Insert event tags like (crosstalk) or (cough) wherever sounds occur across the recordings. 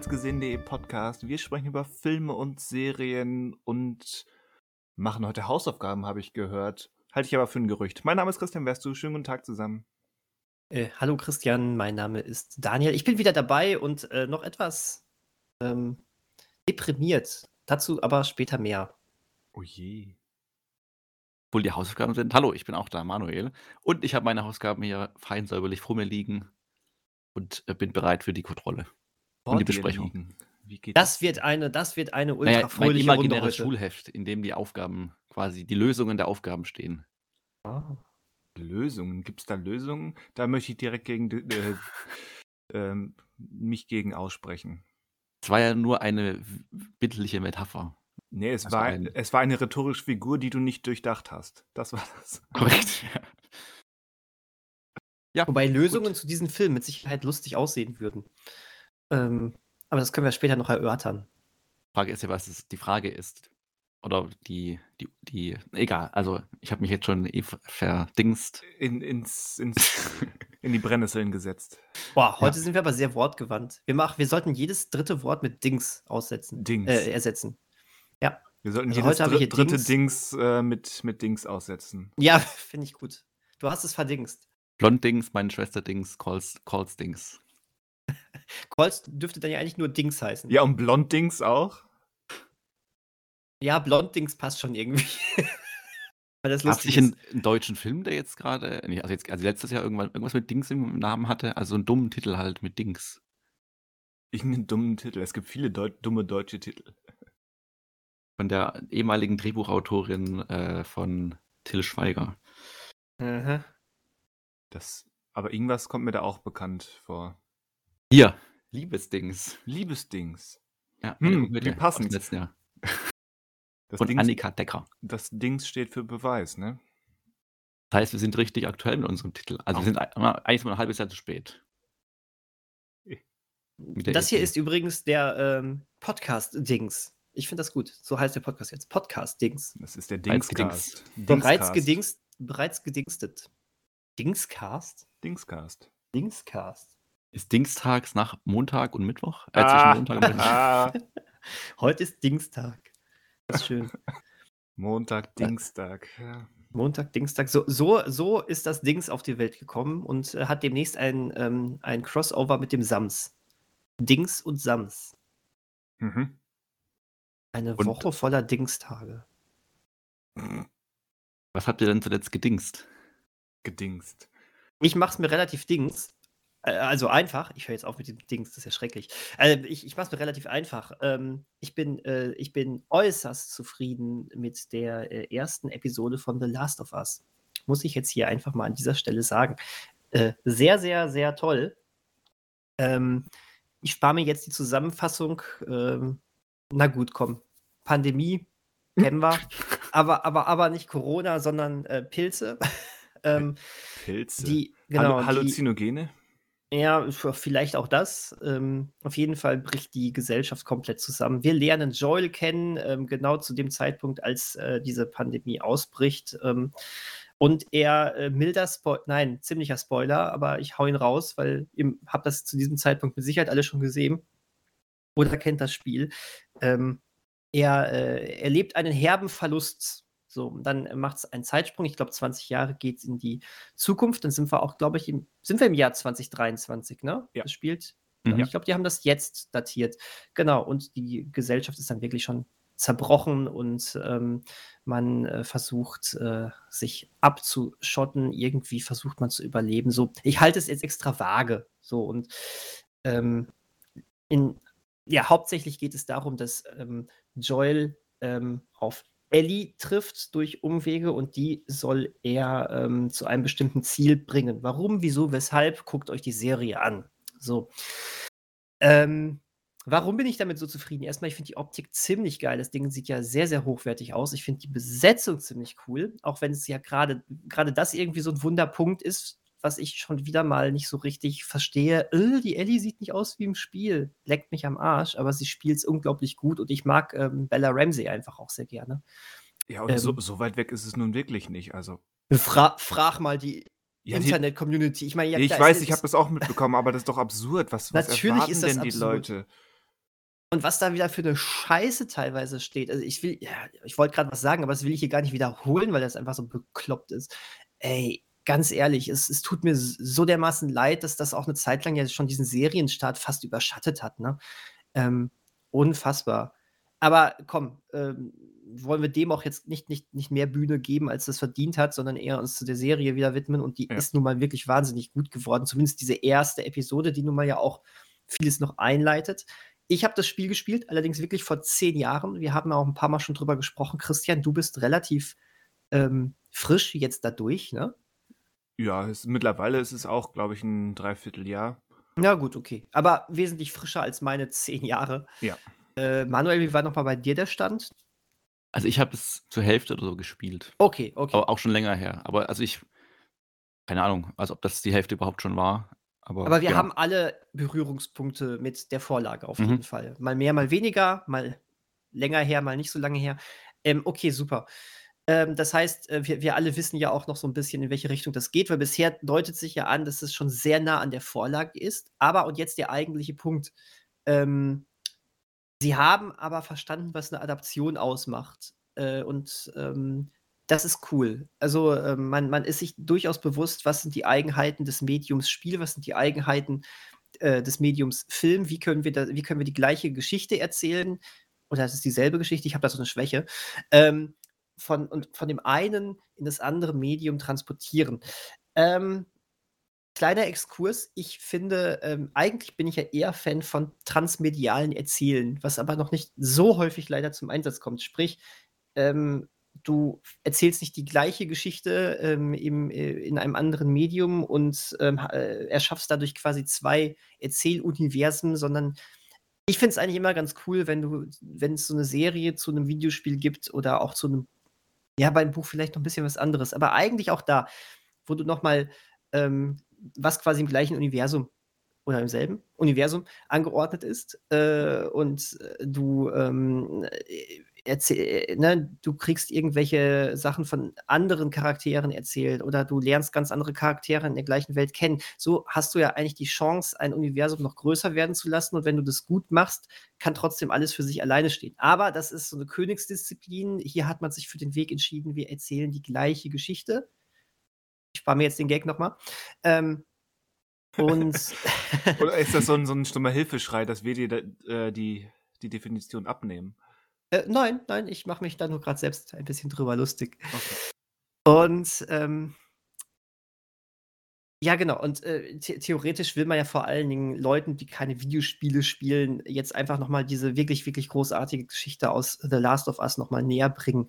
bereits gesehen.de Podcast. Wir sprechen über Filme und Serien und machen heute Hausaufgaben, habe ich gehört. Halte ich aber für ein Gerücht. Mein Name ist Christian West, schönen guten Tag zusammen. Äh, hallo Christian, mein Name ist Daniel. Ich bin wieder dabei und äh, noch etwas ähm, deprimiert. Dazu aber später mehr. Oh je. Obwohl die Hausaufgaben sind. Hallo, ich bin auch da, Manuel. Und ich habe meine Hausaufgaben hier fein säuberlich vor mir liegen und äh, bin bereit für die Kontrolle Vor und die Besprechung. liegen. Wie geht Das wird eine, das wird eine ultra Naja, mein imaginäres heute. Schulheft, in dem die Aufgaben quasi, die Lösungen der Aufgaben stehen. Ah. Lösungen? Gibt es da Lösungen? Da möchte ich direkt gegen äh, (laughs) ähm, mich gegen aussprechen. Es war ja nur eine bildliche Metapher. Nee, es, Also war, ein- es war eine rhetorische Figur, die du nicht durchdacht hast. Das war das. Korrekt. (laughs) Ja. Ja, Wobei Lösungen gut. zu diesem Film mit Sicherheit lustig aussehen würden. Ähm, aber das können wir später noch erörtern. Frage ist ja, was es, die Frage ist. Oder die, die, die, egal, also ich habe mich jetzt schon eh ver- verdingst. In, ins, ins, (laughs) in die Brennnesseln gesetzt. Boah, heute sind wir aber sehr wortgewandt. Wir, machen, wir sollten jedes dritte Wort mit Dings aussetzen. Dings. Äh, ersetzen. Wir sollten also jedes heute dr dritte Dings. Dings, äh, mit, mit Dings aussetzen. Ja, (laughs) finde ich gut. Du hast es verdingst. Blond-Dings, meine Schwester Dings, Calls, Calls Dings. Colts dürfte dann ja eigentlich nur Dings heißen. Ja, und Blond-Dings auch? Ja, Blond-Dings passt schon irgendwie. (laughs) Weil das Gab es lustig nicht einen, ist. einen deutschen Film, der jetzt gerade, nee, also jetzt, also letztes Jahr irgendwann irgendwas mit Dings im Namen hatte, also einen dummen Titel halt mit Dings. Irgendeinen dummen Titel. Es gibt viele Deu dumme deutsche Titel. Von der ehemaligen Drehbuchautorin äh, von Till Schweiger. Aha. Das, aber irgendwas kommt mir da auch bekannt vor. Hier, Liebesdings. Liebesdings. Ja, Hm, wie passend. letzten Jahr. Das Von Dings, Annika Decker. das Dings steht für Beweis, ne? Das heißt, wir sind richtig aktuell mit unserem Titel. Also wir sind ei- eigentlich mal ein halbes Jahr zu spät. Das hier ist übrigens der ähm, Podcast-Dings. Ich finde das gut. So heißt der Podcast jetzt. Podcast-Dings. Das ist der Bereits Dingscast. Bereits Dingscast. gedingst, bereits gedingstet. Dingscast? Dingscast. Dingscast. Ist Dingstags nach Montag und Mittwoch? Äh, Ah, zwischen Montag und Mittwoch. ah, (laughs) Heute ist Dingstag. Das ist schön. Montag, Dingstag. Ja. Montag, Dingstag. So, so, so ist das Dings auf die Welt gekommen und äh, hat demnächst ein, ähm, ein Crossover mit dem Sams. Dings und Sams. Mhm. Eine Und- Woche voller Dingstage. Was habt ihr denn zuletzt gedingst? Gedingst. Ich mache es mir relativ Dings. Äh, Also einfach. Ich höre jetzt auf mit dem Dings, das ist ja schrecklich. Also ich ich mache es mir relativ einfach. Ähm, ich, bin, äh, ich bin äußerst zufrieden mit der äh, ersten Episode von The Last of Us. Muss ich jetzt hier einfach mal an dieser Stelle sagen. Äh, sehr, sehr, sehr toll. Ähm, ich spare mir jetzt die Zusammenfassung. Ähm, na gut, komm. Pandemie, (laughs) kennen wir. aber, aber, aber nicht Corona, sondern äh, Pilze. (laughs) ähm, Pilze. die, genau, die, Halluzinogene? Ja, vielleicht auch das. Ähm, auf jeden Fall bricht die Gesellschaft komplett zusammen. Wir lernen Joel kennen, ähm, genau zu dem Zeitpunkt, als äh, diese Pandemie ausbricht. Ähm, und er, äh, milder Spoiler, nein, ziemlicher Spoiler, aber ich hau ihn raus, weil ihr habt das zu diesem Zeitpunkt mit Sicherheit alle schon gesehen oder kennt das Spiel. Ähm, er äh, erlebt einen herben Verlust. So, dann macht es einen Zeitsprung. Ich glaube, 20 Jahre geht es in die Zukunft. Dann sind wir auch, glaube ich, im, sind wir im Jahr 2023, ne? Ja. Das spielt. Mhm. Ich glaube, die haben das jetzt datiert. Genau. Und die Gesellschaft ist dann wirklich schon zerbrochen und ähm, man äh, versucht, äh, sich abzuschotten. Irgendwie versucht man zu überleben. So, ich halte es jetzt extra vage. So und ähm, in, ja, hauptsächlich geht es darum, dass ähm, Joel ähm, auf Ellie trifft durch Umwege und die soll er ähm, zu einem bestimmten Ziel bringen. Warum, wieso, weshalb? Guckt euch die Serie an. So. Ähm, warum bin ich damit so zufrieden? Erstmal, ich finde die Optik ziemlich geil. Das Ding sieht ja sehr, sehr hochwertig aus. Ich finde die Besetzung ziemlich cool, auch wenn es ja gerade gerade das irgendwie so ein Wunderpunkt ist, was ich schon wieder mal nicht so richtig verstehe. Äh, die Ellie sieht nicht aus wie im Spiel. Leckt mich am Arsch, aber sie spielt es unglaublich gut und ich mag ähm, Bella Ramsey einfach auch sehr gerne. Ja, und so, Ähm. so weit weg ist es nun wirklich nicht. Also, Fra frag mal die ja, die, Internet-Community. Ich meine, ja, ich weiß, ich habe das auch mitbekommen, aber das ist doch absurd. Was, was Natürlich erwarten ist das denn die absurd. Leute? Und was da wieder für eine Scheiße teilweise steht. Also, ich will ja, ich wollte gerade was sagen, aber das will ich hier gar nicht wiederholen, weil das einfach so bekloppt ist. Ey, ganz ehrlich, es es tut mir so dermaßen leid, dass das auch eine Zeit lang ja schon diesen Serienstart fast überschattet hat, ne? Ähm, unfassbar. Aber komm, ähm, wollen wir dem auch jetzt nicht nicht nicht mehr Bühne geben, als das verdient hat, sondern eher uns zu der Serie wieder widmen und die Ja. ist nun mal wirklich wahnsinnig gut geworden. Zumindest diese erste Episode, die nun mal ja auch vieles noch einleitet. Ich habe das Spiel gespielt, allerdings wirklich vor 10 Jahren. Wir haben ja auch ein paar Mal schon drüber gesprochen. Christian, du bist relativ, ähm, frisch jetzt dadurch, ne? Ja, es mittlerweile ist es auch, glaube ich, 'n Dreivierteljahr. Ja gut, okay. Aber wesentlich frischer als meine (laughs) 10 Jahre. Ja. Äh, Manuel, wie war noch mal bei dir der Stand? Also, ich habe es zur Hälfte oder so gespielt. Okay, okay. Aber auch schon länger her. Aber also, ich keine Ahnung, also, ob das die Hälfte überhaupt schon war, aber Aber wir genau. haben alle Berührungspunkte mit der Vorlage auf Mhm. jeden Fall. Mal mehr, mal weniger, mal länger her, mal nicht so lange her. Ähm, okay, super. Ähm, das heißt, äh, wir wir alle wissen ja auch noch so 'n bisschen, in welche Richtung das geht, weil bisher deutet sich ja an, dass es schon sehr nah an der Vorlage ist. Aber und jetzt der eigentliche Punkt, ähm, sie haben aber verstanden, was 'ne Adaption ausmacht, äh, und, ähm, das ist cool. Also, ähm, man man ist sich durchaus bewusst, was sind die Eigenheiten des Mediums Spiel, was sind die Eigenheiten, äh, des Mediums Film, wie können wir da wie können wir die gleiche Geschichte erzählen? Oder es ist dieselbe Geschichte, ich habe da so 'ne Schwäche, ähm, von und von dem einen in das andere Medium transportieren. Ähm, kleiner Exkurs, ich finde, ähm, eigentlich bin ich ja eher Fan von transmedialen Erzählen, was aber noch nicht so häufig leider zum Einsatz kommt. Sprich, ähm, du erzählst nicht die gleiche Geschichte, ähm, im äh, in einem anderen Medium und, ähm, äh, erschaffst dadurch quasi 2 Erzähluniversen, sondern ich finde es eigentlich immer ganz cool, wenn du wenn's so 'ne Serie zu 'nem Videospiel gibt oder auch zu 'nem ja, beim Buch vielleicht noch 'n bisschen was anderes, aber eigentlich auch da, wo du noch mal, ähm was quasi im gleichen Universum oder im selben Universum angeordnet ist, äh, und, äh, du, ähm, äh, erzäh äh, ne, du kriegst irgendwelche Sachen von anderen Charakteren erzählt oder du lernst ganz andere Charaktere in der gleichen Welt kennen. So hast du ja eigentlich die Chance, ein Universum noch größer werden zu lassen und wenn du das gut machst, kann trotzdem alles für sich alleine stehen. Aber das ist so 'ne Königsdisziplin. Hier hat man sich für den Weg entschieden, wir erzählen die gleiche Geschichte. Ich spare mir jetzt den Gag noch mal. Ähm, und (laughs) Oder ist das so (laughs) 'n so 'n stummer Hilfeschrei, dass wir dir äh, die die Definition abnehmen? Äh, nein, nein, ich mache mich da nur grad selbst ein bisschen drüber lustig. Okay. Und, ähm ja, genau. Und, äh, the theoretisch will man ja vor allen Dingen Leuten, die keine Videospiele spielen, jetzt einfach noch mal diese wirklich, wirklich großartige Geschichte aus The Last of Us noch mal näher bringen.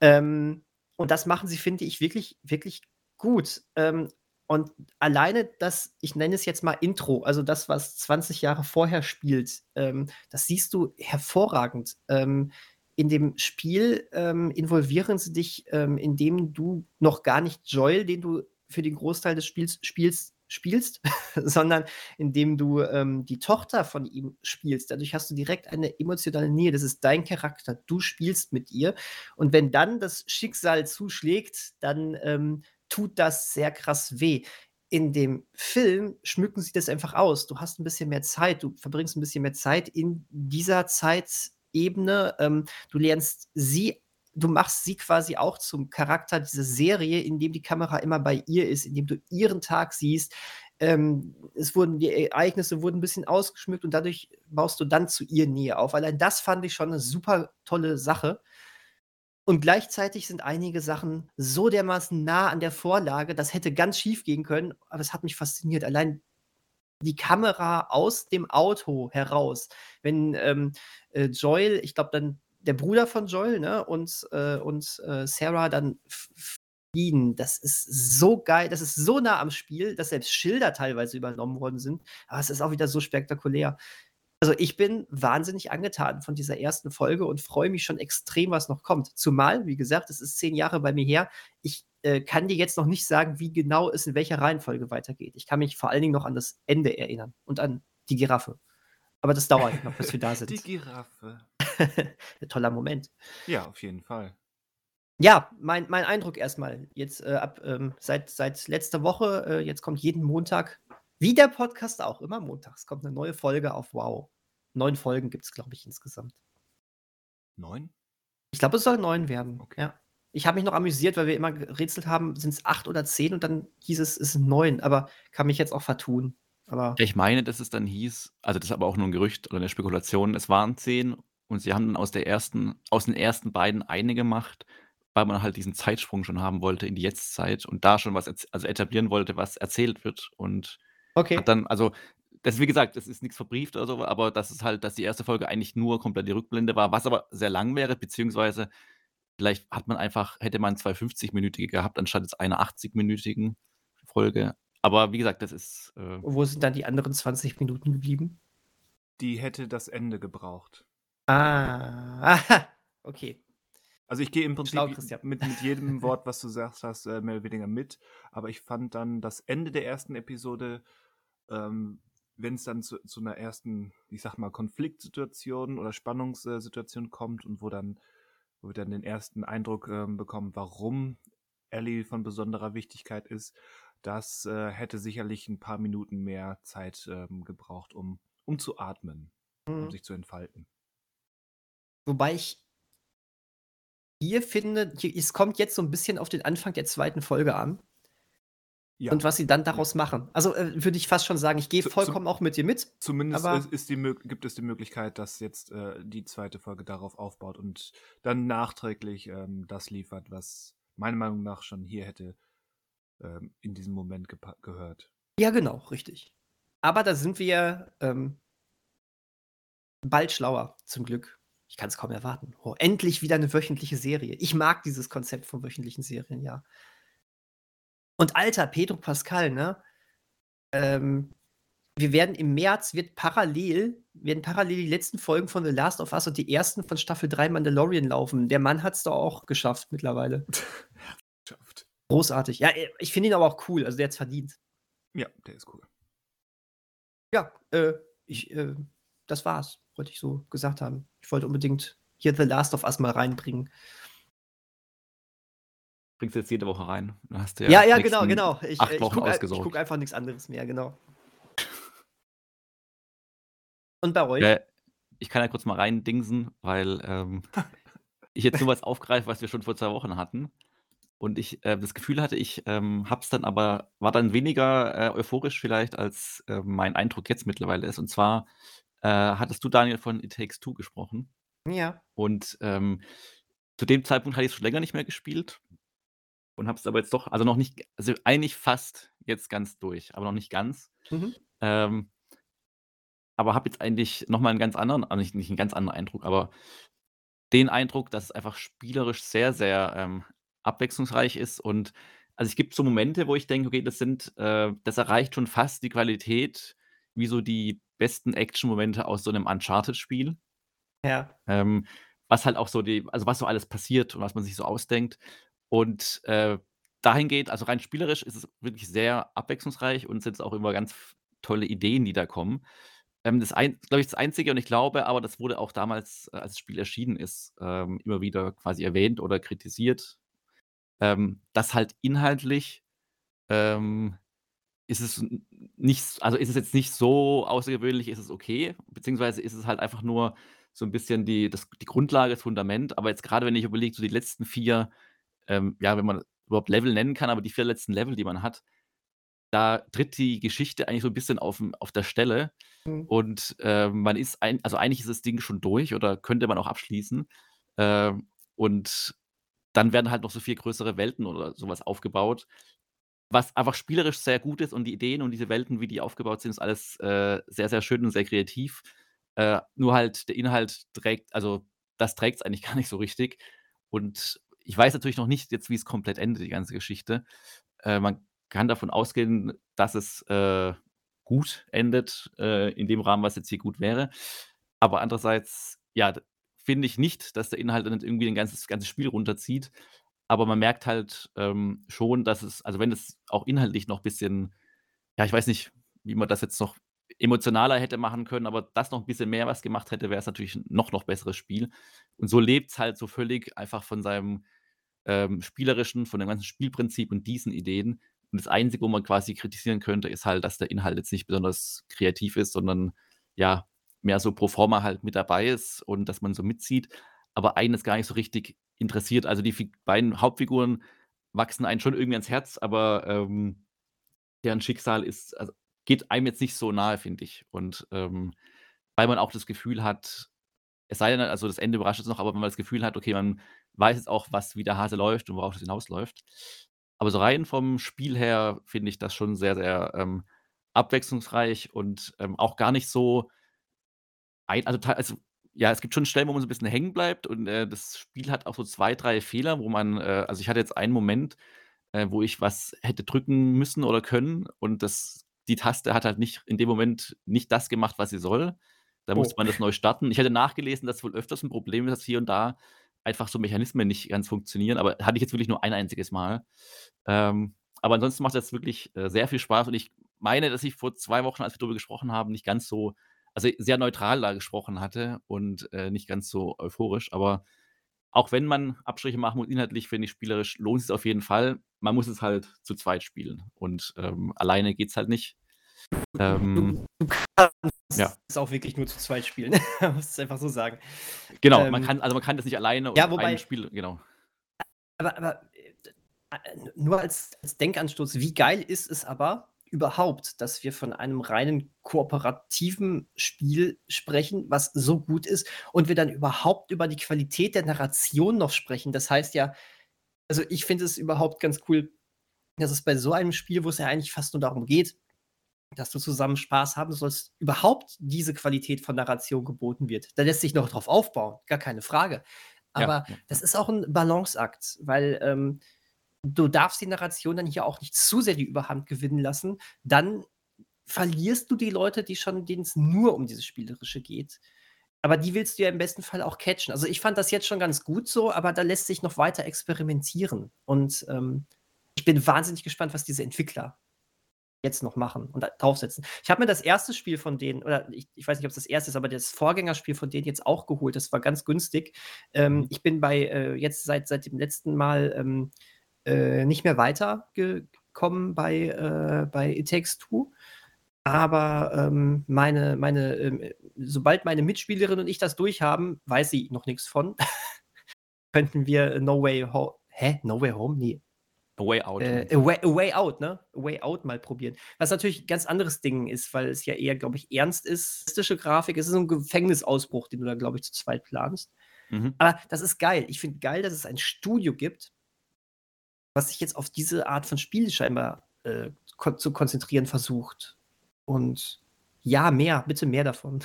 Ähm, und das machen sie, finde ich, wirklich, wirklich gut. Ähm, und alleine das ich nenne es jetzt mal Intro, also das, was 20 Jahre vorher spielt, ähm, das siehst du hervorragend. Ähm, in dem Spiel, ähm, involvieren sie dich, ähm, indem du noch gar nicht Joel, den du für den Großteil des Spiels spielst spielst, (laughs) sondern indem du, ähm, die Tochter von ihm spielst. Dadurch hast du direkt eine emotionale Nähe. Das ist dein Charakter. Du spielst mit ihr. Und wenn dann das Schicksal zuschlägt, dann, ähm, tut das sehr krass weh. In dem Film schmücken sie das einfach aus. Du hast 'n bisschen mehr Zeit. Du verbringst 'n bisschen mehr Zeit in dieser Zeitebene. Ähm, du lernst sie du machst sie quasi auch zum Charakter dieser Serie, indem die Kamera immer bei ihr ist, indem du ihren Tag siehst. Ähm, es wurden die Ereignisse wurden 'n bisschen ausgeschmückt und dadurch baust du dann zu ihr Nähe auf. Allein das fand ich schon 'ne super tolle Sache. Und gleichzeitig sind einige Sachen so dermaßen nah an der Vorlage, das hätte ganz schief gehen können, aber es hat mich fasziniert. Allein die Kamera aus dem Auto heraus, wenn, ähm, äh, Joel ich glaube dann der Bruder von Joel, ne, und, äh und, äh, Sarah dann fliehen. Das ist so geil. Das ist so nah am Spiel, dass selbst Schilder teilweise übernommen worden sind. Aber es ist auch wieder so spektakulär. Also, ich bin wahnsinnig angetan von dieser ersten Folge und freue mich schon extrem, was noch kommt. Zumal, wie gesagt, es ist 10 Jahre bei mir her. Ich, äh, kann dir jetzt noch nicht sagen, wie genau es in welcher Reihenfolge weitergeht. Ich kann mich vor allen Dingen noch an das Ende erinnern und an die Giraffe. Aber das dauert noch, bis wir da (laughs) sind. Die Giraffe. (laughs) toller Moment. Ja, auf jeden Fall. Ja, mein mein Eindruck erst mal jetzt, äh, ab ähm, seit seit letzter Woche, äh, jetzt kommt jeden Montag wie der Podcast auch, immer montags kommt 'ne neue Folge auf WOW. neun Folgen gibt es, glaube ich, insgesamt. Neun? Ich glaube, es soll neun werden. Okay. Ja. Ich habe mich noch amüsiert, weil wir immer gerätselt haben, sind es acht oder zehn und dann hieß es, es sind neun, aber kann mich jetzt auch vertun. Aber Ja, ich meine, dass es dann hieß also, das ist aber auch nur ein Gerücht oder eine Spekulation, es waren 10 und sie haben dann aus der ersten aus den ersten beiden eine gemacht, weil man halt diesen Zeitsprung schon haben wollte in die Jetztzeit und da schon was also etablieren wollte, was erzählt wird und okay. hat dann also, das wie gesagt, das ist nichts verbrieft oder so, aber das ist halt dass die erste Folge eigentlich nur komplett die Rückblende war, was aber sehr lang wäre, beziehungsweise vielleicht hat man einfach hätte man zwei 50-minütige gehabt, anstatt jetzt eine 80-minütigen Folge. Aber wie gesagt, das ist, äh Wo sind dann die anderen 20 Minuten geblieben? Die hätte das Ende gebraucht. Ah, aha, (laughs) okay. Also, ich gehe im Prinzip Schlau, mit mit jedem (laughs) Wort, was du sagst hast, äh, mehr oder weniger mit, aber ich fand dann das Ende der ersten Episode, ähm, wenn's dann zu zu 'ner ersten, ich sage mal, Konfliktsituation oder Spannungssituation kommt und wo dann wo wir dann den ersten Eindruck, ähm, bekommen, warum Ellie von besonderer Wichtigkeit ist, das, äh, hätte sicherlich 'n paar Minuten mehr Zeit, ähm, gebraucht, um um zu atmen, um Mhm. sich zu entfalten. Wobei ich hier finde, hier es kommt jetzt so 'n bisschen auf den Anfang der zweiten Folge an Ja. und was sie dann daraus machen. Also, äh, würde ich fast schon sagen, ich gehe vollkommen auch mit dir mit, Zumindest ist ist die gibt es die Möglichkeit, dass jetzt, äh, die zweite Folge darauf aufbaut und dann nachträglich, ähm, das liefert, was meiner Meinung nach schon hier hätte, ähm, in diesem Moment gehört. Ja, genau, richtig. Aber da sind wir, ähm bald schlauer, zum Glück. Ich kann's kaum erwarten. Oh, endlich wieder 'ne wöchentliche Serie. Ich mag dieses Konzept von wöchentlichen Serien, ja. Und Alter, Pedro Pascal, ne? Ähm, wir werden im März wird parallel werden parallel die letzten Folgen von The Last of Us und die ersten von Staffel 3 Mandalorian laufen. Der Mann hat's doch auch geschafft mittlerweile. (laughs) Schafft. Großartig. Ja, äh, ich finde ihn aber auch cool, also der hat's verdient. Ja, der ist cool. Ja, äh, ich, äh das war's, wollte ich so gesagt haben. Ich wollte unbedingt hier The Last of Us mal reinbringen. Bringst du jetzt jede Woche rein. Dann hast du Ja, ja ja, genau, genau. Ich, 8 äh, ich Wochen gucke ich gucke einfach nix anderes mehr, genau. Und bei euch? Ja, ich kann ja kurz mal reindingsen, weil, ähm, (laughs) ich jetzt nur was aufgreife, was wir schon vor 2 Wochen hatten und ich, äh, das Gefühl hatte, ich, ähm, habe es dann aber war dann weniger, äh, euphorisch vielleicht, als, äh, mein Eindruck jetzt mittlerweile ist. Und zwar, äh, hattest du, Daniel, von It Takes Two gesprochen. Ja. Und, ähm, zu dem Zeitpunkt hatte ich's schon länger nicht mehr gespielt und habe es aber jetzt doch also noch nicht also eigentlich fast jetzt ganz durch, aber noch nicht ganz. Mhm. Ähm aber habe jetzt eigentlich noch mal 'n ganz anderen ah, nicht nicht 'n ganz anderen Eindruck, aber den Eindruck, dass es einfach spielerisch sehr, sehr, ähm, abwechslungsreich ist und also es gibt so Momente, wo ich denke: „Okay, das sind äh, das erreicht schon fast die Qualität wie so die besten Actionmomente aus so 'nem Uncharted-Spiel.“ Ja. Ähm, was halt auch so die also was so alles passiert und was man sich so ausdenkt. Und, äh, dahingehend also rein spielerisch ist es wirklich sehr abwechslungsreich und sind auch immer ganz tolle Ideen, die da kommen. Ähm, das ein glaube ich, das Einzige und ich glaube aber, das wurde auch damals, äh, als das Spiel erschienen ist, ähm, immer wieder quasi erwähnt oder kritisiert, ähm, dass halt inhaltlich, ähm, ist es nicht also ist es jetzt nicht so außergewöhnlich, ist es okay, beziehungsweise ist es halt einfach nur so 'n bisschen die das die Grundlage, das Fundament. Aber jetzt grade, wenn ich überlege, so die letzten 4, ähm, ja, wenn man überhaupt Level nennen kann, aber die 4 letzten Level, die man hat, da tritt die Geschichte eigentlich so 'n bisschen aufm auf der Stelle Mhm. und, ähm, man ist ein also eigentlich ist das Ding schon durch oder könnte man auch abschließen. Ähm, und dann werden halt noch so viel größere Welten oder so was aufgebaut, was einfach spielerisch sehr gut ist und die Ideen und diese Welten, wie die aufgebaut sind, ist alles, äh, sehr, sehr schön und sehr kreativ. Äh, nur halt der Inhalt trägt also das trägt's eigentlich (laughs) gar nicht so richtig. Und ich weiß natürlich noch nicht jetzt, wie's komplett endet, die ganze Geschichte. Äh, man kann davon ausgehen, dass es, äh, gut endet, äh, in dem Rahmen, was jetzt hier gut wäre. Aber andererseits, ja, finde ich nicht, dass der Inhalt dann irgendwie 'n ganzes ganzes Spiel runterzieht. Aber man merkt halt, ähm, schon, dass es also wenn es auch inhaltlich noch bisschen ja, ich weiß nicht, wie man das jetzt noch emotionaler hätte machen können, aber das noch 'n bisschen mehr was gemacht hätte, wär's natürlich 'n noch, noch besseres Spiel. Und so lebt's halt so völlig einfach von seinem, ähm, Spielerischen, von dem ganzen Spielprinzip und diesen Ideen. Und das Einzige, wo man quasi kritisieren könnte, ist halt, dass der Inhalt jetzt nicht besonders kreativ ist, sondern ja, mehr so pro forma halt mit dabei ist und dass man so mitzieht, aber einen ist gar nicht so richtig interessiert. Also, die beiden Hauptfiguren wachsen einen schon irgendwie ans Herz, aber, ähm, deren Schicksal ist also, geht einem jetzt nicht so nahe, finde ich. Und, ähm, weil man auch das Gefühl hat es sei denn, also, das Ende überrascht uns noch, aber wenn man das Gefühl hat, okay, man weiß jetzt auch, was wie der Hase läuft und worauf das hinausläuft. Aber so rein vom Spiel her finde ich das schon sehr, sehr, ähm, abwechslungsreich und, ähm, auch gar nicht so ein also, also, ja, es gibt schon Stellen, wo man so 'n bisschen hängen bleibt und, äh, das Spiel hat auch so 2, 3 Fehler, wo man äh, also, ich hatte jetzt einen Moment, äh, wo ich was hätte drücken müssen oder können und das die Taste hat halt nicht in dem Moment nicht das gemacht, was sie soll. Da musste Oh. man das neu starten. Ich hatte nachgelesen, dass wohl öfters 'n Problem ist, dass hier und da einfach so Mechanismen nicht ganz funktionieren, aber hatte ich jetzt wirklich nur ein einziges Mal. Ähm, aber ansonsten macht das wirklich, äh, sehr viel Spaß und ich meine, dass ich vor 2 Wochen, als wir drüber gesprochen haben, nicht ganz so also, sehr neutral da gesprochen hatte und, äh, nicht ganz so euphorisch. Aber auch wenn man Abstriche machen muss inhaltlich, finde ich, spielerisch lohnt sich's auf jeden Fall. Man muss es halt zu zweit spielen und, ähm, alleine geht's halt nicht. Ähm, Du kannst ja. es auch wirklich nur zu zweit spielen. (laughs) Man muss es einfach so sagen. Genau, man Ähm, kann also, man kann das nicht alleine ja, wobei einem Spiel genau. aber aber, äh, nur als als Denkanstoß, wie geil ist es aber überhaupt, dass wir von einem reinen kooperativen Spiel sprechen, was so gut ist und wir dann überhaupt über die Qualität der Narration noch sprechen. Das heißt ja also, ich finde es überhaupt ganz cool, dass es bei so einem Spiel, wo es ja eigentlich fast nur darum geht, dass du zusammen Spaß haben sollst, überhaupt diese Qualität von Narration geboten wird. Da lässt sich noch drauf aufbauen, gar keine Frage. Aber ja, das ist auch 'n Balanceakt, weil, ähm, du darfst die Narration dann hier auch nicht zu sehr die Überhand gewinnen lassen. Dann verlierst du die Leute, die schon denen's nur um dieses Spielerische geht. Aber die willst du ja im besten Fall auch catchen. Also, ich fand das jetzt schon ganz gut so, aber da lässt sich noch weiter experimentieren. Und, ähm, ich bin wahnsinnig gespannt, was diese Entwickler jetzt noch machen und draufsetzen. Ich habe mir das 1. Spiel von denen oder ich ich weiß nicht, ob's das 1. ist, aber das Vorgängerspiel von denen jetzt auch geholt. Das war ganz günstig. Ähm, Mhm. ich bin bei, äh jetzt seit seit dem letzten Mal, ähm, äh, nicht mehr weitergekommen bei, äh bei It Takes Two. Aber, ähm, meine meine, ähm sobald meine Mitspielerin und ich das durchhaben, weiß sie noch nix von, (laughs) könnten wir No Way Ho hä? No Way Home? Ne. A Way Out Äh, A? Way A Way Out, ne? A Way Out mal probieren. Was natürlich 'n ganz anderes Ding ist, weil es ja eher, glaube ich, ernst ist. Realistische Grafik. Es ist so 'n Gefängnisausbruch, den du da, glaube ich, zu zweit planst. Mhm. Aber das ist geil. Ich finde geil, dass es ein Studio gibt was sich jetzt auf diese Art von Spiel scheinbar, äh, kon zu konzentrieren versucht. Und ja, mehr, bitte mehr davon.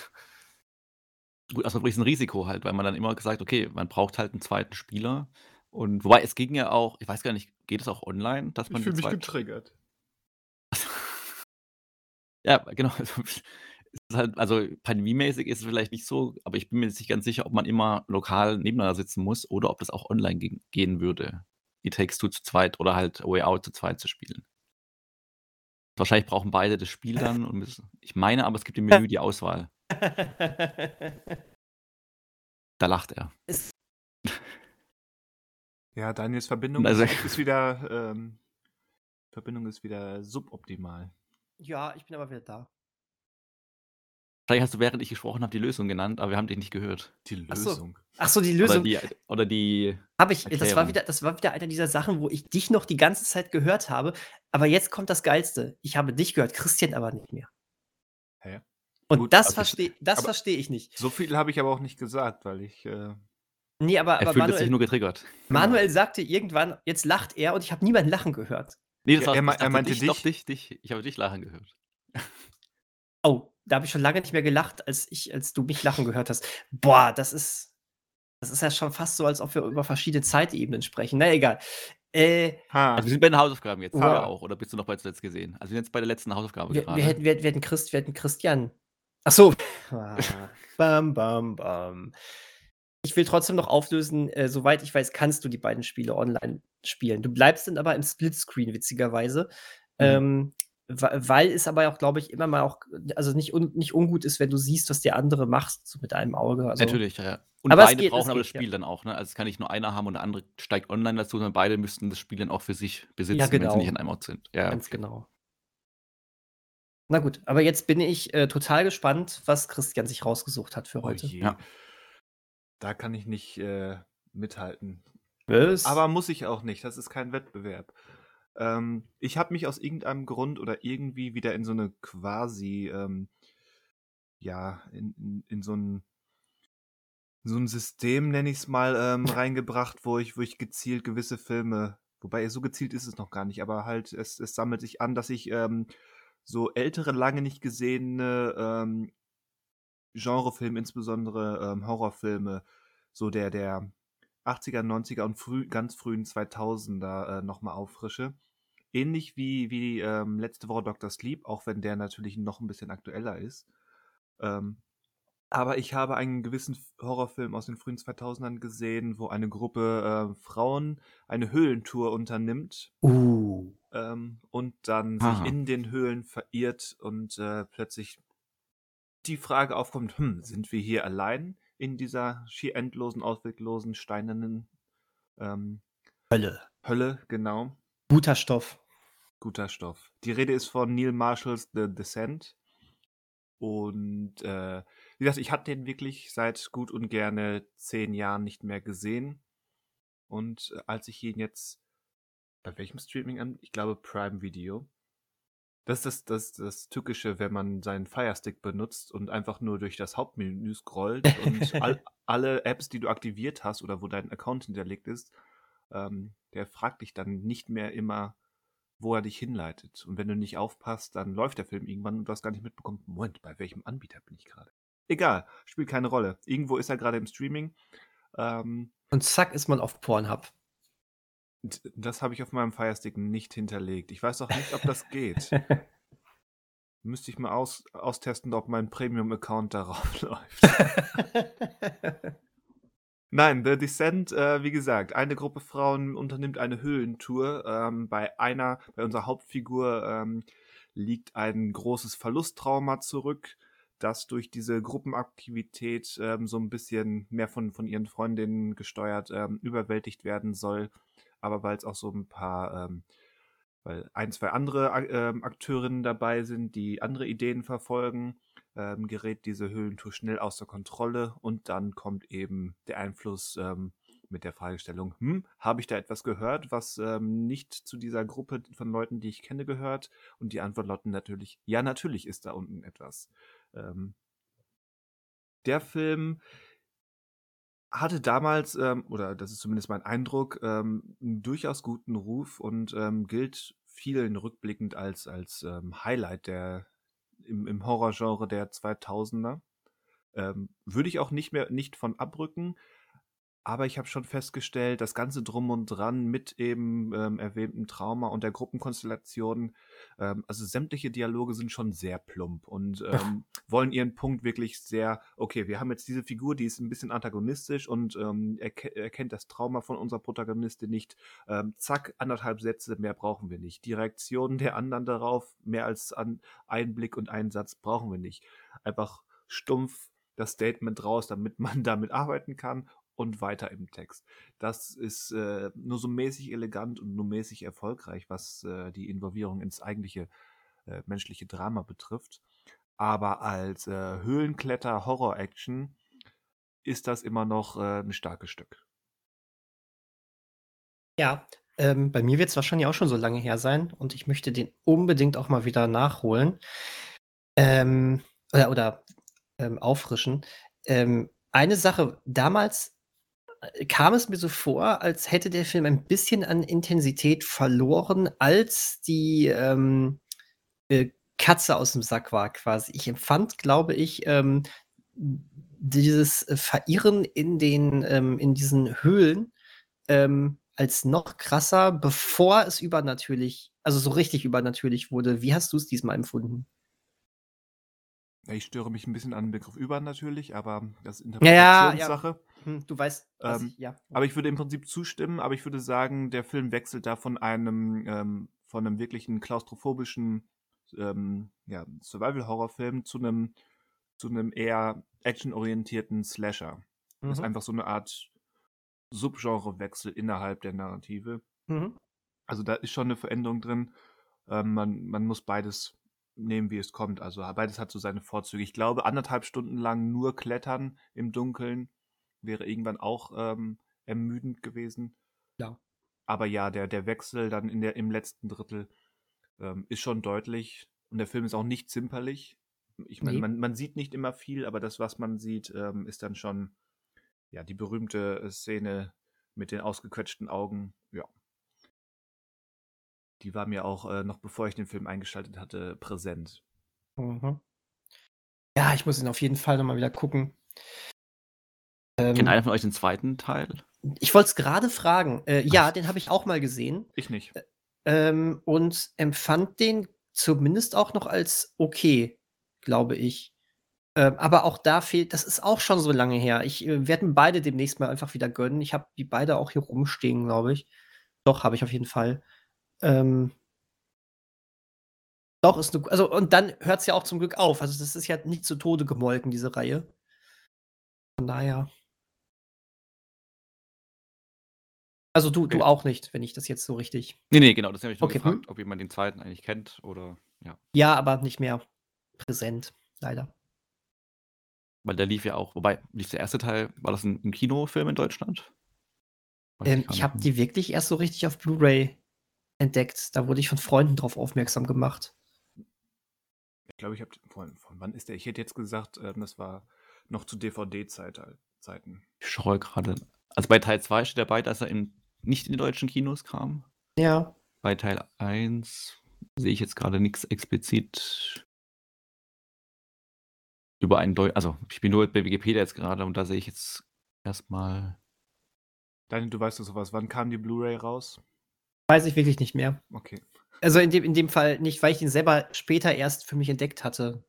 Gut, also, ist 'n Risiko halt, weil man dann immer gesagt: „Okay, man braucht halt 'n 2. Spieler.“ Und wobei es ging ja auch ich weiß gar nicht, geht es auch online, dass Ich man zu fühle mich getriggert. (laughs) Ja, genau. Also, (laughs) es ist halt also, pandemiemäßig ist es vielleicht nicht so, aber ich bin mir jetzt nicht ganz sicher, ob man immer lokal nebeneinander sitzen muss oder ob das auch online ging gehen würde, It Takes Two zu zweit oder halt Way Out zu zweit zu spielen. Wahrscheinlich brauchen beide das Spiel (laughs) dann und müssen ich meine aber, es gibt im Menü die Auswahl. (laughs) Da lacht er. Ja, Daniels Verbindung Also ist ist wieder, ähm Verbindung ist wieder suboptimal. Ja, ich bin aber wieder da. Vielleicht hast du, während ich gesprochen habe, die Lösung genannt, aber wir haben dich nicht gehört. Die Ach so. Lösung. Ach so, die Oder Lösung. die oder die Habe ich das war wieder das war wieder eine dieser Sachen, wo ich dich noch die ganze Zeit gehört habe. Aber jetzt kommt das Geilste. Ich habe dich gehört, Christian aber nicht mehr. Hä? Und Gut, das also verstehe das verstehe ich nicht. So viel habe ich aber auch nicht gesagt, weil ich, äh Ne, aber Er aber fühlt es sich Manuel nur getriggert. Manuel sagte irgendwann: „Jetzt lacht er“, und ich habe niemanden lachen gehört. Ne, das Ja, war er er meinte dich, doch dich. dich, dich. Ich habe dich lachen gehört. Oh, da habe ich schon lange nicht mehr gelacht, als ich als du mich lachen gehört hast. Boah, das ist das ist ja schon fast so, als ob wir über verschiedene Zeitebenen sprechen. Na egal. Äh, Ha. Also, wir sind bei den Hausaufgaben jetzt, Wow. ja auch, oder bist du noch bei zuletzt gesehen? Also, wir sind jetzt bei der letzten Hausaufgabe wir wir grade. hätten wir wir hätten Christ wir hätten Christian ach so. Ah, bam, bam, bam. Ich will trotzdem noch auflösen, äh, soweit ich weiß, kannst du die beiden Spiele online spielen. Du bleibst dann aber im Splitscreen witzigerweise, Mhm. ähm, weil es aber auch, glaube ich, immer mal auch also, nicht un nicht ungut ist, wenn du siehst, was der andere macht, so mit einem Auge, also Natürlich, ja, ja. Und aber es beide geht, brauchen aber das geht, ja. Spiel dann auch, ne? Also, es kann nicht nur einer haben und der andere steigt online dazu, sondern beide müssten das Spiel dann auch für sich besitzen, Ja, wenn sie nicht genau. an einem Ort sind. Ja, Ganz okay. genau. Na gut, aber jetzt bin ich äh, total gespannt, was Christian sich rausgesucht hat für Oh heute. je. Ja. Da kann ich nicht äh, mithalten. Was? Aber muss ich auch nicht. Das ist kein Wettbewerb. Ähm, ich habe mich aus irgendeinem Grund oder irgendwie wieder in so eine quasi, ähm, ja, in, in, in so ein so ein System, nenne ich es mal, ähm, (laughs) reingebracht, wo ich, wo ich gezielt gewisse Filme, wobei so gezielt ist es noch gar nicht, aber halt, es, es sammelt sich an, dass ich ähm, so ältere, lange nicht gesehene ähm, Genrefilme, insbesondere ähm, Horrorfilme, so der, der 80er, 90er und früh, ganz frühen 2000er äh, nochmal auffrische. Ähnlich wie, wie ähm, letzte Woche Dr. Sleep, auch wenn der natürlich noch ein bisschen aktueller ist. Ähm, aber ich habe einen gewissen Horrorfilm aus den frühen 2000ern gesehen, wo eine Gruppe äh, Frauen eine Höhlentour unternimmt uh. ähm, und dann Aha. sich in den Höhlen verirrt und äh, plötzlich die Frage aufkommt, hm, sind wir hier allein in dieser schier endlosen, ausweglosen, steinernen ähm, Hölle. Hölle, genau. Guter Stoff. Guter Stoff. Die Rede ist von Neil Marshalls The Descent. Und äh, wie gesagt, ich hatte den wirklich seit gut und gerne zehn Jahren nicht mehr gesehen. Und äh, als ich ihn jetzt bei welchem Streaming an? Ich glaube Prime Video. Das ist das, das, Tückische, wenn man seinen Firestick benutzt und einfach nur durch das Hauptmenü scrollt und (laughs) all, alle Apps, die du aktiviert hast oder wo dein Account hinterlegt ist, ähm, der fragt dich dann nicht mehr immer, wo er dich hinleitet. Und wenn du nicht aufpasst, dann läuft der Film irgendwann und du hast gar nicht mitbekommen, Moment, bei welchem Anbieter bin ich gerade? Egal, spielt keine Rolle. Irgendwo ist er gerade im Streaming. Ähm, Und zack ist man auf Pornhub. Das habe ich auf meinem Firestick nicht hinterlegt. Ich weiß auch nicht, ob das geht. (laughs) Müsste ich mal aus, austesten, ob mein Premium-Account darauf (laughs) läuft. Nein, The Descent, äh, wie gesagt, eine Gruppe Frauen unternimmt eine Höhlentour. Ähm, bei einer, bei unserer Hauptfigur ähm, liegt ein großes Verlusttrauma zurück, das durch diese Gruppenaktivität ähm, so ein bisschen mehr von, von ihren Freundinnen gesteuert ähm, überwältigt werden soll. Aber weil es auch so ein paar, ähm, weil ein, zwei andere ähm, Akteurinnen dabei sind, die andere Ideen verfolgen, ähm, gerät diese Höhlentour schnell außer Kontrolle und dann kommt eben der Einfluss ähm, mit der Fragestellung, hm, habe ich da etwas gehört, was ähm, nicht zu dieser Gruppe von Leuten, die ich kenne, gehört? Und die Antwort lautet natürlich, ja, natürlich ist da unten etwas. Ähm, der Film hatte damals, ähm, oder das ist zumindest mein Eindruck, ähm, einen durchaus guten Ruf und ähm, gilt vielen rückblickend als, als ähm, Highlight der, im, im Horrorgenre der 2000er. Ähm, würde ich auch nicht mehr nicht von abrücken, aber ich habe schon festgestellt, das ganze Drum und Dran mit eben ähm, erwähntem Trauma und der Gruppenkonstellation, ähm, also sämtliche Dialoge sind schon sehr plump und (laughs) ähm, wollen ihren Punkt wirklich sehr, okay, wir haben jetzt diese Figur, die ist ein bisschen antagonistisch und ähm, erke erkennt das Trauma von unserer Protagonistin nicht. Ähm, zack, anderthalb Sätze, mehr brauchen wir nicht. Die Reaktionen der anderen darauf, mehr als an einen Blick und einen Satz brauchen wir nicht. Einfach stumpf das Statement raus, damit man (laughs) damit arbeiten kann und weiter im Text. Das ist äh, nur so mäßig elegant und nur mäßig erfolgreich, was äh, die Involvierung ins eigentliche äh, menschliche Drama betrifft. Aber als äh, Höhlenkletter-Horror-Action ist das immer noch äh, ein starkes Stück. Ja, ähm, bei mir wird es wahrscheinlich auch schon so lange her sein und ich möchte den unbedingt auch mal wieder nachholen. Ähm, oder oder ähm, auffrischen. Ähm, eine Sache, damals kam es mir so vor, als hätte der Film ein bisschen an Intensität verloren, als die ähm, äh, Katze aus dem Sack war quasi. Ich empfand, glaube ich, ähm, dieses Verirren in den ähm, in diesen Höhlen ähm, als noch krasser, bevor es übernatürlich, also so richtig übernatürlich wurde. Wie hast du es diesmal empfunden? Ich störe mich ein bisschen an den Begriff über natürlich, aber das ist Ja, ja, ja. Interpretationssache. Hm, du weißt, Ähm, ich, ja. Aber ich würde im Prinzip zustimmen, aber ich würde sagen, der Film wechselt da von einem, ähm, von einem wirklichen klaustrophobischen ähm, ja, Survival-Horror-Film zu einem, zu einem eher actionorientierten Slasher. Das ist Mhm. einfach so eine Art Subgenrewechsel innerhalb der Narrative. Mhm. Also da ist schon eine Veränderung drin. Ähm, man, man muss beides nehmen, wie es kommt. Also beides hat so seine Vorzüge. Ich glaube, anderthalb Stunden lang nur klettern im Dunkeln wäre irgendwann auch ähm, ermüdend gewesen. Ja. Aber ja, der, der Wechsel dann in der, im letzten Drittel ähm, ist schon deutlich. Und der Film ist auch nicht zimperlich. Ich meine, Nee. man, man sieht nicht immer viel, aber das, was man sieht, ähm, ist dann schon ja die berühmte äh, Szene mit den ausgequetschten Augen. Ja. Die war mir auch, äh, noch bevor ich den Film eingeschaltet hatte, präsent. Mhm. Ja, ich muss ihn auf jeden Fall nochmal wieder gucken. Kennt Ähm, einer von euch den zweiten Teil? ich wollte es gerade fragen. Äh, ja, den habe ich auch mal gesehen Ich nicht. ähm, und empfand den zumindest auch noch als okay, glaube ich. Ähm, aber auch da fehlt, das ist auch schon so lange her. Ich äh, werde mir beide demnächst mal einfach wieder gönnen. Ich habe die beide auch hier rumstehen, glaube ich. Doch, habe ich auf jeden Fall. Ähm, doch, ist eine, also, und dann hört es ja auch zum Glück auf. Also, das ist ja nicht zu Tode gemolken, diese Reihe. Von daher. Also, du, du Okay. auch nicht, wenn ich das jetzt so richtig. Nee, nee, genau, das habe ich nur Okay, gefragt, ob jemand den zweiten eigentlich kennt oder ja. Ja, aber nicht mehr präsent, leider. Weil der lief ja auch, wobei, lief der erste Teil, war das ein, ein Kinofilm in Deutschland? Ähm, ich habe die wirklich erst so richtig auf Blu-ray entdeckt. Da wurde ich von Freunden drauf aufmerksam gemacht. Ich glaube, ich habe von, von wann ist der? Ich hätte jetzt gesagt, ähm, das war noch zu DVD-Zeiten. Ich schaue gerade. Also bei Teil 2 steht dabei, dass er in, nicht in die deutschen Kinos kam. Ja. Bei Teil 1 sehe ich jetzt gerade nichts explizit über einen Deu Also, ich bin nur bei Wikipedia jetzt gerade und da sehe ich jetzt erstmal. Daniel, du weißt doch sowas. Wann kam die Blu-ray raus? Weiß ich wirklich nicht mehr. Okay. Also in dem, in dem Fall nicht, weil ich ihn selber später erst für mich entdeckt hatte.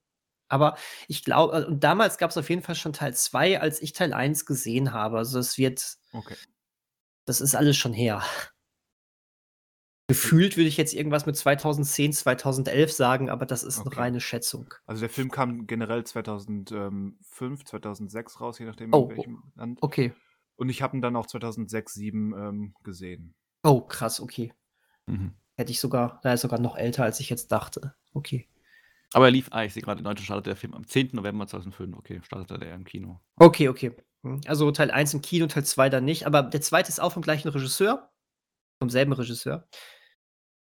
Aber ich glaube, und damals gab es auf jeden Fall schon Teil 2, als ich Teil 1 gesehen habe. Also es wird, Okay. das ist alles schon her. Gefühlt würde ich jetzt irgendwas mit 2010, 2011 sagen, aber das ist eine Okay. reine Schätzung. Also der Film kam generell 2005, 2006 raus, je nachdem Oh, in welchem Land. Okay. Und ich habe ihn dann auch 2006, 2007 ähm, gesehen. Oh, krass, okay. Mhm. Hätte ich sogar, da ist sogar noch älter, als ich jetzt dachte. Okay. Aber er lief, ah, ich sehe gerade, in Deutschland startet der Film am 10. November 2005. Okay, startete der im Kino. Okay, okay. Hm, Also Teil 1 im Kino, Teil 2 dann nicht. Aber der zweite ist auch vom gleichen Regisseur. Vom selben Regisseur.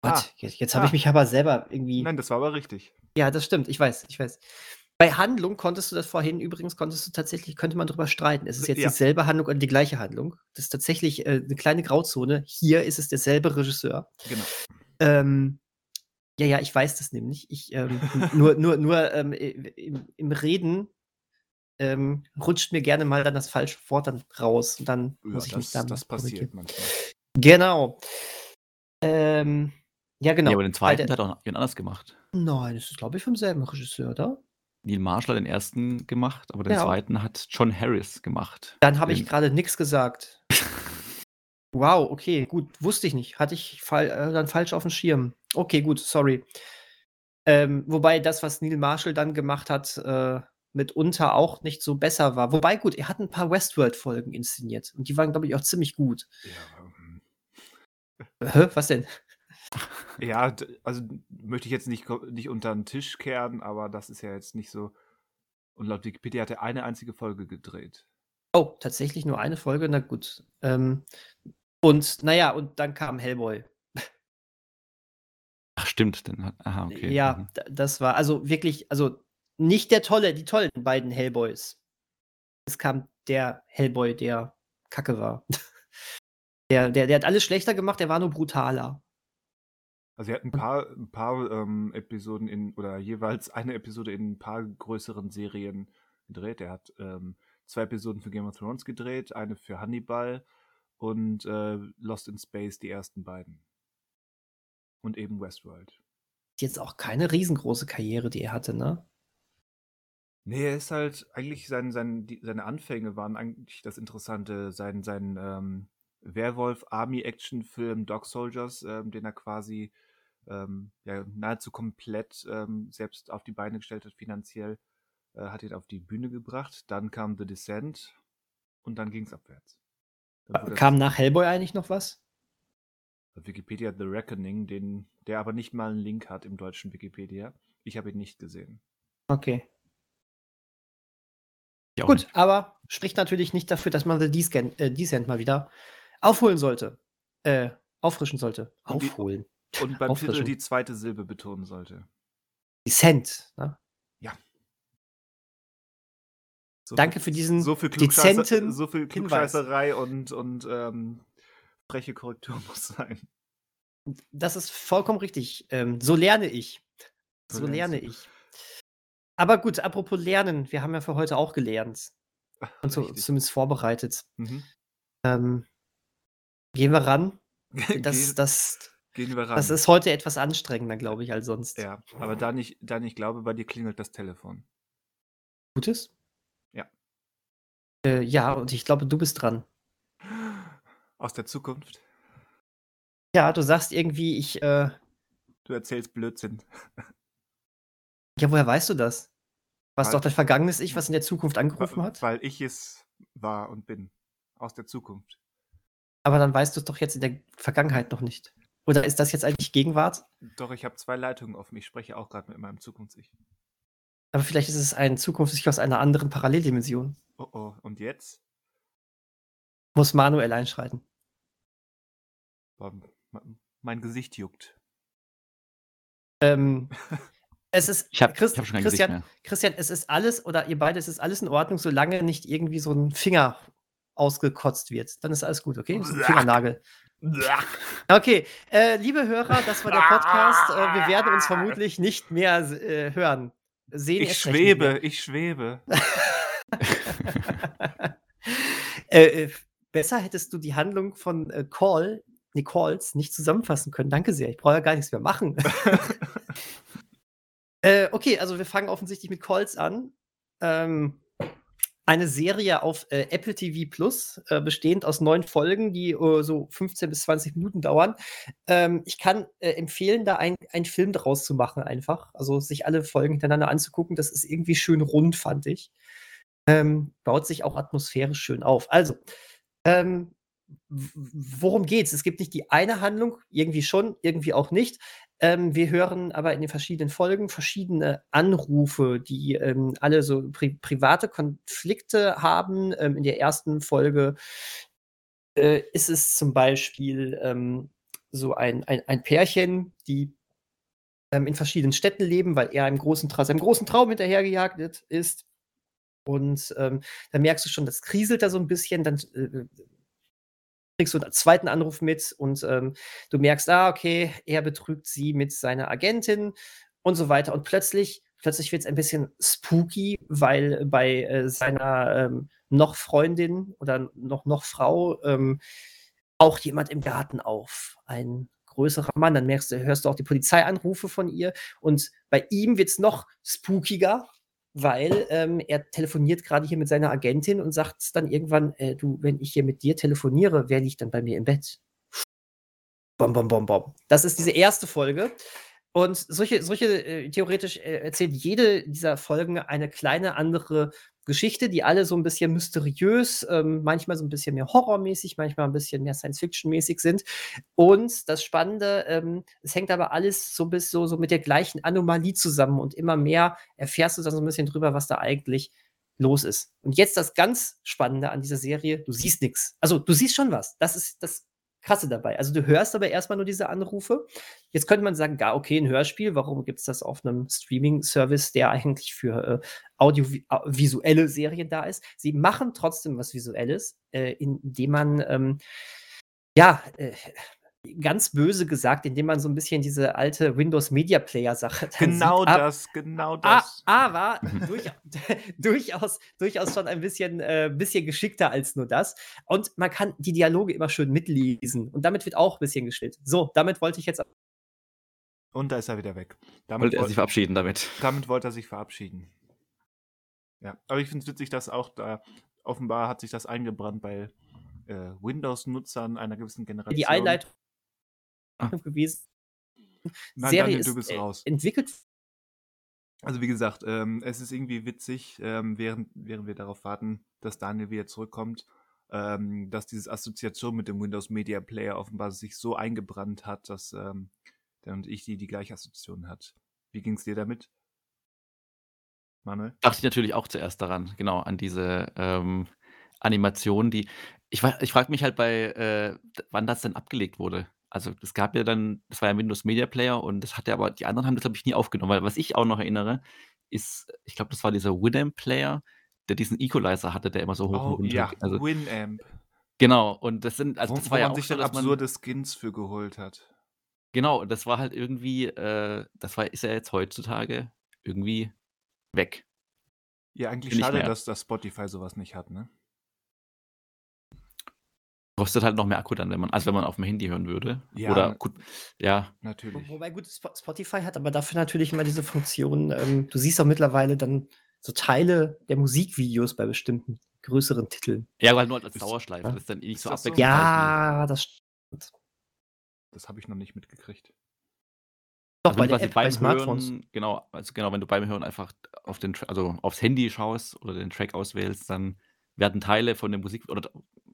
Gott, Ah. jetzt, jetzt habe ich Ah. mich aber selber irgendwie. Nein, das war aber richtig. Ja, das stimmt. Ich weiß, ich weiß. Bei Handlung konntest du das vorhin übrigens, konntest du tatsächlich, könnte man drüber streiten. Ist es jetzt Ja. dieselbe Handlung oder die gleiche Handlung? Das ist tatsächlich äh, eine kleine Grauzone. Hier ist es derselbe Regisseur. Genau. Ähm, ja, ja, ich weiß das nämlich. Ich, ähm, (laughs) nur, nur, nur ähm, im, im Reden ähm, rutscht mir gerne mal dann das falsche Wort dann raus und dann Ja, muss ich mich das, dann das passiert manchmal. Genau. Ähm, ja, genau. Ja, aber den zweiten der- hat auch noch jemand anders gemacht. Nein, das ist, glaube ich, vom selben Regisseur, oder? Neil Marshall hat den ersten gemacht, aber den Ja. zweiten hat John Harris gemacht. Dann habe ich gerade nichts gesagt. (laughs) Wow, okay, gut, wusste ich nicht. Hatte ich fall, äh, dann falsch auf dem Schirm. Okay, gut, sorry. Ähm, wobei das, was Neil Marshall dann gemacht hat, äh, mitunter auch nicht so besser war. Wobei, gut, er hat ein paar Westworld-Folgen inszeniert und die waren, glaube ich, auch ziemlich gut. Ja, ähm, Hä, was denn? Ja, also möchte ich jetzt nicht, nicht unter den Tisch kehren, aber das ist ja jetzt nicht so. Und laut Wikipedia hat er eine einzige Folge gedreht. Oh, tatsächlich nur eine Folge, na gut. Ähm, und naja, und dann kam Hellboy. Ach, stimmt. Hat, aha, okay. Ja, mhm. das war also wirklich, also nicht der tolle, die tollen beiden Hellboys. Es kam der Hellboy, der Kacke war. (laughs) Der, der, der hat alles schlechter gemacht, der war nur brutaler. Also er hat ein paar, ein paar ähm, Episoden in, oder jeweils eine Episode in ein paar größeren Serien gedreht. Er hat ähm, zwei Episoden für Game of Thrones gedreht, eine für Hannibal und äh, Lost in Space, die ersten beiden. Und eben Westworld. Jetzt auch keine riesengroße Karriere, die er hatte, ne? Nee, er ist halt, eigentlich sein, sein, die, seine Anfänge waren eigentlich das Interessante, sein, sein ähm, Werwolf-Army-Action-Film Dog Soldiers, ähm, den er quasi ähm, ja, nahezu komplett ähm, selbst auf die Beine gestellt hat, finanziell, äh, hat ihn auf die Bühne gebracht. Dann kam The Descent und dann ging es abwärts. Dann Kam nach Hellboy eigentlich noch was? Wikipedia The Reckoning, den, der aber nicht mal einen Link hat im deutschen Wikipedia. Ich habe ihn nicht gesehen. Okay. Gut, nicht. aber spricht natürlich nicht dafür, dass man The Descent, äh, Descent mal wieder aufholen sollte. Äh, auffrischen sollte. Und die- Aufholen. Und beim Titel die zweite Silbe betonen sollte. Descent. Ne? So Danke für diesen so viel dezenten so viel. Klugscheißerei und, und ähm, freche Korrektur (laughs) muss sein. Das ist vollkommen richtig. Ähm, so lerne ich. So So lerne ich. Aber gut, apropos Lernen, wir haben ja für heute auch gelernt. Und so, zumindest vorbereitet. Mhm. Ähm, gehen wir ran. (laughs) Das, das, gehen wir ran. das ist heute etwas anstrengender, glaube ich, als sonst. ja, aber da nicht, da nicht glaube, bei dir klingelt das Telefon. Gutes? Ja. Äh, ja, und ich glaube, du bist dran. Aus der Zukunft. Ja, du sagst irgendwie, ich, äh, Du erzählst Blödsinn. (laughs) ja, woher weißt du das? Was Weil- doch dein vergangenes Ich, was in der Zukunft angerufen hat? Weil ich es war und bin. Aus der Zukunft. Aber dann weißt du es doch jetzt in der Vergangenheit noch nicht. Oder ist das jetzt eigentlich Gegenwart? Doch, ich habe zwei Leitungen offen. Ich spreche auch gerade mit meinem Zukunfts-Ich. Aber vielleicht ist es ein Zukunfts-Ich aus einer anderen Paralleldimension. Oh oh, und jetzt? Muss Manuel einschreiten. Mein Gesicht juckt. Ähm, (laughs) es ist, Ich habe hab schon kein Christian, Gesicht mehr. Christian, es ist alles, oder ihr beide, es ist alles in Ordnung, solange nicht irgendwie so ein Finger ausgekotzt wird. Dann ist alles gut, okay? Fingernagel. Okay, äh, liebe Hörer, das war der Podcast. Äh, wir werden uns vermutlich nicht mehr äh, hören. Sehen Ich schwebe, ich schwebe. (laughs) äh, äh, besser hättest du die Handlung von äh, Call, Nicoles, nicht zusammenfassen können. Danke sehr. Ich brauche ja gar nichts mehr machen. (laughs) (laughs) Okay, also wir fangen offensichtlich mit Calls an. Ähm, eine Serie auf äh, Apple TV Plus, äh, bestehend aus neun Folgen, die äh, so 15 bis 20 Minuten dauern. Ähm, ich kann äh, empfehlen, da ein- einen Film draus zu machen, einfach. Also sich alle Folgen hintereinander anzugucken. Das ist irgendwie schön rund, fand ich. Ähm, baut sich auch atmosphärisch schön auf. Also, ähm, worum geht's? Es gibt nicht die eine Handlung, irgendwie schon, irgendwie auch nicht. Ähm, wir hören aber in den verschiedenen Folgen verschiedene Anrufe, die ähm, alle so pri private Konflikte haben. Ähm, in der ersten Folge äh, ist es zum Beispiel ähm, so ein, ein, ein Pärchen, die ähm, in verschiedenen Städten leben, weil er einem großen, seinem großen Traum hinterhergejagt ist. Und ähm, da merkst du schon, das kriselt da so ein bisschen. Dann äh, kriegst du einen zweiten Anruf mit und ähm, du merkst, ah, okay, er betrügt sie mit seiner Agentin und so weiter. Und plötzlich, plötzlich wird es ein bisschen spooky, weil bei äh, seiner ähm, noch Freundin oder noch, noch Frau ähm, auch jemand im Garten auf. Ein größerer Mann. Dann merkst du, hörst du auch die Polizeianrufe von ihr. Und bei ihm wird es noch spookiger, weil ähm, er telefoniert gerade hier mit seiner Agentin und sagt dann irgendwann, äh, du, wenn ich hier mit dir telefoniere, wer liegt dann bei mir im Bett? Bom, bom, bom, bom. Das ist diese erste Folge. Und solche, solche äh, theoretisch äh, erzählt jede dieser Folgen eine kleine andere Geschichte, die alle so ein bisschen mysteriös, ähm, manchmal so ein bisschen mehr horrormäßig, manchmal ein bisschen mehr Science-Fiction-mäßig sind. Und das Spannende, ähm, es hängt aber alles so bis so, so mit der gleichen Anomalie zusammen und immer mehr erfährst du dann so ein bisschen drüber, was da eigentlich los ist. Und jetzt das ganz Spannende an dieser Serie, du siehst nichts. Also du siehst schon was. Das ist das Krasse dabei. Also du hörst aber erstmal nur diese Anrufe. Jetzt könnte man sagen, gar okay, ein Hörspiel, warum gibt es das auf einem Streaming-Service, der eigentlich für äh, audiovisuelle Serien da ist? Sie machen trotzdem was Visuelles, äh, indem man ähm, ja, äh, ganz böse gesagt, indem man so ein bisschen diese alte Windows Media Player Sache Genau sieht. Ab- das, genau Ah, das. aber (laughs) durch, (laughs) durchaus, durchaus schon ein bisschen, äh, bisschen geschickter als nur das. Und man kann die Dialoge immer schön mitlesen. Und damit wird auch ein bisschen gespielt. So, damit wollte ich jetzt. Und da ist er wieder weg. Damit, Wollte er sich verabschieden damit. damit wollte er sich verabschieden. Ja, aber ich finde es witzig, dass auch da offenbar hat sich das eingebrannt bei äh, Windows-Nutzern einer gewissen Generation. Die Einleitung Ah. Gewesen. Nein, Serie Daniel, du ist bist äh, raus. entwickelt. Also wie gesagt, ähm, es ist irgendwie witzig, ähm, während, während wir darauf warten, dass Daniel wieder zurückkommt, ähm, dass diese Assoziation mit dem Windows Media Player offenbar sich so eingebrannt hat, dass ähm, der und ich die die gleiche Assoziation hat. Wie ging es dir damit? Manuel? Dachte ich natürlich auch zuerst daran, genau, an diese, ähm, Animation, die ich ich frage mich halt bei, äh, wann das denn abgelegt wurde. Also, es gab ja dann das war ja Windows Media Player und das hatte aber die anderen haben das, glaube ich, nie aufgenommen, weil was ich auch noch erinnere, ist ich glaube, das war dieser Winamp Player, der diesen Equalizer hatte, der immer so hoch und Oh runter ja, also Winamp. genau, und das sind also, Wo das wo war ja man auch sich so, dann dass man absurde Skins für geholt hat. genau, das war halt irgendwie, äh das war ist ja jetzt heutzutage irgendwie weg. Ja, eigentlich schade, dass dass Spotify so was nicht hat, ne? Kostet halt noch mehr Akku dann, wenn man also, wenn man auf'm Handy hören würde. Ja, Oder gut, ja. Natürlich. wobei gut, Spo Spotify hat aber dafür natürlich immer diese Funktion, ähm, du siehst auch mittlerweile dann so Teile der Musikvideos bei bestimmten größeren Titeln. Ja, aber halt nur als Ist Dauerschleife. ja. Das ist dann eh nicht Ist so das so? Ja, das stimmt. Das habe ich noch nicht mitgekriegt. Doch, Also, bei der App bei beim Smartphones. Hören genau, also, genau, wenn du beim Hören einfach auf den also, aufs Handy schaust oder den Track auswählst, dann werden Teile von der Musik oder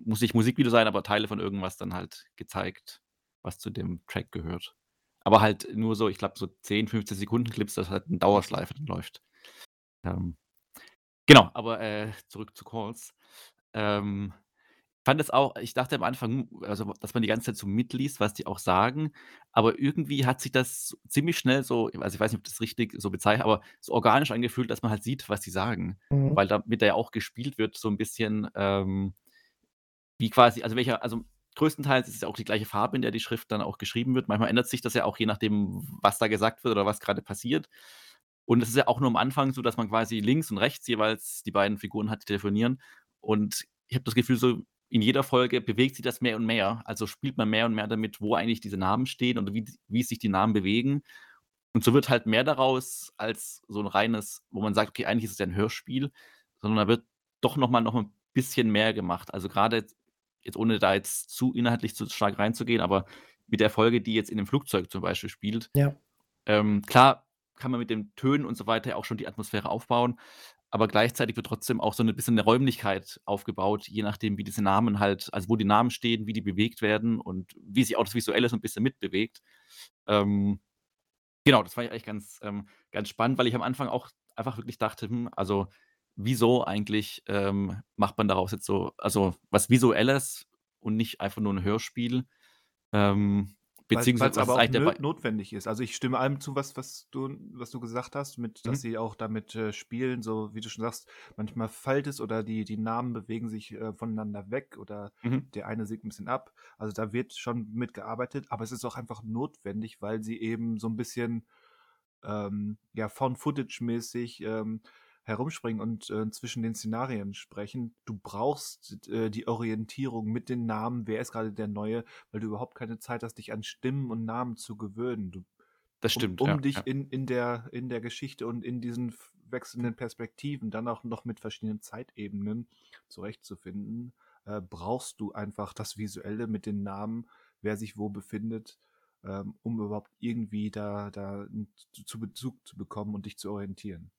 muss nicht Musikvideo sein, aber Teile von irgendwas dann halt gezeigt, was zu dem Track gehört. Aber halt nur so, ich glaube, so 10, 15 Sekunden Clips, das halt in Dauerschleife dann läuft. Ähm, genau, aber, äh, zurück zu Calls. Ähm, fand es auch ich dachte am Anfang, also, dass man die ganze Zeit so mitliest, was die auch sagen, aber irgendwie hat sich das ziemlich schnell so also, ich weiß nicht, ob das richtig so bezeichnet, aber so organisch angefühlt, dass man halt sieht, was die sagen. Mhm. Weil damit da ja auch gespielt wird, so 'n bisschen, ähm, wie quasi also, welcher also, größtenteils ist es auch die gleiche Farbe, in der die Schrift dann auch geschrieben wird. Manchmal ändert sich das ja auch je nachdem, was da gesagt wird oder was grade passiert. Und es ist ja auch nur am Anfang so, dass man quasi links und rechts jeweils die beiden Figuren hat, die telefonieren. Und ich habe das Gefühl, so in jeder Folge bewegt sich das mehr und mehr. Also, spielt man mehr und mehr damit, wo eigentlich diese Namen stehen oder wie wie sich die Namen bewegen. Und so wird halt mehr daraus als so 'n reines wo man sagt: „Okay, eigentlich ist es ja 'n Hörspiel“, sondern da wird doch noch mal noch 'n bisschen mehr gemacht. Also, grade jetzt ohne da jetzt zu inhaltlich zu stark reinzugehen, aber mit der Folge, die jetzt in dem Flugzeug zum Beispiel spielt, Ja. ähm, klar kann man mit den Tönen und so weiter auch schon die Atmosphäre aufbauen, aber gleichzeitig wird trotzdem auch so 'ne bisschen 'ne Räumlichkeit aufgebaut, je nachdem, wie diese Namen halt also, wo die Namen stehen, wie die bewegt werden und wie sich auch das Visuelle so 'n bisschen mitbewegt. Ähm, genau, das fand ich eigentlich ganz ähm, ganz spannend, weil ich am Anfang auch einfach wirklich dachte: „Hm, also, wieso eigentlich, ähm, macht man daraus jetzt so also, was Visuelles und nicht einfach nur 'n Hörspiel?“ Ähm, beziehungsweise weil's was aber auch eigentlich nö notwendig ist. Also, ich stimme allem zu, was was du was du gesagt hast, mit dass Mhm. sie auch damit, äh, spielen, so wie du schon sagst, manchmal fällt es oder die die Namen bewegen sich, äh, voneinander weg oder Mhm. der eine sinkt 'n bisschen ab. Also, da wird schon mit gearbeitet, aber es ist auch einfach notwendig, weil sie eben so 'n bisschen, ähm, ja, Found-Footage-mäßig, ähm, herumspringen und, äh, zwischen den Szenarien sprechen. Du brauchst, äh, die Orientierung mit den Namen. Wer ist grade der Neue? Weil du überhaupt keine Zeit hast, dich an Stimmen und Namen zu gewöhnen. Du Das um stimmt, um ja, dich ja. in in der in der Geschichte und in diesen wechselnden Perspektiven, dann auch noch mit verschiedenen Zeitebenen zurechtzufinden, äh, brauchst du einfach das Visuelle mit den Namen, wer sich wo befindet, ähm, um überhaupt irgendwie da da zu Bezug zu bekommen und dich zu orientieren.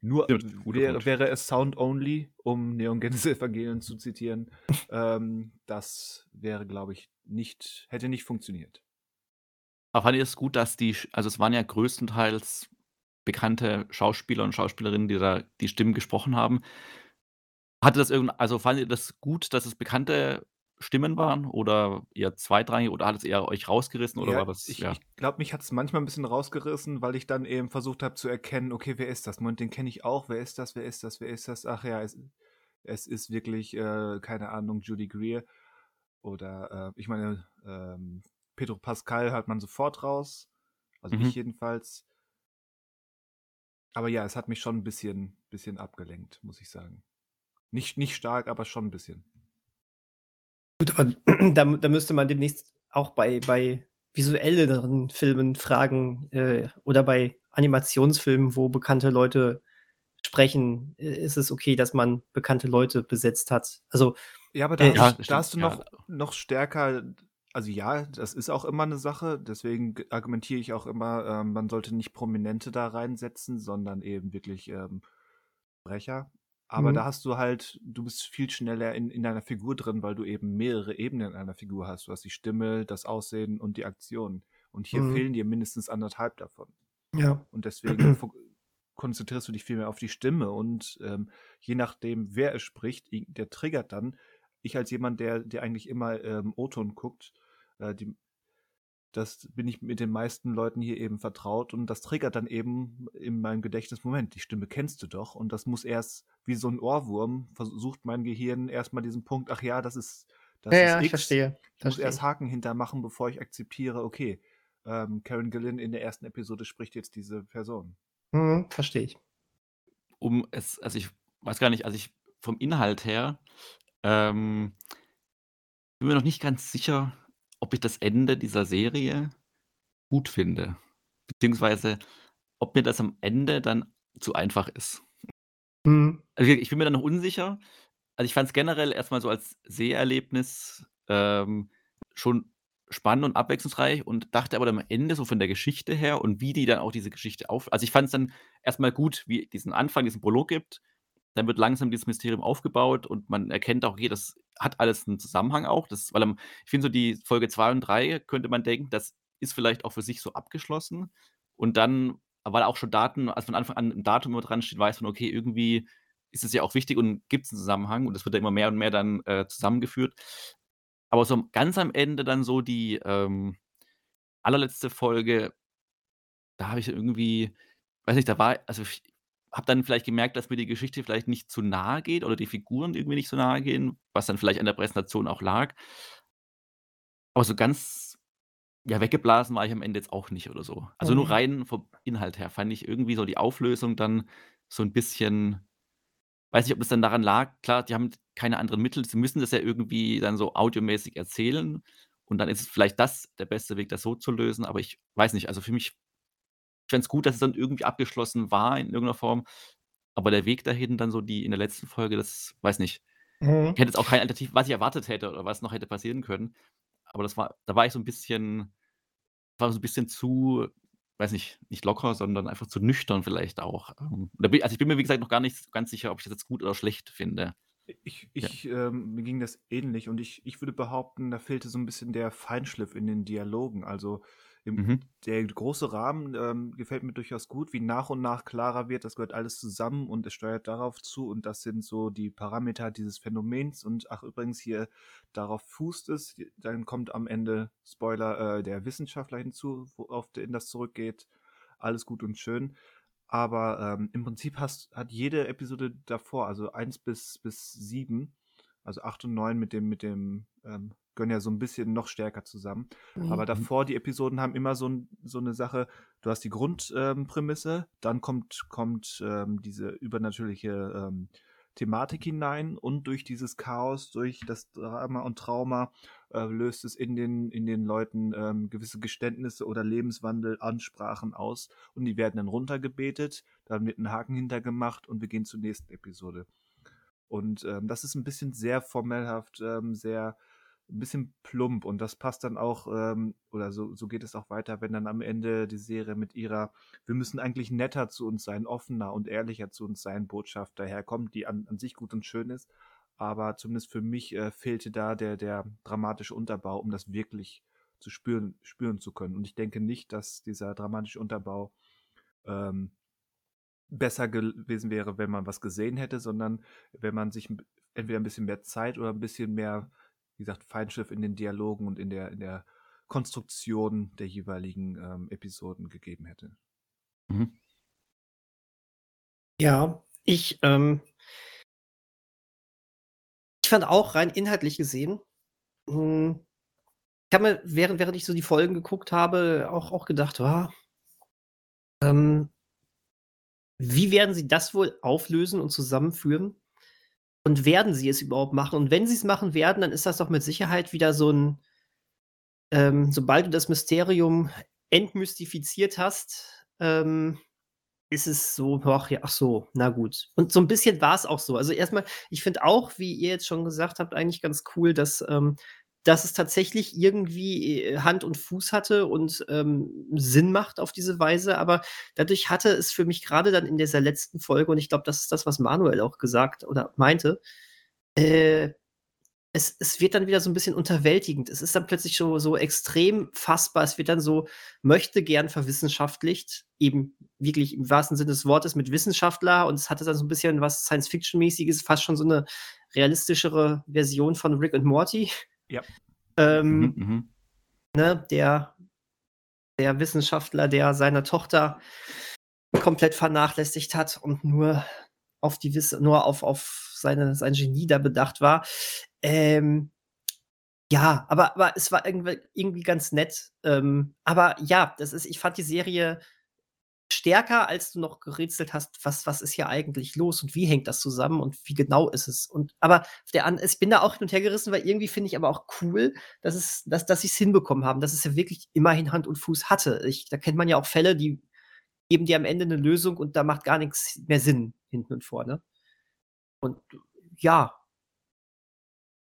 Nur wäre wäre es Sound Only, um Neon Genesis (laughs) Evangelion zu zitieren, ähm, das wäre, glaube ich, nicht hätte nicht funktioniert. Aber fandet ihr es gut, dass die also, es waren ja größtenteils bekannte Schauspieler und Schauspielerinnen, die da die Stimmen gesprochen haben. Hatte das irgend also, fandet ihr das gut, dass es bekannte Stimmen waren oder eher zweitrangig oder hat es eher euch rausgerissen oder Ja, war das ich ja? ich glaube, mich hat's manchmal 'n bisschen rausgerissen, weil ich dann eben versucht habe zu erkennen: „Okay, wer ist das? Moment, den kenne ich auch. Wer ist das? Wer ist das? Wer ist das? Ach ja, es es ist wirklich, äh, keine Ahnung, Judy Greer.“ Oder, äh, ich meine, ähm, Pedro Pascal hört man sofort raus, also, Mhm. ich jedenfalls. Aber ja, es hat mich schon 'n bisschen bisschen abgelenkt, muss ich sagen. Nicht nicht stark, aber schon 'n bisschen. Gut, aber (clears throat) da da müsste man demnächst auch bei bei visuelleren Filmen fragen, äh, oder bei Animationsfilmen, wo bekannte Leute sprechen, i ist es okay, dass man bekannte Leute besetzt hat? Also, Ja, aber da äh, hast Ja, da hast du ja. noch noch stärker also, ja, das ist auch immer 'ne Sache, deswegen argumentiere ich auch immer, ähm, man sollte nicht Prominente da reinsetzen, sondern eben wirklich, ähm, Sprecher. Aber da Mhm. hast du halt du bist viel schneller in in deiner Figur drin, weil du eben mehrere Ebenen einer Figur hast. Du hast die Stimme, das Aussehen und die Aktion. Und hier Mhm. fehlen dir mindestens 1,5 davon. Ja. Und deswegen konzentrierst du dich viel mehr auf die Stimme und ähm, je nachdem, wer es spricht, der triggert dann. Ich als jemand, der, der eigentlich immer ähm, O-Ton guckt, äh, die, das bin ich mit den meisten Leuten hier eben vertraut und das triggert dann eben in meinem Gedächtnis, Moment, die Stimme kennst du doch und das muss erst wie so ein Ohrwurm, versucht mein Gehirn erstmal diesen Punkt, ach ja, das ist, das ja, ist ja, X. ich verstehe. Ich muss verstehe. erst Haken hintermachen, bevor ich akzeptiere, okay, ähm, Karen Gillen in der ersten Episode spricht jetzt diese Person. Mhm, verstehe ich. Um es, also ich weiß gar nicht, also ich vom Inhalt her, ähm, bin mir noch nicht ganz sicher, ob ich das Ende dieser Serie gut finde. Beziehungsweise, ob mir das am Ende dann zu einfach ist. Mhm. Also ich bin mir da noch unsicher. Also ich fand es generell erstmal so als Seherlebnis ähm, schon spannend und abwechslungsreich und dachte aber dann am Ende so von der Geschichte her und wie die dann auch diese Geschichte auf. Also ich fand es dann erstmal gut, wie diesen Anfang, diesen Prolog gibt. Dann wird langsam dieses Mysterium aufgebaut und man erkennt auch, okay, das hat alles einen Zusammenhang auch. Das, weil ich finde so die Folge 2 und 3 könnte man denken, das ist vielleicht auch für sich so abgeschlossen. Und dann, weil auch schon Daten, als von Anfang an ein Datum immer dran steht, weiß man, okay, irgendwie ist es ja auch wichtig und gibt es einen Zusammenhang und das wird ja immer mehr und mehr dann äh, zusammengeführt. Aber so ganz am Ende dann so die ähm, allerletzte Folge, da habe ich irgendwie, weiß nicht, da war, also ich habe dann vielleicht gemerkt, dass mir die Geschichte vielleicht nicht zu nahe geht oder die Figuren irgendwie nicht so nahe gehen, was dann vielleicht an der Präsentation auch lag. Aber so ganz ja, weggeblasen war ich am Ende jetzt auch nicht oder so. Also nur Mhm. rein vom Inhalt her fand ich irgendwie so die Auflösung dann so ein bisschen weiß nicht, ob es dann daran lag, klar, die haben keine anderen Mittel, sie müssen das ja irgendwie dann so audiomäßig erzählen und dann ist es vielleicht das der beste Weg, das so zu lösen, aber ich weiß nicht, also für mich ich fände es gut, dass es dann irgendwie abgeschlossen war in irgendeiner Form, aber der Weg dahin dann so die in der letzten Folge, das weiß nicht. Mhm. Ich hätte jetzt auch kein Alternativ was ich erwartet hätte oder was noch hätte passieren können, aber das war da war ich so 'n bisschen war so 'n bisschen zu weiß nicht, nicht locker, sondern einfach zu nüchtern vielleicht auch. Ähm, also ich bin mir, wie gesagt, noch gar nicht ganz sicher, ob ich das jetzt gut oder schlecht finde. Ich, Ja. ich ähm, mir ging das ähnlich und ich, ich würde behaupten, da fehlte so ein bisschen der Feinschliff in den Dialogen. Also Mhm. der große Rahmen ähm, gefällt mir durchaus gut, wie nach und nach klarer wird, das gehört alles zusammen und es steuert darauf zu und das sind so die Parameter dieses Phänomens und ach übrigens hier darauf fußt es, dann kommt am Ende Spoiler äh, der Wissenschaftler hinzu, auf den das zurückgeht. Alles gut und schön. Aber ähm, im Prinzip hast, hat jede Episode davor, also 1 bis, bis 7, also 8 und 9 mit dem, mit dem, ähm, gehören ja so ein bisschen noch stärker zusammen. Aber Mhm. davor, die Episoden haben immer so, ein, so eine Sache, du hast die Grundprämisse, dann kommt, kommt ähm, diese übernatürliche ähm, Thematik hinein und durch dieses Chaos, durch das Drama und Trauma äh, löst es in den, in den Leuten ähm, gewisse Geständnisse oder Lebenswandel, Ansprachen aus und die werden dann runtergebetet, dann wird ein Haken hintergemacht und wir gehen zur nächsten Episode. Und ähm, das ist ein bisschen sehr formelhaft, ähm, sehr ein bisschen plump und das passt dann auch, ähm, oder so, so geht es auch weiter, wenn dann am Ende die Serie mit ihrer, wir müssen eigentlich netter zu uns sein, offener und ehrlicher zu uns sein, Botschaft daherkommt, die an, an sich gut und schön ist. Aber zumindest für mich äh, fehlte da der, der dramatische Unterbau, um das wirklich zu spüren, spüren zu können. Und ich denke nicht, dass dieser dramatische Unterbau ähm, besser gewesen wäre, wenn man was gesehen hätte, sondern wenn man sich entweder ein bisschen mehr Zeit oder ein bisschen mehr, wie gesagt, Feinschliff in den Dialogen und in der, in der Konstruktion der jeweiligen ähm, Episoden gegeben hätte. Mhm. Ja, ich, ähm, ich fand auch rein inhaltlich gesehen, hm, ich habe mir, während, während ich so die Folgen geguckt habe, auch, auch gedacht, ah, ähm, wie werden sie das wohl auflösen und zusammenführen? Und werden sie es überhaupt machen? Und wenn sie es machen werden, dann ist das doch mit Sicherheit wieder so ein, ähm, sobald du das Mysterium entmystifiziert hast, ähm, ist es so, ach ja, ach so, na gut. Und so ein bisschen war es auch so. Also erstmal, ich finde auch, wie ihr jetzt schon gesagt habt, eigentlich ganz cool, dass, ähm, dass es tatsächlich irgendwie äh, Hand und Fuß hatte und ähm, Sinn macht auf diese Weise. Aber dadurch hatte es für mich gerade dann in dieser letzten Folge, und ich glaube, das ist das, was Manuel auch gesagt oder meinte, äh, es es wird dann wieder so 'n bisschen unterwältigend. Es ist dann plötzlich so so extrem fassbar. Es wird dann so möchte gern verwissenschaftlicht, eben wirklich im wahrsten Sinne des Wortes mit Wissenschaftler und es hatte dann so 'n bisschen was Science-Fiction-mäßiges, fast schon so 'ne realistischere Version von Rick und Morty. Ja. Ähm, Mhm, mhm. ne, der der Wissenschaftler, der seine Tochter komplett vernachlässigt hat und nur auf die Wiss nur auf auf seine sein Genie da bedacht war. Ähm, ja, aber aber es war irgendw irgendwie ganz nett. Ähm, aber ja, das ist ich fand die Serie stärker, als du noch gerätselt hast, was was ist hier eigentlich los und wie hängt das zusammen und wie genau ist es? Und aber der an ich bin da auch hin und her gerissen, weil irgendwie finde ich aber auch cool, dass es dass dass sie's hinbekommen haben, dass es ja wirklich immerhin Hand und Fuß hatte. Ich da kennt man ja auch Fälle, die geben dir am Ende 'ne Lösung und da macht gar nix mehr Sinn hinten und vorne. Und ja.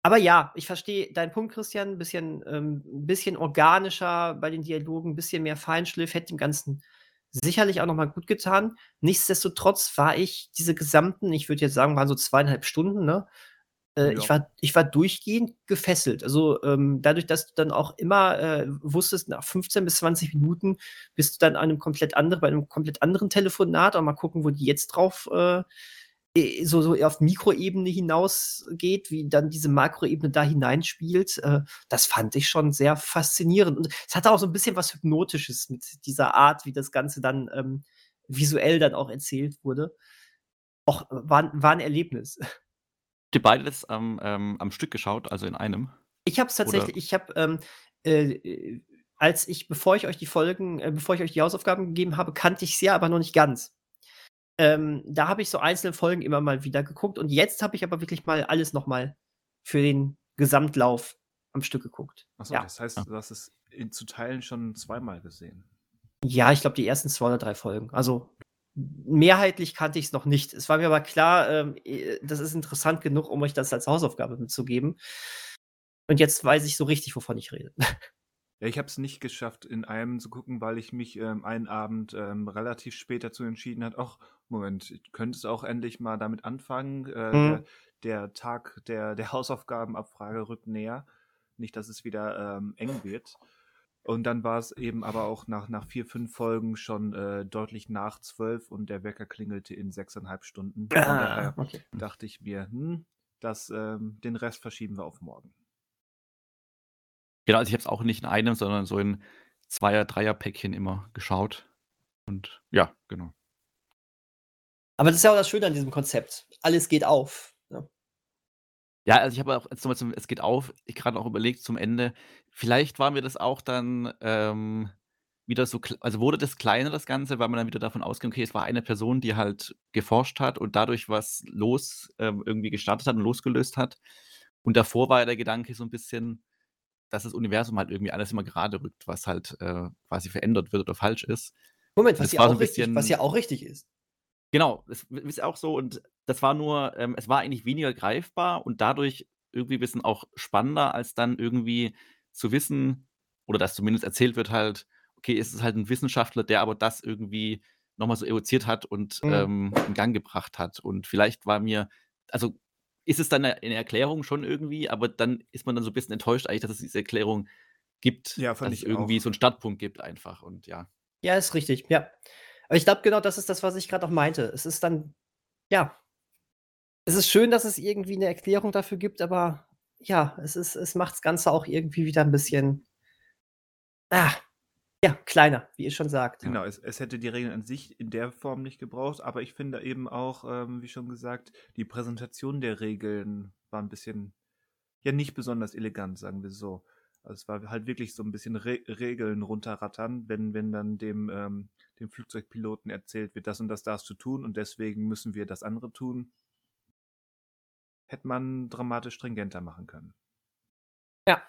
Aber ja, ich verstehe deinen Punkt, Christian, 'n bisschen ähm, bisschen organischer bei den Dialogen, 'n bisschen mehr Feinschliff hätte dem Ganzen sicherlich auch noch mal gut getan. Nichtsdestotrotz war ich diese gesamten ich würde jetzt sagen, waren so 2,5 Stunden, ne? Äh, ich Ja. war ich war durchgehend gefesselt. Also, ähm, dadurch, dass du dann auch immer, äh, wusstest, nach 15 bis 20 Minuten bist du dann an 'nem komplett andere bei 'nem komplett anderen Telefonat. Auch mal gucken, wo die jetzt drauf, äh, so so auf Mikroebene hinausgeht, wie dann diese Makroebene da hineinspielt. Äh, das fand ich schon sehr faszinierend. Und es hatte auch so 'n bisschen was Hypnotisches mit dieser Art, wie das Ganze dann, ähm, visuell dann auch erzählt wurde. Och, war war 'n Erlebnis. (laughs) Habt ihr beide das am ähm, am Stück geschaut, also in einem? Ich habe es Oder tatsächlich ich habe, ähm, äh, äh, als ich bevor ich euch die Folgen äh, bevor ich euch die Hausaufgaben gegeben habe, kannte ich's ja, aber noch nicht ganz. Ähm, da habe ich so einzelne Folgen immer mal wieder geguckt und jetzt habe ich aber wirklich mal alles noch mal für den Gesamtlauf am Stück geguckt. Ach so, Ja. das heißt, du hast es in zu Teilen schon zweimal gesehen? Ja, ich glaube, die ersten 2 oder 3 Folgen. Also, mehrheitlich kannte ich's noch nicht. Es war mir aber klar, ähm, äh, das ist interessant genug, um euch das als Hausaufgabe mitzugeben. Und jetzt weiß ich so richtig, wovon ich rede. (laughs) Ja, ich habe es nicht geschafft, in einem zu gucken, weil ich mich, ähm, einen Abend, ähm, relativ spät dazu entschieden hat: „Ach, Moment, ich könnte es auch endlich mal damit anfangen. Äh, Mhm. der der Tag der der Hausaufgabenabfrage rückt näher. Nicht, dass es wieder, ähm, eng wird.“ Und dann war's eben aber auch nach nach 4, 5 Folgen schon, äh, deutlich nach 12 und der Wecker klingelte in 6,5 Stunden. Ah, daher okay. dachte ich mir: „Hm, das, ähm den Rest verschieben wir auf morgen.“ Genau, also ich habe es auch nicht in einem, sondern so in Zweier Dreierpäckchen immer geschaut. Und ja, genau. Aber das ist ja auch das Schöne an diesem Konzept. Alles geht auf, ne? Ja, also ich habe auch jetzt noch mal zum „Es geht auf“ ich grad auch überlegt zum Ende, vielleicht war mir das auch dann, ähm, wieder so also wurde das kleiner, das Ganze, weil man dann wieder davon ausging, okay, es war eine Person, die halt geforscht hat und dadurch was los ähm, irgendwie gestartet hat und losgelöst hat. Und davor war ja der Gedanke so 'n bisschen, dass das Universum halt irgendwie alles immer gerade rückt, was halt, äh, quasi verändert wird oder falsch ist. Moment, was ja so auch 'n richtig was ja auch richtig ist. Genau, das ist auch so und das war nur ähm, es war eigentlich weniger greifbar und dadurch irgendwie bisschen auch spannender, als dann irgendwie zu wissen oder dass zumindest erzählt wird halt, okay, es ist halt 'n Wissenschaftler, der aber das irgendwie noch mal so evoziert hat und, Mhm. ähm, in Gang gebracht hat. Und vielleicht war mir also ist es dann 'ne 'ne Erklärung schon irgendwie, aber dann ist man dann so 'n bisschen enttäuscht eigentlich, dass es diese Erklärung gibt, Ja, dass es irgendwie auch. so 'n Startpunkt gibt einfach und ja. Ja, ist richtig, ja. Aber ich glaube, genau das ist das, was ich grad auch meinte. Es ist dann ja es ist schön, dass es irgendwie 'ne Erklärung dafür gibt, aber ja, es ist es macht's Ganze auch irgendwie wieder 'n bisschen ah, ja, kleiner, wie ihr schon sagt. Genau, es es hätte die Regeln an sich in der Form nicht gebraucht, aber ich finde eben auch, ähm, wie schon gesagt, die Präsentation der Regeln war 'n bisschen ja, nicht besonders elegant, sagen wir so. Also, es war halt wirklich so 'n bisschen Re Regeln runterrattern, wenn wenn dann dem ähm, dem Flugzeugpiloten erzählt wird: „Das und das darfst du tun und deswegen müssen wir das andere tun.“ Hätte man dramatisch stringenter machen können. Ja.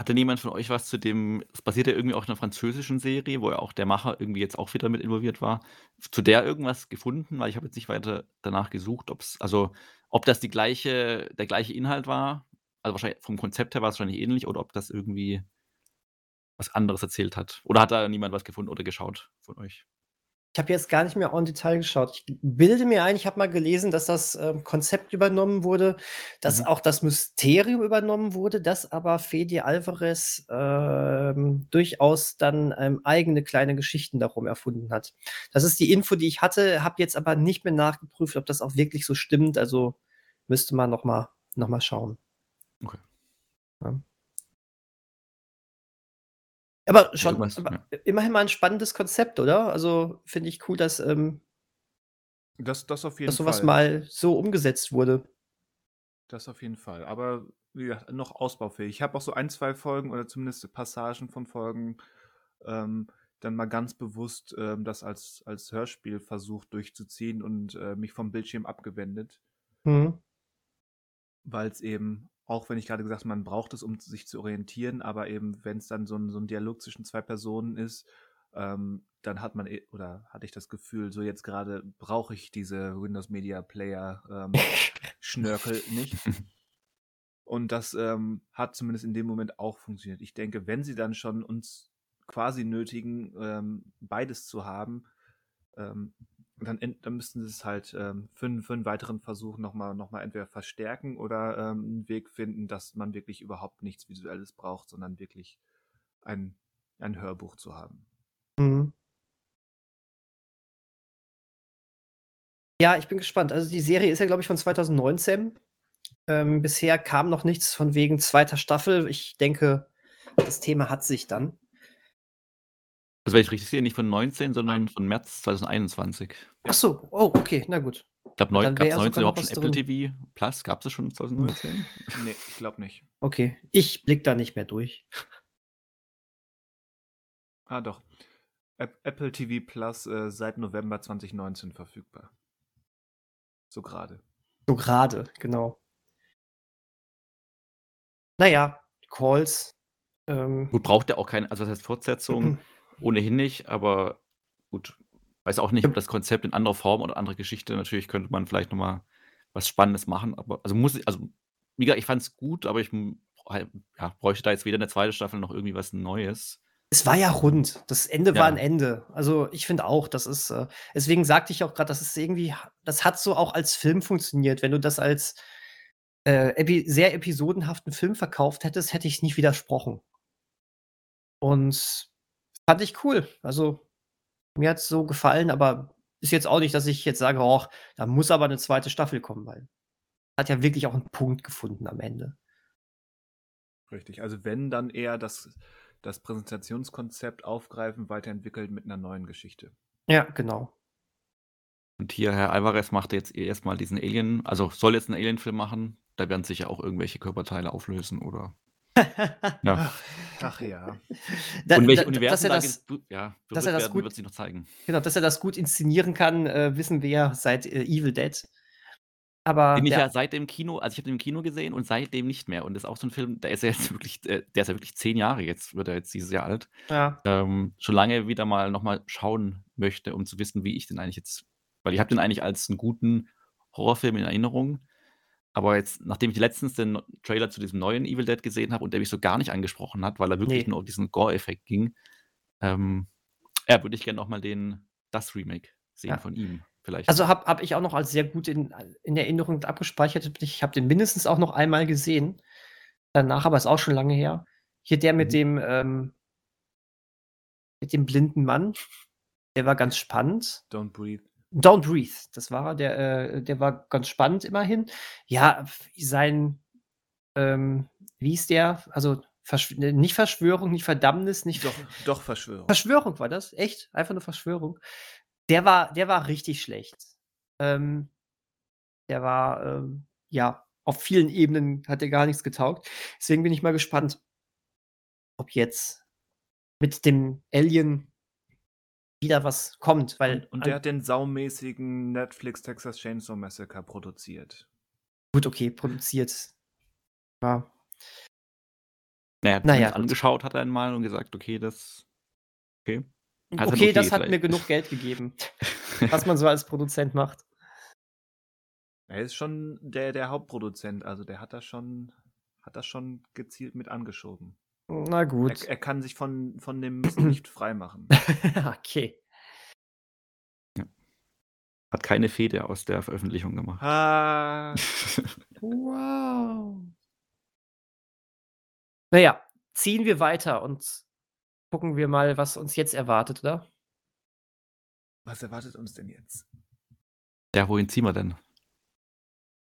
Hat denn jemand von euch was zu dem es basiert ja irgendwie auf 'ner französischen Serie, wo ja auch der Macher irgendwie jetzt auch wieder mit involviert war. Zu der irgendwas gefunden? Weil ich habe jetzt nicht weiter danach gesucht, ob's also, ob das die gleiche der gleiche Inhalt war. Also, wahrscheinlich vom Konzept her war's wahrscheinlich ähnlich oder ob das irgendwie was anderes erzählt hat. Oder hat da niemand was gefunden oder geschaut von euch? Ich habe jetzt gar nicht mehr en Detail geschaut. Ich bilde mir ein, ich habe mal gelesen, dass das, ähm, Konzept übernommen wurde, dass Mhm. auch das Mysterium übernommen wurde, dass aber Fede Alvarez, ähm, durchaus dann, ähm, eigene kleine Geschichten darum erfunden hat. Das ist die Info, die ich hatte, habe jetzt aber nicht mehr nachgeprüft, ob das auch wirklich so stimmt. Also, müsste man noch mal noch mal schauen. Okay. Ja. Aber schon aber ja. immerhin mal 'n spannendes Konzept, oder? Also, finde ich cool, dass, ähm Das das auf jeden dass so was Fall. mal so umgesetzt wurde. Das auf jeden Fall. Aber wie gesagt, noch ausbaufähig. Ich habe auch so ein, 2 Folgen oder zumindest Passagen von Folgen, ähm, dann mal ganz bewusst, ähm, das als als Hörspiel versucht durchzuziehen und, äh, mich vom Bildschirm abgewendet. Mhm. Weil's eben auch wenn ich grade gesagt habe, man braucht es, um sich zu orientieren, aber eben, wenn's dann so 'n so 'n Dialog zwischen 2 Personen ist, ähm, dann hat man e oder hatte ich das Gefühl, so jetzt grade brauche ich diese Windows Media Player, ähm, Schnörkel nicht. Und das, ähm, hat zumindest in dem Moment auch funktioniert. Ich denke, wenn sie dann schon uns quasi nötigen, ähm, beides zu haben, ähm, dann dann müssten sie's halt, ähm, für 'n für 'n weiteren Versuch noch mal noch mal entweder verstärken oder, ähm, 'n Weg finden, dass man wirklich überhaupt nichts Visuelles braucht, sondern wirklich ein ein Hörbuch zu haben. Mhm. Ja, ich bin gespannt. Also, die Serie ist ja, glaube ich, von 2019. Ähm, bisher kam noch nichts von wegen zweiter Staffel. Ich denke, das Thema hat sich dann. Also, wenn ich richtig sehe, nicht von 19, sondern von März 2021. Ach so, oh, okay, na gut. Ich glaube, neu wäre sogar 19 noch überhaupt schon Apple drin. TV Plus? Gab's das schon 2019? Ne, ich glaube nicht. Okay, ich blicke da nicht mehr durch. Ah, doch. App Apple TV Plus, äh, seit November 2019 verfügbar. So grade. So grade, genau. Na ja, Calls, ähm Gut, braucht ja auch keine also, was heißt Fortsetzung? (clears throat) Ohnehin nicht, aber gut. Weiß auch nicht, ob das Konzept in anderer Form oder andere Geschichte natürlich könnte man vielleicht noch mal was Spannendes machen, aber also, muss ich also, wie gesagt, ich fand's gut, aber ich, halt ja, bräuchte da jetzt weder 'ne 2. Staffel noch irgendwie was Neues. Es war ja rund. Das Ende war 'n Ja. Ende. Also, ich finde auch, das ist, äh deswegen sagte ich auch grad, das ist irgendwie das hat so auch als Film funktioniert. Wenn du das als, äh, epi sehr episodenhaften Film verkauft hättest, hätte ich's nicht widersprochen. Und fand ich cool. Also, mir hat's so gefallen, aber ist jetzt auch nicht, dass ich jetzt sage: „Och, da muss aber 'ne 2. Staffel kommen“, weil hat ja wirklich auch 'n Punkt gefunden am Ende. Richtig. Also, wenn, dann eher das das Präsentationskonzept aufgreifen, weiterentwickeln mit 'ner neuen Geschichte. Ja, genau. Und hier Herr Alvarez macht jetzt eh erst mal diesen Alien also, soll jetzt 'n Alien-Film machen. Da werden sich ja auch irgendwelche Körperteile auflösen oder ja. Ach, ja. Da Und welche da dass Universen er da das ja, dass er das werden, gut wird sich noch zeigen. genau, dass er das gut inszenieren kann, äh, wissen wir ja seit, äh, Evil Dead. Aber Den ich ja seit dem Kino also, ich habe den im Kino gesehen und seitdem nicht mehr. Und das ist auch so 'n Film, der ist ja jetzt wirklich äh, der ist ja wirklich 10 Jahre jetzt wird er jetzt dieses Jahr alt. Ja. Ähm, schon lange wieder mal noch mal schauen möchte, um zu wissen, wie ich den eigentlich jetzt weil ich habe den eigentlich als 'n guten Horrorfilm in Erinnerung. Aber jetzt, nachdem ich letztens den Trailer zu diesem neuen Evil Dead gesehen habe und der mich so gar nicht angesprochen hat, weil er wirklich Ne. nur um diesen Gore-Effekt ging, ähm, ja, würde ich gern noch mal den das Remake sehen Ja. von ihm vielleicht. Also, habe habe ich auch noch als sehr gut in in Erinnerung abgespeichert. Ich habe den mindestens auch noch einmal gesehen. Danach aber ist auch schon lange her. Hier der mit Mhm. dem, ähm mit dem blinden Mann, der war ganz spannend. Don't Breathe. Don't Breathe, das war er, der äh, der war ganz spannend immerhin. Ja, sein, ähm wie hieß der? Also, Verschw ne, nicht Verschwörung, nicht Verdammnis, nicht Doch, doch Verschwörung. Verschwörung war das, echt? Einfach nur Verschwörung. Der war der war richtig schlecht. Ähm, der war, ähm ja, auf vielen Ebenen hat der gar nichts getaugt. Deswegen bin ich mal gespannt ob jetzt mit dem Alien wieder was kommt, weil Und und der hat den saumäßigen Netflix Texas Chainsaw Massacre produziert. Gut, okay, produziert. Ja. Na ja, Na ja, zumindest gut. angeschaut hat er ihn mal und gesagt: „Okay, das okay.“ Also, Okay, das hat vielleicht. mir genug (laughs) Geld gegeben, (laughs) was man so als Produzent macht. Er ist schon der der Hauptproduzent, also, der hat das schon hat das schon gezielt mit angeschoben. Na gut. Er er kann sich von von dem (clears throat) Mist nicht freimachen. (laughs) Okay. Hat keine Fehde aus der Veröffentlichung gemacht. Ah, (laughs) Wow. Naja, ziehen wir weiter und gucken wir mal, was uns jetzt erwartet, oder? was erwartet uns denn jetzt? Ja, wohin ziehen wir denn?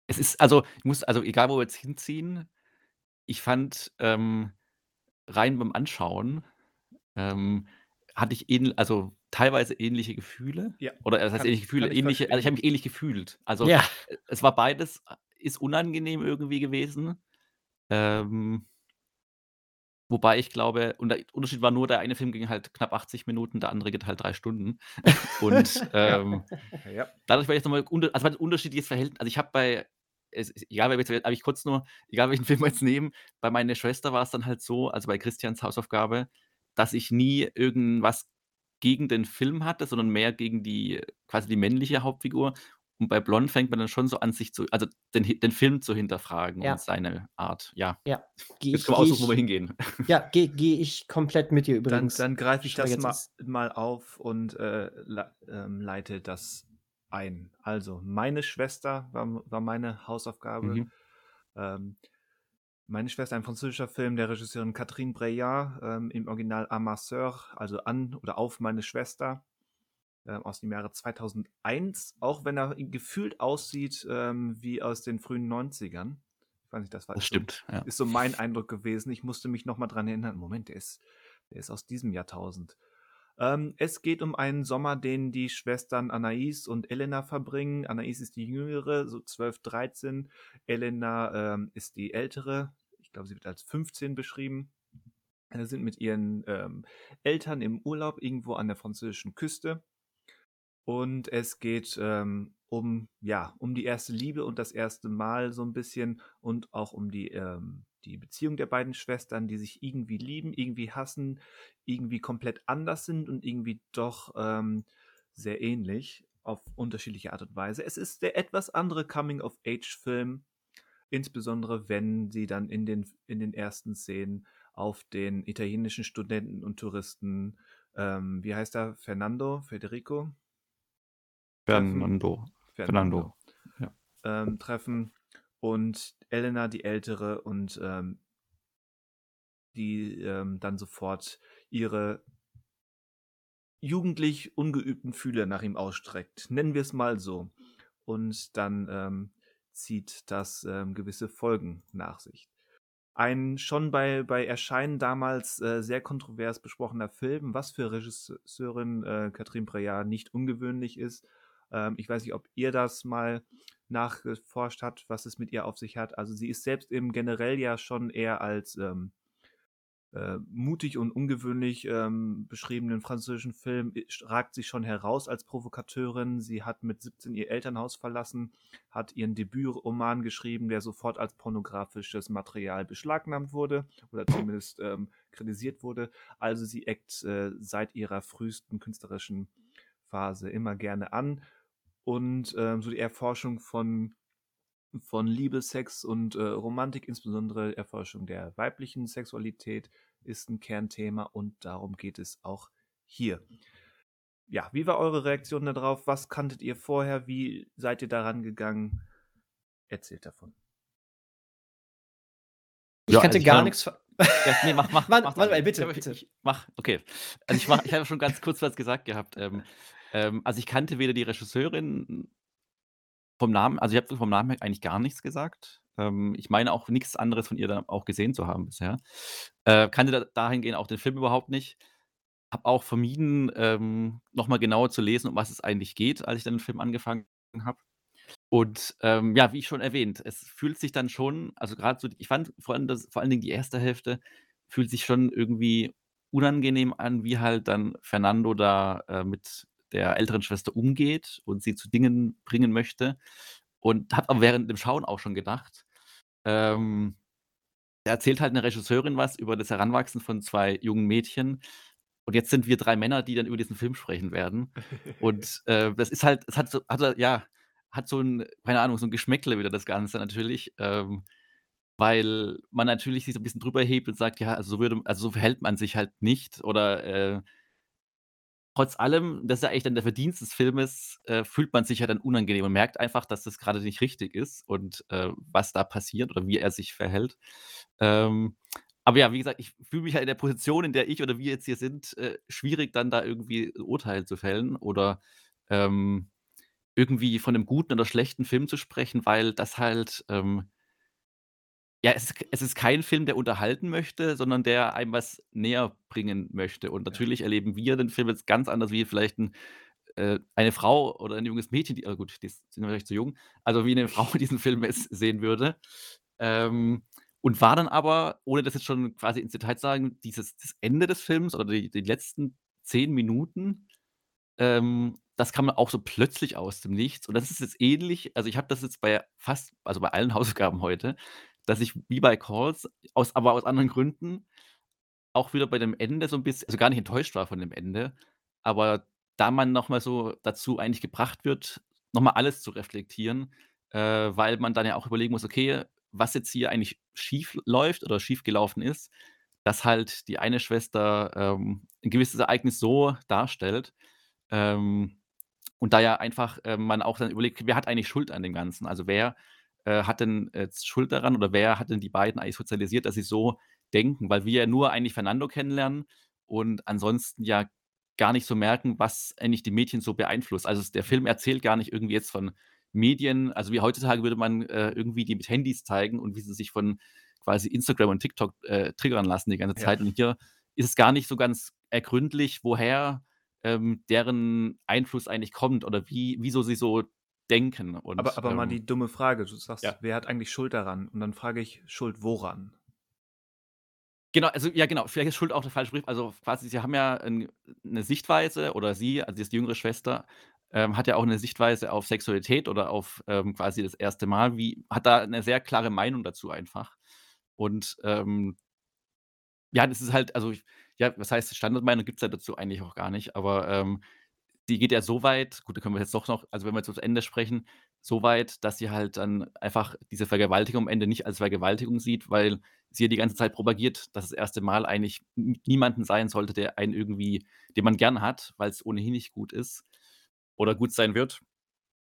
Es ist, also, ich muss, also egal, wo wir jetzt hinziehen, ich fand ähm, rein beim Anschauen ähm, hatte ich ähn, also teilweise ähnliche Gefühle. Ja, Oder das heißt kann- ähnliche Gefühle, ich ähnliche, also ich habe mich ähnlich gefühlt. Also Ja. äh, es war beides, ist unangenehm irgendwie gewesen. Ähm, wobei ich glaube, und der Unterschied war nur, der eine Film ging halt knapp 80 Minuten, der andere geht halt drei Stunden. und (laughs) ähm, Ja. dadurch war jetzt nochmal, also war ein unterschiedliches Verhältnis. Also ich habe bei, es, egal, jetzt, ich kurz nur, egal welchen (laughs) Film wir jetzt nehmen, bei meiner Schwester war es dann halt so, also bei Christians Hausaufgabe, dass ich nie irgendwas gegen den Film hatte, sondern mehr gegen die, quasi die männliche Hauptfigur. Und bei Blond fängt man dann schon so an, sich zu, also den, den Film zu hinterfragen Ja. und seine Art. Ja. Ja, gehe Jetzt ich, können wir geh aussuchen, wo wir ich, hingehen. ja, gehe geh ich komplett mit dir Dann, übrigens. dann greife ich das Steigert mal, mal auf und äh, le ähm, leite das ein. Also, meine Schwester war, war meine Hausaufgabe. Mhm. Ähm, meine Schwester, ein französischer Film der Regisseurin Catherine Breillat, ähm, im Original À ma sœur, also an oder auf meine Schwester, ähm, aus dem Jahre 2001, auch wenn er gefühlt aussieht ähm, wie aus den frühen 90ern. Ich weiß nicht, das war Das so- stimmt. Ja. ist so mein Eindruck gewesen. Ich musste mich nochmal dran erinnern. Moment, der ist, der ist aus diesem Jahrtausend. Ähm, es geht um einen Sommer, den die Schwestern Anais und Elena verbringen. Anais ist die jüngere, so 12, 13. Elena ähm, ist die ältere. Ich glaube, sie wird als 15 beschrieben. Sie sind mit ihren ähm, Eltern im Urlaub irgendwo an der französischen Küste. Und es geht ähm, um, ja, um die erste Liebe und das erste Mal so ein bisschen und auch um die, ähm, die Beziehung der beiden Schwestern, die sich irgendwie lieben, irgendwie hassen, irgendwie komplett anders sind und irgendwie doch ähm, sehr ähnlich auf unterschiedliche Art und Weise. Es ist der etwas andere Coming-of-Age-Film, insbesondere wenn sie dann in den, in den ersten Szenen auf den italienischen Studenten und Touristen, ähm, wie heißt er, Fernando, Federico? Fernando. Fernando. Ja. Ähm, treffen und Elena, die Ältere, und ähm, die ähm, dann sofort ihre jugendlich ungeübten Fühler nach ihm ausstreckt. Nennen wir es mal so. Und dann ähm, zieht das ähm, gewisse Folgen nach sich. Ein schon bei, bei Erscheinen damals äh, sehr kontrovers besprochener Film, was für Regisseurin äh, Catherine Breillat nicht ungewöhnlich ist. Ähm, ich weiß nicht, ob ihr das mal nachgeforscht habt, was es mit ihr auf sich hat. Also sie ist selbst im generell ja schon eher als ähm, äh, mutig und ungewöhnlich ähm, beschriebenen französischen Film i- ragt sie schon heraus als Provokateurin. Sie hat mit 17 ihr Elternhaus verlassen, hat ihren Debütroman geschrieben, der sofort als pornografisches Material beschlagnahmt wurde oder zumindest ähm, kritisiert wurde. Also sie eckt äh, seit ihrer frühesten künstlerischen Phase immer gerne an und ähm, so die Erforschung von von Liebe, Sex und äh, Romantik, insbesondere Erforschung der weiblichen Sexualität, ist ein Kernthema und darum geht es auch hier. Ja, wie war eure Reaktion darauf? Was kanntet ihr vorher? Wie seid ihr daran gegangen? Erzählt davon. Ich Ja, kannte also gar war- nichts. Ja, nee, mach, mach, (laughs) Mann, mach mal, bitte, bitte. Ich, mach, okay. Also ich, mach, ich habe schon ganz kurz was gesagt gehabt. Ähm, ähm, also ich kannte weder die Regisseurin vom Namen, also ich habe vom Namen eigentlich gar nichts gesagt. Ähm, ich meine auch nichts anderes von ihr da auch gesehen zu haben bisher. Äh, kannte da, dahingehend auch den Film überhaupt nicht. Habe auch vermieden, ähm, nochmal genauer zu lesen, um was es eigentlich geht, als ich dann den Film angefangen habe. Und ähm, ja, wie ich schon erwähnt, es fühlt sich dann schon, also gerade so, ich fand vor allem, das, vor allen Dingen die erste Hälfte fühlt sich schon irgendwie unangenehm an, wie halt dann Fernando da äh, mit der älteren Schwester umgeht und sie zu Dingen bringen möchte. Und habe aber während dem Schauen auch schon gedacht, ähm, da erzählt halt eine Regisseurin was über das Heranwachsen von zwei jungen Mädchen. Und jetzt sind wir drei Männer, die dann über diesen Film sprechen werden. (laughs) Und äh, das ist halt, es hat so, hat, ja, hat so ein, keine Ahnung, so ein Geschmäckle wieder das Ganze natürlich. Ähm, weil man natürlich sich so ein bisschen drüber hebt und sagt, ja, also so würde, also so verhält man sich halt nicht. Oder äh, trotz allem, das ist ja eigentlich dann der Verdienst des Filmes, äh, fühlt man sich ja dann unangenehm und merkt einfach, dass das gerade nicht richtig ist und, äh, was da passiert oder wie er sich verhält. Ähm, aber ja, wie gesagt, ich fühle mich halt in der Position, in der ich oder wir jetzt hier sind, äh, schwierig dann da irgendwie 'n Urteil zu fällen oder, ähm, irgendwie von 'nem guten oder schlechten Film zu sprechen, weil das halt, ähm ja, es ist es ist kein Film, der unterhalten möchte, sondern der einem was näherbringen möchte. Und Ja. natürlich erleben wir den Film jetzt ganz anders wie vielleicht 'n äh, eine Frau oder ein junges Mädchen, die ah gut, die sind vielleicht zu jung, also wie 'ne (laughs) Frau diesen Film jetzt sehen würde. Ähm, und war dann aber, ohne das jetzt schon quasi ins Detail zu sagen, dieses das Ende des Films oder die die letzten 10 Minuten, ähm, das kam auch so plötzlich aus dem Nichts. Und das ist jetzt ähnlich also, ich habe das jetzt bei fast also, bei allen (laughs) Hausaufgaben heute, dass ich wie bei „Calls“ aus aber aus anderen Gründen auch wieder bei dem Ende so 'n biss also, gar nicht enttäuscht war von dem Ende, aber da man noch mal so dazu eigentlich gebracht wird, noch mal alles zu reflektieren, äh, weil man dann ja auch überlegen muss: „Okay, was jetzt hier eigentlich schief läuft oder schiefgelaufen ist, dass halt die eine Schwester, ähm, 'n gewisses Ereignis so darstellt.“ Ähm, und da ja einfach, ähm, man auch dann überlegt: „Wer hat eigentlich Schuld an dem Ganzen?“ Also, wer, äh, hat denn jetzt Schuld daran oder wer hat denn die beiden eigentlich sozialisiert, dass sie so denken? Weil wir ja nur eigentlich Fernando kennenlernen und ansonsten ja gar nicht so merken, was eigentlich die Mädchen so beeinflusst. Also, der Film erzählt gar nicht irgendwie jetzt von Medien also, wie heutzutage würde man, äh, irgendwie die mit Handys zeigen und wie sie sich von quasi Instagram und TikTok, äh, triggern lassen die ganze Ja. Zeit. Und hier ist es gar nicht so ganz ergründlich, woher, ähm, deren Einfluss eigentlich kommt oder wie wieso sie so denken und, Aber aber mal ähm die dumme Frage. Du sagst: Ja. „Wer hat eigentlich Schuld daran?“ Und dann frage ich: „Schuld woran?“ Genau, also ja genau, vielleicht ist Schuld auch der falsche Begriff. Also, quasi, sie haben ja 'n 'ne Sichtweise oder sie, also die jüngere Schwester, ähm, hat ja auch 'ne Sichtweise auf Sexualität oder auf, ähm, quasi das 1. Mal wie hat da 'ne sehr klare Meinung dazu einfach. Und, ähm ja, das ist halt also, ja, was heißt Standardmeinung gibt's ja dazu eigentlich auch gar nicht, aber, ähm, die geht ja so weit gut, da können wir jetzt doch noch also, wenn wir jetzt aufs Ende sprechen, so weit, dass sie halt dann einfach diese Vergewaltigung am Ende nicht als Vergewaltigung sieht, weil sie ja die ganze Zeit propagiert, dass das 1. Mal eigentlich niemanden sein sollte, der einen irgendwie den man gern hat, weil's ohnehin nicht gut ist oder gut sein wird.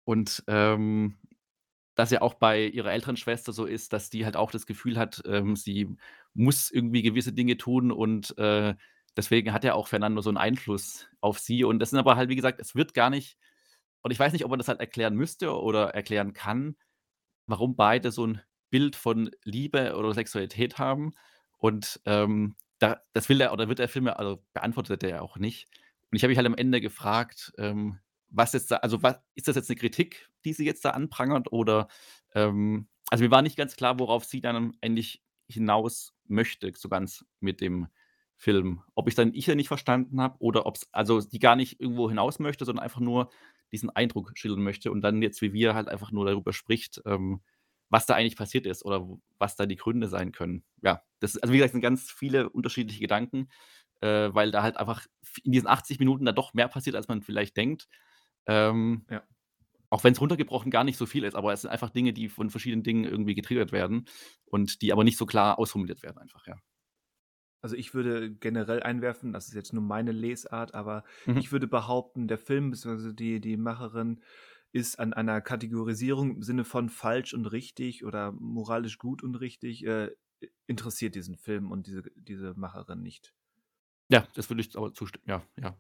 Und, ähm, dass ja auch bei ihrer älteren Schwester so ist, dass die halt auch das Gefühl hat, ähm, sie muss irgendwie gewisse Dinge tun und, äh, deswegen hat ja auch Fernando so 'n Einfluss auf sie. Und das sind aber halt, wie gesagt es wird gar nicht und ich weiß nicht, ob man das halt erklären müsste oder erklären kann, warum beide so 'n Bild von Liebe oder Sexualität haben. Und, ähm, da das will der oder wird der Film ja also, beantwortet er ja auch nicht. Und ich habe mich halt am Ende gefragt, ähm, was jetzt da also, wa ist das jetzt 'ne Kritik, die sie jetzt da anprangert oder, ähm also, mir war nicht ganz klar, worauf sie dann eigentlich hinaus möchte, so ganz mit dem Film. Ob ich's dann ich ja nicht verstanden habe oder ob's also, die gar nicht irgendwo hinaus möchte, sondern einfach nur diesen Eindruck schildern möchte und dann jetzt wie wir halt einfach nur darüber spricht, ähm, was da eigentlich passiert ist oder was da die Gründe sein können. Ja, das also, wie gesagt, sind ganz viele unterschiedliche Gedanken, äh, weil da halt einfach in diesen 80 Minuten dann doch mehr passiert, als man vielleicht denkt. Ähm, Ja. auch wenn's runtergebrochen gar nicht so viel ist, aber es sind einfach Dinge, die von verschiedenen Dingen irgendwie getriggert werden und die aber nicht so klar ausformuliert werden einfach, ja. Also, ich würde generell einwerfen, das ist jetzt nur meine Lesart, aber Mhm. ich würde behaupten, der Film beziehungsweise die die Macherin ist an einer Kategorisierung im Sinne von falsch und richtig oder moralisch gut und richtig, äh, interessiert diesen Film und diese diese Macherin nicht. Ja, das würde ich aber zustimmen, ja, ja.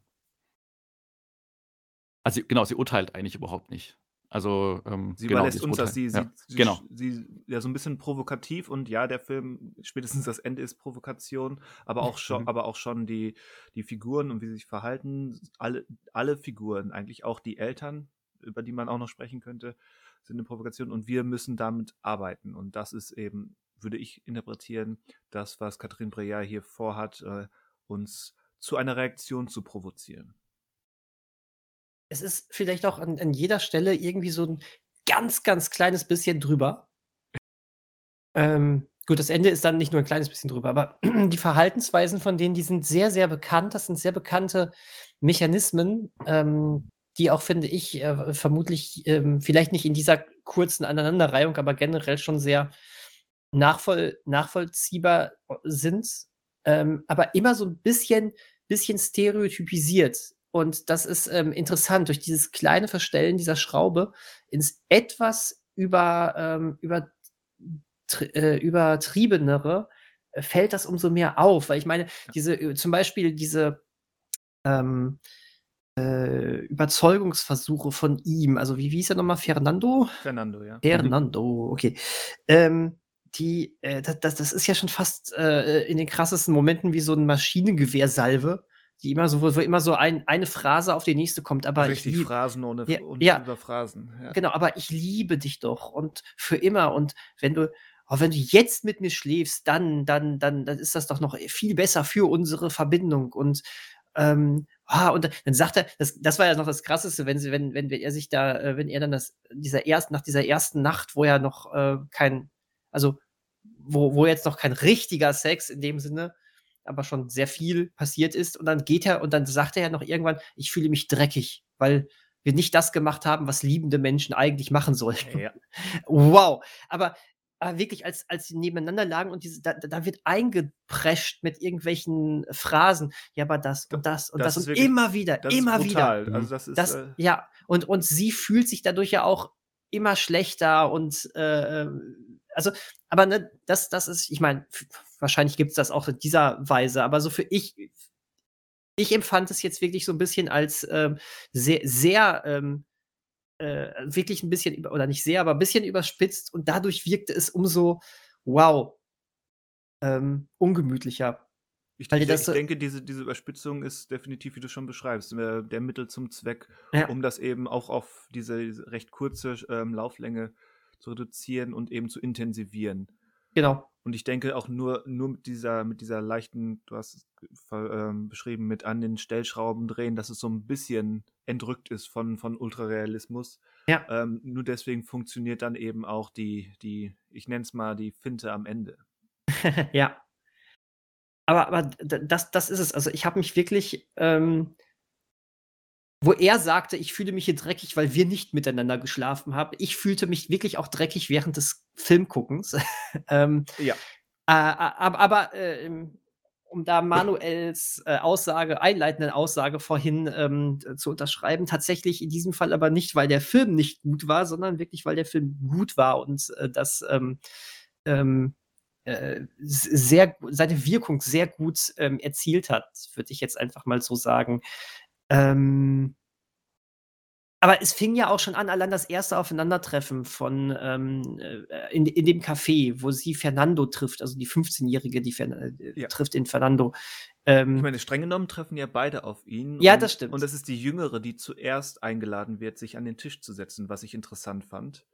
Also, genau, sie urteilt eigentlich überhaupt nicht. Also, ähm, Sie genau, überlässt uns das. Sie sie Ja, sie genau. sie ja, so 'n bisschen provokativ und ja, der Film spätestens das Ende ist Provokation, aber auch scho Mhm. aber auch schon die die Figuren und wie sie sich verhalten. Alle alle Figuren, eigentlich auch die Eltern, über die man auch noch sprechen könnte, sind 'ne Provokation und wir müssen damit arbeiten. Und das ist eben, würde ich interpretieren, das, was Catherine Breillat hier vorhat, äh, uns zu einer Reaktion zu provozieren. Es ist vielleicht auch an an jeder Stelle irgendwie so 'n ganz, ganz kleines bisschen drüber. Ähm, gut, das Ende ist dann nicht nur 'n kleines bisschen drüber, aber (clears throat) die Verhaltensweisen von denen, die sind sehr, sehr bekannt. Das sind sehr bekannte Mechanismen, ähm, die auch, finde ich, äh, vermutlich, ähm, vielleicht nicht in dieser kurzen Aneinanderreihung, aber generell schon sehr nachvoll nachvollziehbar o sind, ähm, aber immer so 'n bisschen bisschen stereotypisiert. Und das ist ähm, interessant, durch dieses kleine Verstellen dieser Schraube ins etwas über, ähm, über, äh, übertriebenere äh, fällt das umso mehr auf. Weil ich meine, diese, äh, zum Beispiel diese ähm, äh, Überzeugungsversuche von ihm, also wie, wie hieß er nochmal? Fernando? Fernando, ja. Fernando, okay. Ähm, die, äh, das, das ist ja schon fast äh, in den krassesten Momenten wie so ein Maschinengewehrsalve, die immer so, wo, wo immer so ein, eine Phrase auf die nächste kommt. Aber Richtig lieb, Phrasen ohne Ja, und ja. über Phrasen. Ja. genau, aber ich liebe dich doch und für immer und wenn du, oh, wenn du jetzt mit mir schläfst, dann, dann, dann, dann ist das doch noch viel besser für unsere Verbindung und ähm, ah, und dann sagt er, das, das war ja noch das Krasseste, wenn sie, wenn, wenn, wenn er sich da, äh, wenn er dann das, dieser erst, nach dieser ersten Nacht, wo er noch äh, kein, also wo, wo jetzt noch kein richtiger Sex in dem Sinne, aber schon sehr viel passiert ist. Und dann geht er und dann sagt er ja noch irgendwann, ich fühle mich dreckig, weil wir nicht das gemacht haben, was liebende Menschen eigentlich machen sollten. Ja. (laughs) Wow. Aber, aber wirklich, als, als sie nebeneinander lagen und diese, da, da wird eingeprescht mit irgendwelchen Phrasen. Ja, aber das und das und Das das, und wirklich- immer wieder, immer ist wieder. brutal. Also das ist Das, äh, ja, und, und sie fühlt sich dadurch ja auch immer schlechter und äh, also, aber ne, das, das ist, ich meine, wahrscheinlich gibt es das auch in dieser Weise, aber so für ich, ich empfand es jetzt wirklich so ein bisschen als ähm, sehr, sehr, ähm, äh, wirklich ein bisschen, oder nicht sehr, aber ein bisschen überspitzt und dadurch wirkte es umso, wow, ähm, ungemütlicher. Ich, Weil ich, so- denke, diese, diese Überspitzung ist definitiv, wie du schon beschreibst, der Mittel zum Zweck, Ja. um das eben auch auf diese recht kurze ähm, Lauflänge zu reduzieren und eben zu intensivieren. Genau. Und ich denke auch nur, nur mit dieser, mit dieser leichten, du hast es ähm, beschrieben, mit an den Stellschrauben drehen, dass es so ein bisschen entrückt ist von, von Ultrarealismus. Ja. Ähm, nur deswegen funktioniert dann eben auch die, die, ich nenne es mal die Finte am Ende. (laughs) ja. Aber, aber das, das ist es. Also ich habe mich wirklich, ähm, wo er sagte, ich fühle mich hier dreckig, weil wir nicht miteinander geschlafen haben. Ich fühlte mich wirklich auch dreckig während des Filmguckens. (laughs) ähm, Ja. äh, aber aber äh, um da Manuels äh, Aussage, einleitenden Aussage vorhin ähm, zu unterschreiben, tatsächlich in diesem Fall aber nicht, weil der Film nicht gut war, sondern wirklich, weil der Film gut war und äh, das ähm, ähm, äh, sehr, seine Wirkung sehr gut ähm, erzielt hat, würde ich jetzt einfach mal so sagen. Ähm, aber es fing ja auch schon an, allein das erste Aufeinandertreffen von ähm, äh, in, in dem Café, wo sie Fernando trifft, also die 15-Jährige, die Fern äh, Ja. trifft den Fernando. Ähm, Ich meine, streng genommen treffen ja beide auf ihn. Ja, und, das stimmt. Und es ist die Jüngere, die zuerst eingeladen wird, sich an den Tisch zu setzen, was ich interessant fand.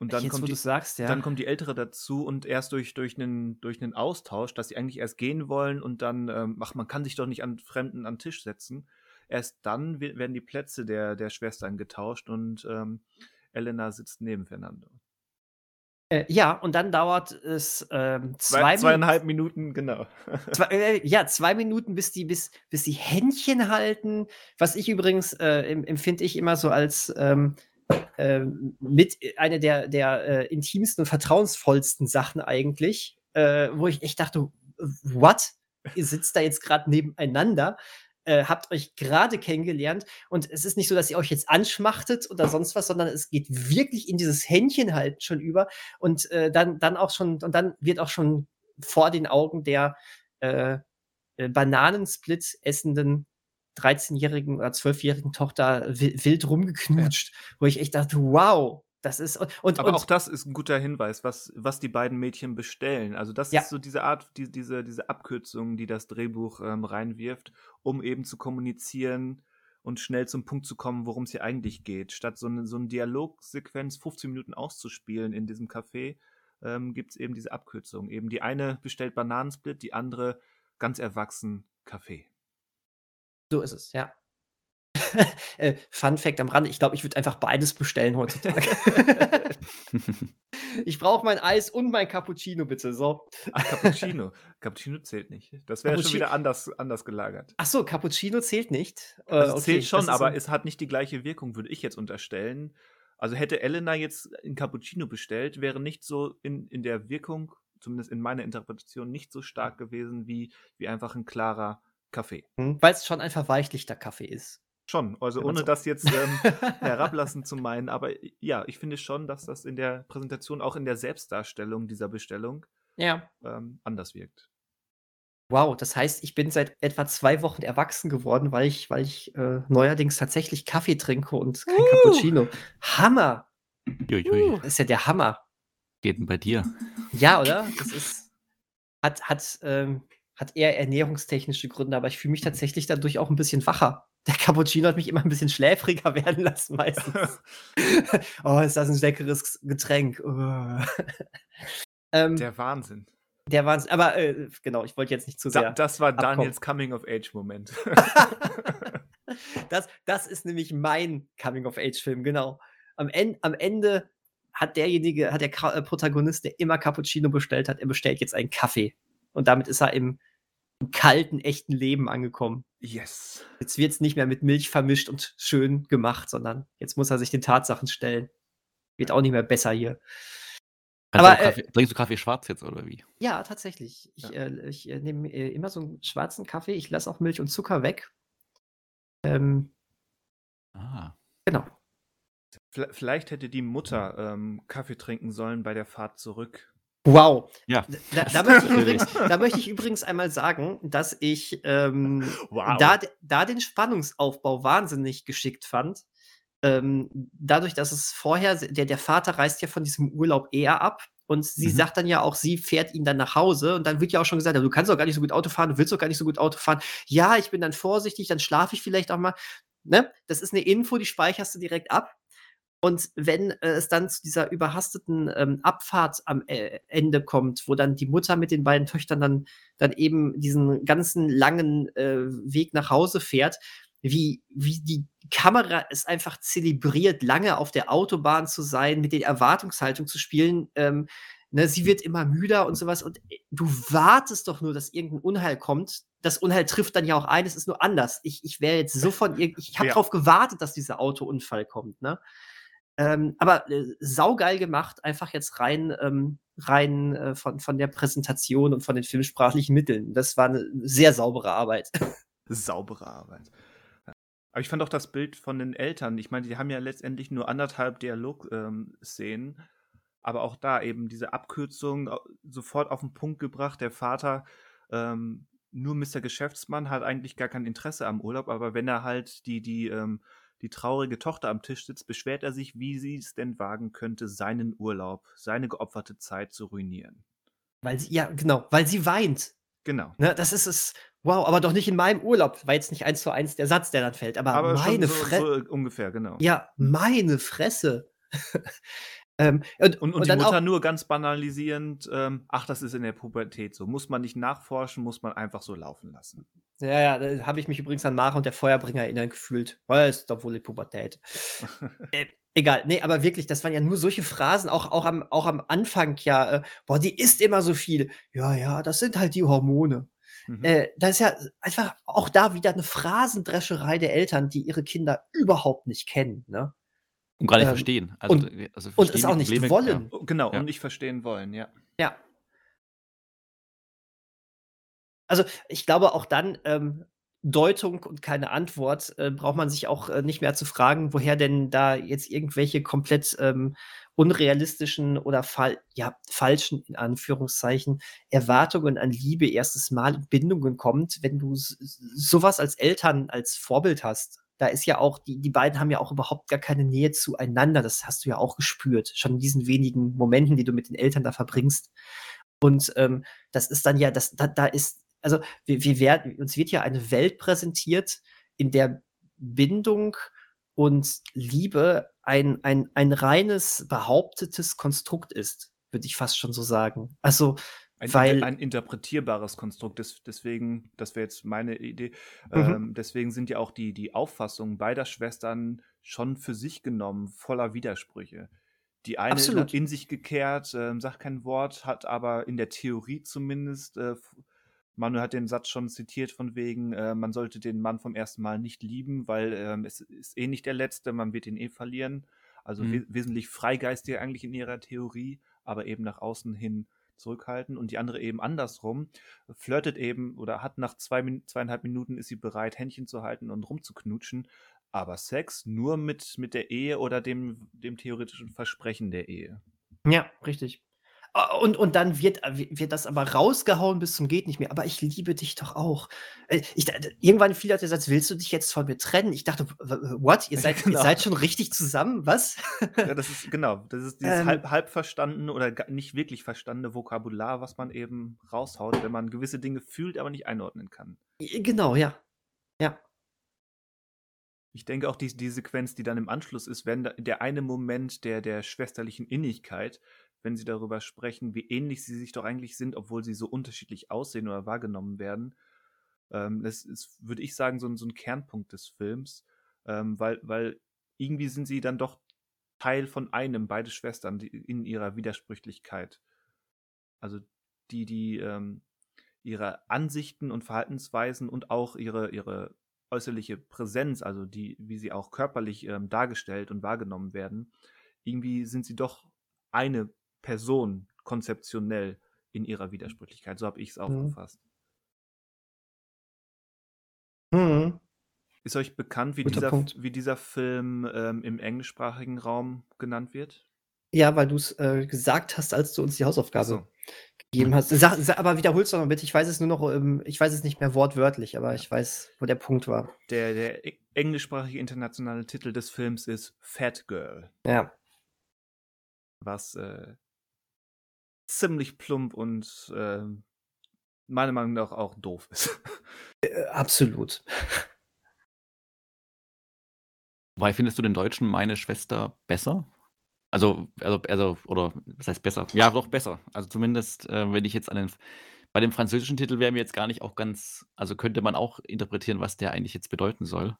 Und dann, jetzt, kommt die, sagst, ja. dann kommt die Ältere dazu und erst durch, durch, einen, durch einen Austausch, dass sie eigentlich erst gehen wollen und dann, ähm, ach, man kann sich doch nicht an Fremden an den Tisch setzen. Erst dann we- werden die Plätze der, der Schwestern getauscht und ähm, Elena sitzt neben Fernando. äh, ja, und dann dauert es ähm, zwei, Zwei, zweieinhalb Minuten, genau. (laughs) Zwei, äh, ja, zwei Minuten, bis die, bis, bis die Händchen halten. Was ich übrigens äh, em- empfinde ich immer so als ähm, ähm, mit eine der, der äh, intimsten und vertrauensvollsten Sachen eigentlich, äh, wo ich echt dachte, what? Ihr sitzt da jetzt gerade nebeneinander, äh, habt euch gerade kennengelernt. Und es ist nicht so, dass ihr euch jetzt anschmachtet oder sonst was, sondern es geht wirklich in dieses Händchen halten schon über. Und äh, dann, dann auch schon, und dann wird auch schon vor den Augen der äh, äh, Bananensplit essenden 13-jährigen oder 12-jährigen Tochter wi- wild rumgeknutscht, wo ich echt dachte, wow, das ist und, und, Aber auch das ist ein guter Hinweis, was, was die beiden Mädchen bestellen. Also das Ja. ist so diese Art, die, diese, diese Abkürzung, die das Drehbuch ähm, reinwirft, um eben zu kommunizieren und schnell zum Punkt zu kommen, worum es hier eigentlich geht. Statt so eine, so eine Dialogsequenz 15 Minuten auszuspielen in diesem Café, ähm, gibt es eben diese Abkürzung. Eben die eine bestellt Bananensplit, die andere ganz erwachsen Kaffee. so ist es, ja. (laughs) äh, Fun Fact am Rande, ich glaube, ich würde einfach beides bestellen heutzutage. (laughs) ich brauche mein Eis und mein Cappuccino, bitte. So. Ach, Cappuccino. Cappuccino zählt nicht. Das wäre schon wieder anders, anders gelagert. Ach so, Cappuccino zählt nicht. Äh, Also es okay, zählt schon, aber ein- es hat nicht die gleiche Wirkung, würde ich jetzt unterstellen. Also hätte Elena jetzt ein Cappuccino bestellt, wäre nicht so in, in der Wirkung, zumindest in meiner Interpretation, nicht so stark gewesen wie, wie einfach ein klarer Kaffee. Hm, Weil es schon ein verweichlichter Kaffee ist. Schon, also ohne so- das jetzt ähm, (laughs) herablassen zu meinen, aber ja, ich finde schon, dass das in der Präsentation, auch in der Selbstdarstellung dieser Bestellung, Ja. ähm, anders wirkt. Wow, das heißt, ich bin seit etwa zwei Wochen erwachsen geworden, weil ich, weil ich äh, neuerdings tatsächlich Kaffee trinke und kein Uh. Cappuccino. Hammer! Uiuiui. Das ist ja der Hammer. Geht denn bei dir? Ja, oder? Das ist. Hat, hat, ähm, hat eher ernährungstechnische Gründe, aber ich fühle mich tatsächlich dadurch auch ein bisschen wacher. Der Cappuccino hat mich immer ein bisschen schläfriger (laughs) werden lassen, meistens. (laughs) oh, ist das ein leckeres Getränk. Oh. ähm, der, Der Wahnsinn. Wahnsinn. Aber äh, genau, ich wollte jetzt nicht zu Da, sehr. das war. Daniels Coming-of-Age-Moment. (laughs) das, das ist nämlich mein Coming-of-Age-Film, genau. Am, En am Ende hat derjenige, hat der Ka äh, Protagonist, der immer Cappuccino bestellt hat, er bestellt jetzt einen Kaffee. Und damit ist er im, im kalten, echten Leben angekommen. Yes. Jetzt wird es nicht mehr mit Milch vermischt und schön gemacht, sondern jetzt muss er sich den Tatsachen stellen. Wird auch nicht mehr besser hier. Kannst Aber, du auch Kaffee, trinkst du Kaffee schwarz jetzt oder wie? Ja, tatsächlich. Ich, Ja. äh, ich äh, nehme äh, immer so einen schwarzen Kaffee. Ich lasse auch Milch und Zucker weg. Ähm, Ah. genau. Vielleicht hätte die Mutter ähm, Kaffee trinken sollen bei der Fahrt zurück. Wow. Ja. Da, da, möchte ich übrigens, (laughs) da möchte ich übrigens einmal sagen, dass ich ähm, Wow. da, da den Spannungsaufbau wahnsinnig geschickt fand. Ähm, dadurch, dass es vorher, der, der Vater reist ja von diesem Urlaub eher ab und sie Mhm. sagt dann ja auch, sie fährt ihn dann nach Hause und dann wird ja auch schon gesagt, du kannst doch gar nicht so gut Auto fahren, du willst doch gar nicht so gut Auto fahren. Ja, ich bin dann vorsichtig, dann schlafe ich vielleicht auch mal. Ne? Das ist eine Info, die speicherst du direkt ab. Und wenn äh, es dann zu dieser überhasteten ähm, Abfahrt am äh, Ende kommt, wo dann die Mutter mit den beiden Töchtern dann, dann eben diesen ganzen langen äh, Weg nach Hause fährt, wie, wie die Kamera es einfach zelebriert, lange auf der Autobahn zu sein, mit der Erwartungshaltung zu spielen. Ähm, ne, sie wird immer müder und sowas. Und äh, du wartest doch nur, dass irgendein Unheil kommt. Das Unheil trifft dann ja auch ein, es ist nur anders. Ich, ich wäre jetzt so von ich habe Ja. darauf gewartet, dass dieser Autounfall kommt, ne? Ähm, aber äh, saugeil gemacht, einfach jetzt rein, ähm, rein äh, von, von der Präsentation und von den filmsprachlichen Mitteln. Das war eine sehr saubere Arbeit. (laughs) Saubere Arbeit. Aber ich fand auch das Bild von den Eltern. Ich meine, die haben ja letztendlich nur anderthalb Dialog-Szenen. aber auch da eben diese Abkürzung au- sofort auf den Punkt gebracht. Der Vater, ähm, nur Mr. Geschäftsmann, hat eigentlich gar kein Interesse am Urlaub, aber wenn er halt die, die, ähm, die traurige Tochter am Tisch sitzt, beschwert er sich, wie sie es denn wagen könnte, seinen Urlaub, seine geopferte Zeit zu ruinieren. Weil sie, ja, genau, weil sie weint. Genau. Ne, das ist es. Wow, aber doch nicht in meinem Urlaub. War jetzt nicht eins zu eins der Satz, der dann fällt. Aber, Aber meine so, Fresse. so ungefähr, genau. Ja, meine Fresse. (laughs) ähm, und, Und, und, und die dann Mutter auch, nur ganz banalisierend, ähm, ach, das ist in der Pubertät so. Muss man nicht nachforschen, muss man einfach so laufen lassen. ja, ja, da habe ich mich übrigens an Mara und der Feuerbringer erinnern gefühlt. Weil es ist doch wohl die Pubertät. (laughs) äh, egal, nee, aber wirklich, das waren ja nur solche Phrasen, auch, auch, am, auch am Anfang ja, äh, boah, die isst immer so viel. Ja, ja, das sind halt die Hormone. Mhm. Äh, da ist ja einfach auch da wieder eine Phrasendrescherei der Eltern, die ihre Kinder überhaupt nicht kennen. Ne? Und gar nicht Ähm, verstehen. Also, und- äh, also Und verstehen es die auch nicht Probleme, wollen. Oh, genau, Ja. und nicht verstehen wollen, ja. Ja. Also ich glaube auch dann ähm, Deutung und keine Antwort äh, braucht man sich auch äh, nicht mehr zu fragen, woher denn da jetzt irgendwelche komplett ähm, unrealistischen oder fal ja, falschen, in Anführungszeichen, Erwartungen an Liebe erstes Mal in Bindungen kommt, wenn du sowas als Eltern als Vorbild hast. Da ist ja auch, die, die beiden haben ja auch überhaupt gar keine Nähe zueinander. Das hast du ja auch gespürt, schon in diesen wenigen Momenten, die du mit den Eltern da verbringst. Und ähm, das ist dann ja, das, da, da ist, also wir, wir werden, uns wird ja eine Welt präsentiert, in der Bindung und Liebe ein, ein, ein reines behauptetes Konstrukt ist, würde ich fast schon so sagen. Also, Ein, weil, ein interpretierbares Konstrukt. Des, deswegen, das wäre jetzt meine Idee, Mhm. ähm, deswegen sind ja auch die, die Auffassungen beider Schwestern schon für sich genommen voller Widersprüche. Die eine Absolut. in sich gekehrt, ähm, sagt kein Wort, hat aber in der Theorie zumindest, äh, Manuel hat den Satz schon zitiert von wegen, äh, man sollte den Mann vom ersten Mal nicht lieben, weil ähm, es ist eh nicht der letzte, man wird ihn eh verlieren. Also Mhm. we wesentlich freigeistiger eigentlich in ihrer Theorie, aber eben nach außen hin zurückhalten und die andere eben andersrum, flirtet eben oder hat nach zwei, zweieinhalb Minuten ist sie bereit, Händchen zu halten und rumzuknutschen, aber Sex nur mit, mit der Ehe oder dem, dem theoretischen Versprechen der Ehe. Ja, richtig. Ah, und, und dann wird, äh, wird das aber rausgehauen bis zum geht nicht mehr. Aber ich liebe dich doch auch. Äh, ich, irgendwann fiel der Satz, willst du dich jetzt von mir trennen? Ich dachte, what? Ihr (laughs) seid, genau. ihr seid schon richtig zusammen? Was? Ja, das ist genau. Das ist dieses ähm, halb, halb verstandene oder nicht wirklich verstandene Vokabular, was man eben raushaut, wenn man gewisse Dinge fühlt, aber nicht einordnen kann. Genau, ja. Ja. Ich denke auch, die, die Sequenz, die dann im Anschluss ist, wenn der eine Moment der, der schwesterlichen Innigkeit, wenn sie darüber sprechen, wie ähnlich sie sich doch eigentlich sind, obwohl sie so unterschiedlich aussehen oder wahrgenommen werden. Ähm, das ist, würde ich sagen, so, so ein Kernpunkt des Films, ähm, weil, weil irgendwie sind sie dann doch Teil von einem, beide Schwestern, die, in ihrer Widersprüchlichkeit. Also die, die ähm, ihre Ansichten und Verhaltensweisen und auch ihre, ihre äußerliche Präsenz, also die, wie sie auch körperlich ähm, dargestellt und wahrgenommen werden, irgendwie sind sie doch eine Person konzeptionell in ihrer Widersprüchlichkeit. So habe ich es aufgefasst. Mhm. mhm. Ist euch bekannt, wie, dieser, wie dieser Film ähm, im englischsprachigen Raum genannt wird? Ja, weil du es äh, gesagt hast, als du uns die Hausaufgabe so. gegeben hast. Sag, sag, aber wiederholst du noch bitte. Ich weiß es nur noch, ähm, ich weiß es nicht mehr wortwörtlich, aber ich weiß, wo der Punkt war. Der, der e-, englischsprachige internationale Titel des Films ist Fat Girl. Ja. Was äh, ziemlich plump und äh, meiner Meinung nach auch doof ist. (laughs) Äh, absolut. Wobei findest du den Deutschen meine Schwester besser? Also, also, also, oder was heißt besser? Ja, doch besser. Also zumindest, äh, wenn ich jetzt an den bei dem französischen Titel wäre mir jetzt gar nicht auch ganz, also könnte man auch interpretieren, was der eigentlich jetzt bedeuten soll.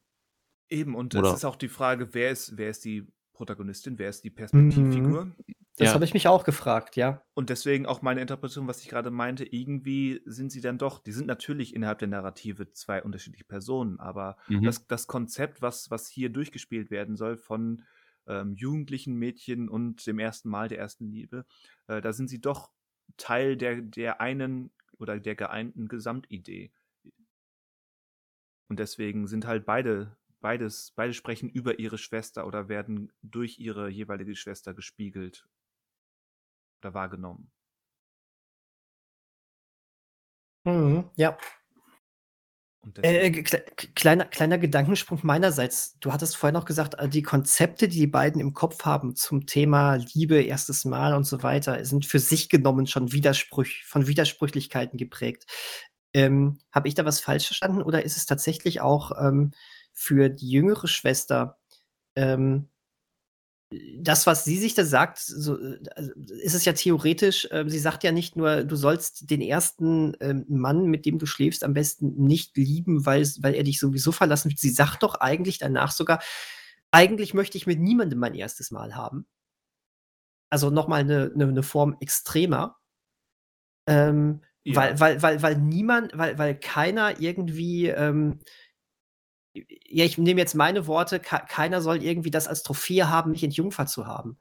Eben, und es ist auch die Frage, wer ist, wer ist die Protagonistin, wer ist die Perspektivfigur? Mhm. Das ja. habe ich mich auch gefragt, ja. Und deswegen auch meine Interpretation, was ich gerade meinte, irgendwie sind sie dann doch, die sind natürlich innerhalb der Narrative zwei unterschiedliche Personen, aber mhm. das, das Konzept, was, was hier durchgespielt werden soll von ähm, jugendlichen Mädchen und dem ersten Mal der ersten Liebe, äh, da sind sie doch Teil der, der einen oder der geeinten Gesamtidee. Und deswegen sind halt beide beides, beide sprechen über ihre Schwester oder werden durch ihre jeweilige Schwester gespiegelt oder wahrgenommen. Mhm, ja. Äh, kleiner, kleiner Gedankensprung meinerseits. Du hattest vorhin noch gesagt, äh, die Konzepte, die die beiden im Kopf haben zum Thema Liebe, erstes Mal und so weiter, sind für sich genommen schon Widersprüch, von Widersprüchlichkeiten geprägt. Ähm, Habe ich da was falsch verstanden oder ist es tatsächlich auch ähm, für die jüngere Schwester, ähm, das, was sie sich da sagt, so, also ist es ja theoretisch, äh, sie sagt ja nicht nur, du sollst den ersten äh, Mann, mit dem du schläfst, am besten nicht lieben, weil, weil er dich sowieso verlassen wird. Sie sagt doch eigentlich danach sogar, eigentlich möchte ich mit niemandem mein erstes Mal haben. Also nochmal eine, eine, eine Form extremer. Ähm, ja. weil, weil, weil, weil niemand, weil, weil keiner irgendwie ähm, ja, ich nehme jetzt meine Worte, keiner soll irgendwie das als Trophäe haben, mich entjungfert zu haben.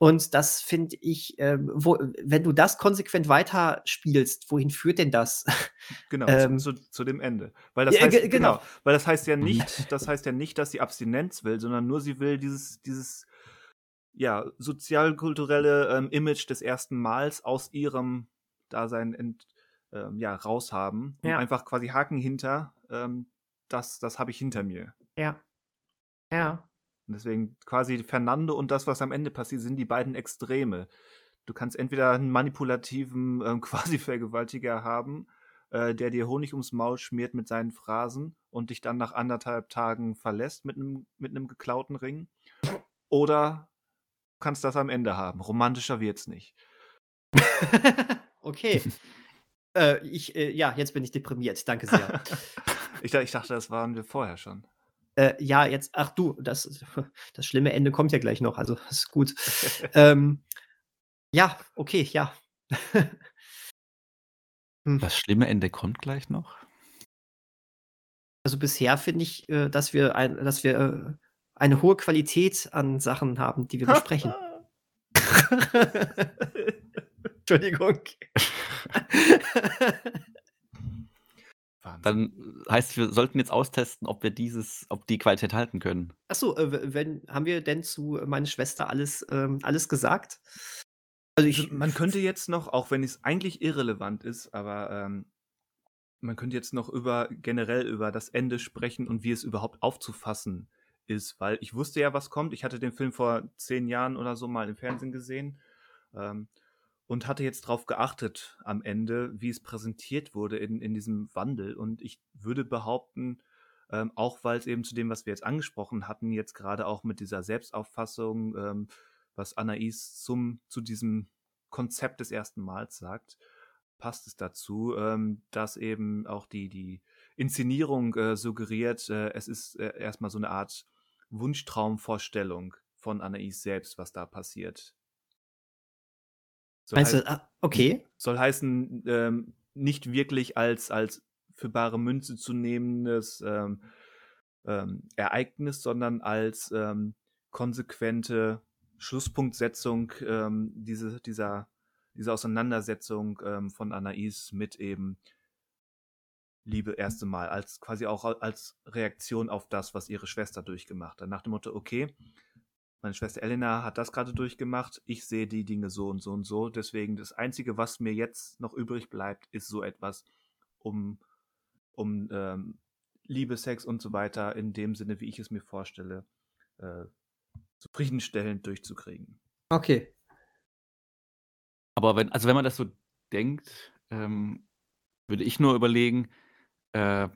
Und das finde ich, äh, wo, wenn du das konsequent weiterspielst, wohin führt denn das? (laughs) Genau, ähm, zu, zu, dem Ende. Weil das, heißt, genau. genau. weil das heißt ja nicht, das heißt ja nicht, dass sie Abstinenz will, sondern nur sie will dieses, dieses ja, sozialkulturelle ähm, Image des ersten Mals aus ihrem Dasein ent, ähm, ja, raushaben. Ja. einfach quasi Haken hinter, ähm, das, das habe ich hinter mir. Ja. Ja. Und deswegen quasi Fernando und das, was am Ende passiert, sind die beiden Extreme. Du kannst entweder einen manipulativen (laughs) ähm, Quasi-Vergewaltiger haben, äh, der dir Honig ums Maul schmiert mit seinen Phrasen und dich dann nach anderthalb Tagen verlässt mit einem mit geklauten Ring. Oder du kannst das am Ende haben. Romantischer wird's nicht. (laughs) okay. (laughs) äh, ich, äh, ja, jetzt bin ich deprimiert. Danke sehr. Ich, ich dachte, das waren wir vorher schon. Äh, ja, jetzt, ach du, das, das schlimme Ende kommt ja gleich noch, also ist gut. (laughs) ähm, ja, okay, ja. (laughs) hm. Das schlimme Ende kommt gleich noch? Also bisher finde ich, äh, dass wir, ein, dass wir äh, eine hohe Qualität an Sachen haben, die wir (laughs) besprechen. Entschuldigung. Wahnsinn. Dann heißt, wir sollten jetzt austesten, ob wir dieses, ob die Qualität halten können. Achso, äh, wenn, haben wir denn zu meine Schwester alles, ähm, alles gesagt? Also ich, man könnte jetzt noch, auch wenn es eigentlich irrelevant ist, aber ähm, man könnte jetzt noch über generell über das Ende sprechen und wie es überhaupt aufzufassen ist, weil ich wusste ja, was kommt. Ich hatte den Film vor zehn Jahren oder so mal im Fernsehen gesehen. Ähm, und hatte jetzt darauf geachtet am Ende, wie es präsentiert wurde in, in diesem Wandel. Und ich würde behaupten, ähm, auch weil es eben zu dem, was wir jetzt angesprochen hatten, jetzt gerade auch mit dieser Selbstauffassung, ähm, was Anais zum, zu diesem Konzept des ersten Mals sagt, passt es dazu, ähm, dass eben auch die, die Inszenierung äh, suggeriert, äh, es ist äh, erstmal so eine Art Wunschtraumvorstellung von Anais selbst, was da passiert. Soll Meinst heißen, du, ah, okay. Soll heißen, ähm, nicht wirklich als, als für bare Münze zu nehmendes ähm, ähm, Ereignis, sondern als ähm, konsequente Schlusspunktsetzung ähm, diese, dieser, dieser Auseinandersetzung ähm, von Anais mit eben Liebe erste Mal, als quasi auch als Reaktion auf das, was ihre Schwester durchgemacht hat. Nach dem Motto, okay, meine Schwester Elena hat das gerade durchgemacht. Ich sehe die Dinge so und so und so. Deswegen das Einzige, was mir jetzt noch übrig bleibt, ist so etwas, um, um ähm, Liebe, Sex und so weiter in dem Sinne, wie ich es mir vorstelle, äh, zufriedenstellend durchzukriegen. Okay. Aber wenn, also wenn man das so denkt, ähm, würde ich nur überlegen, äh,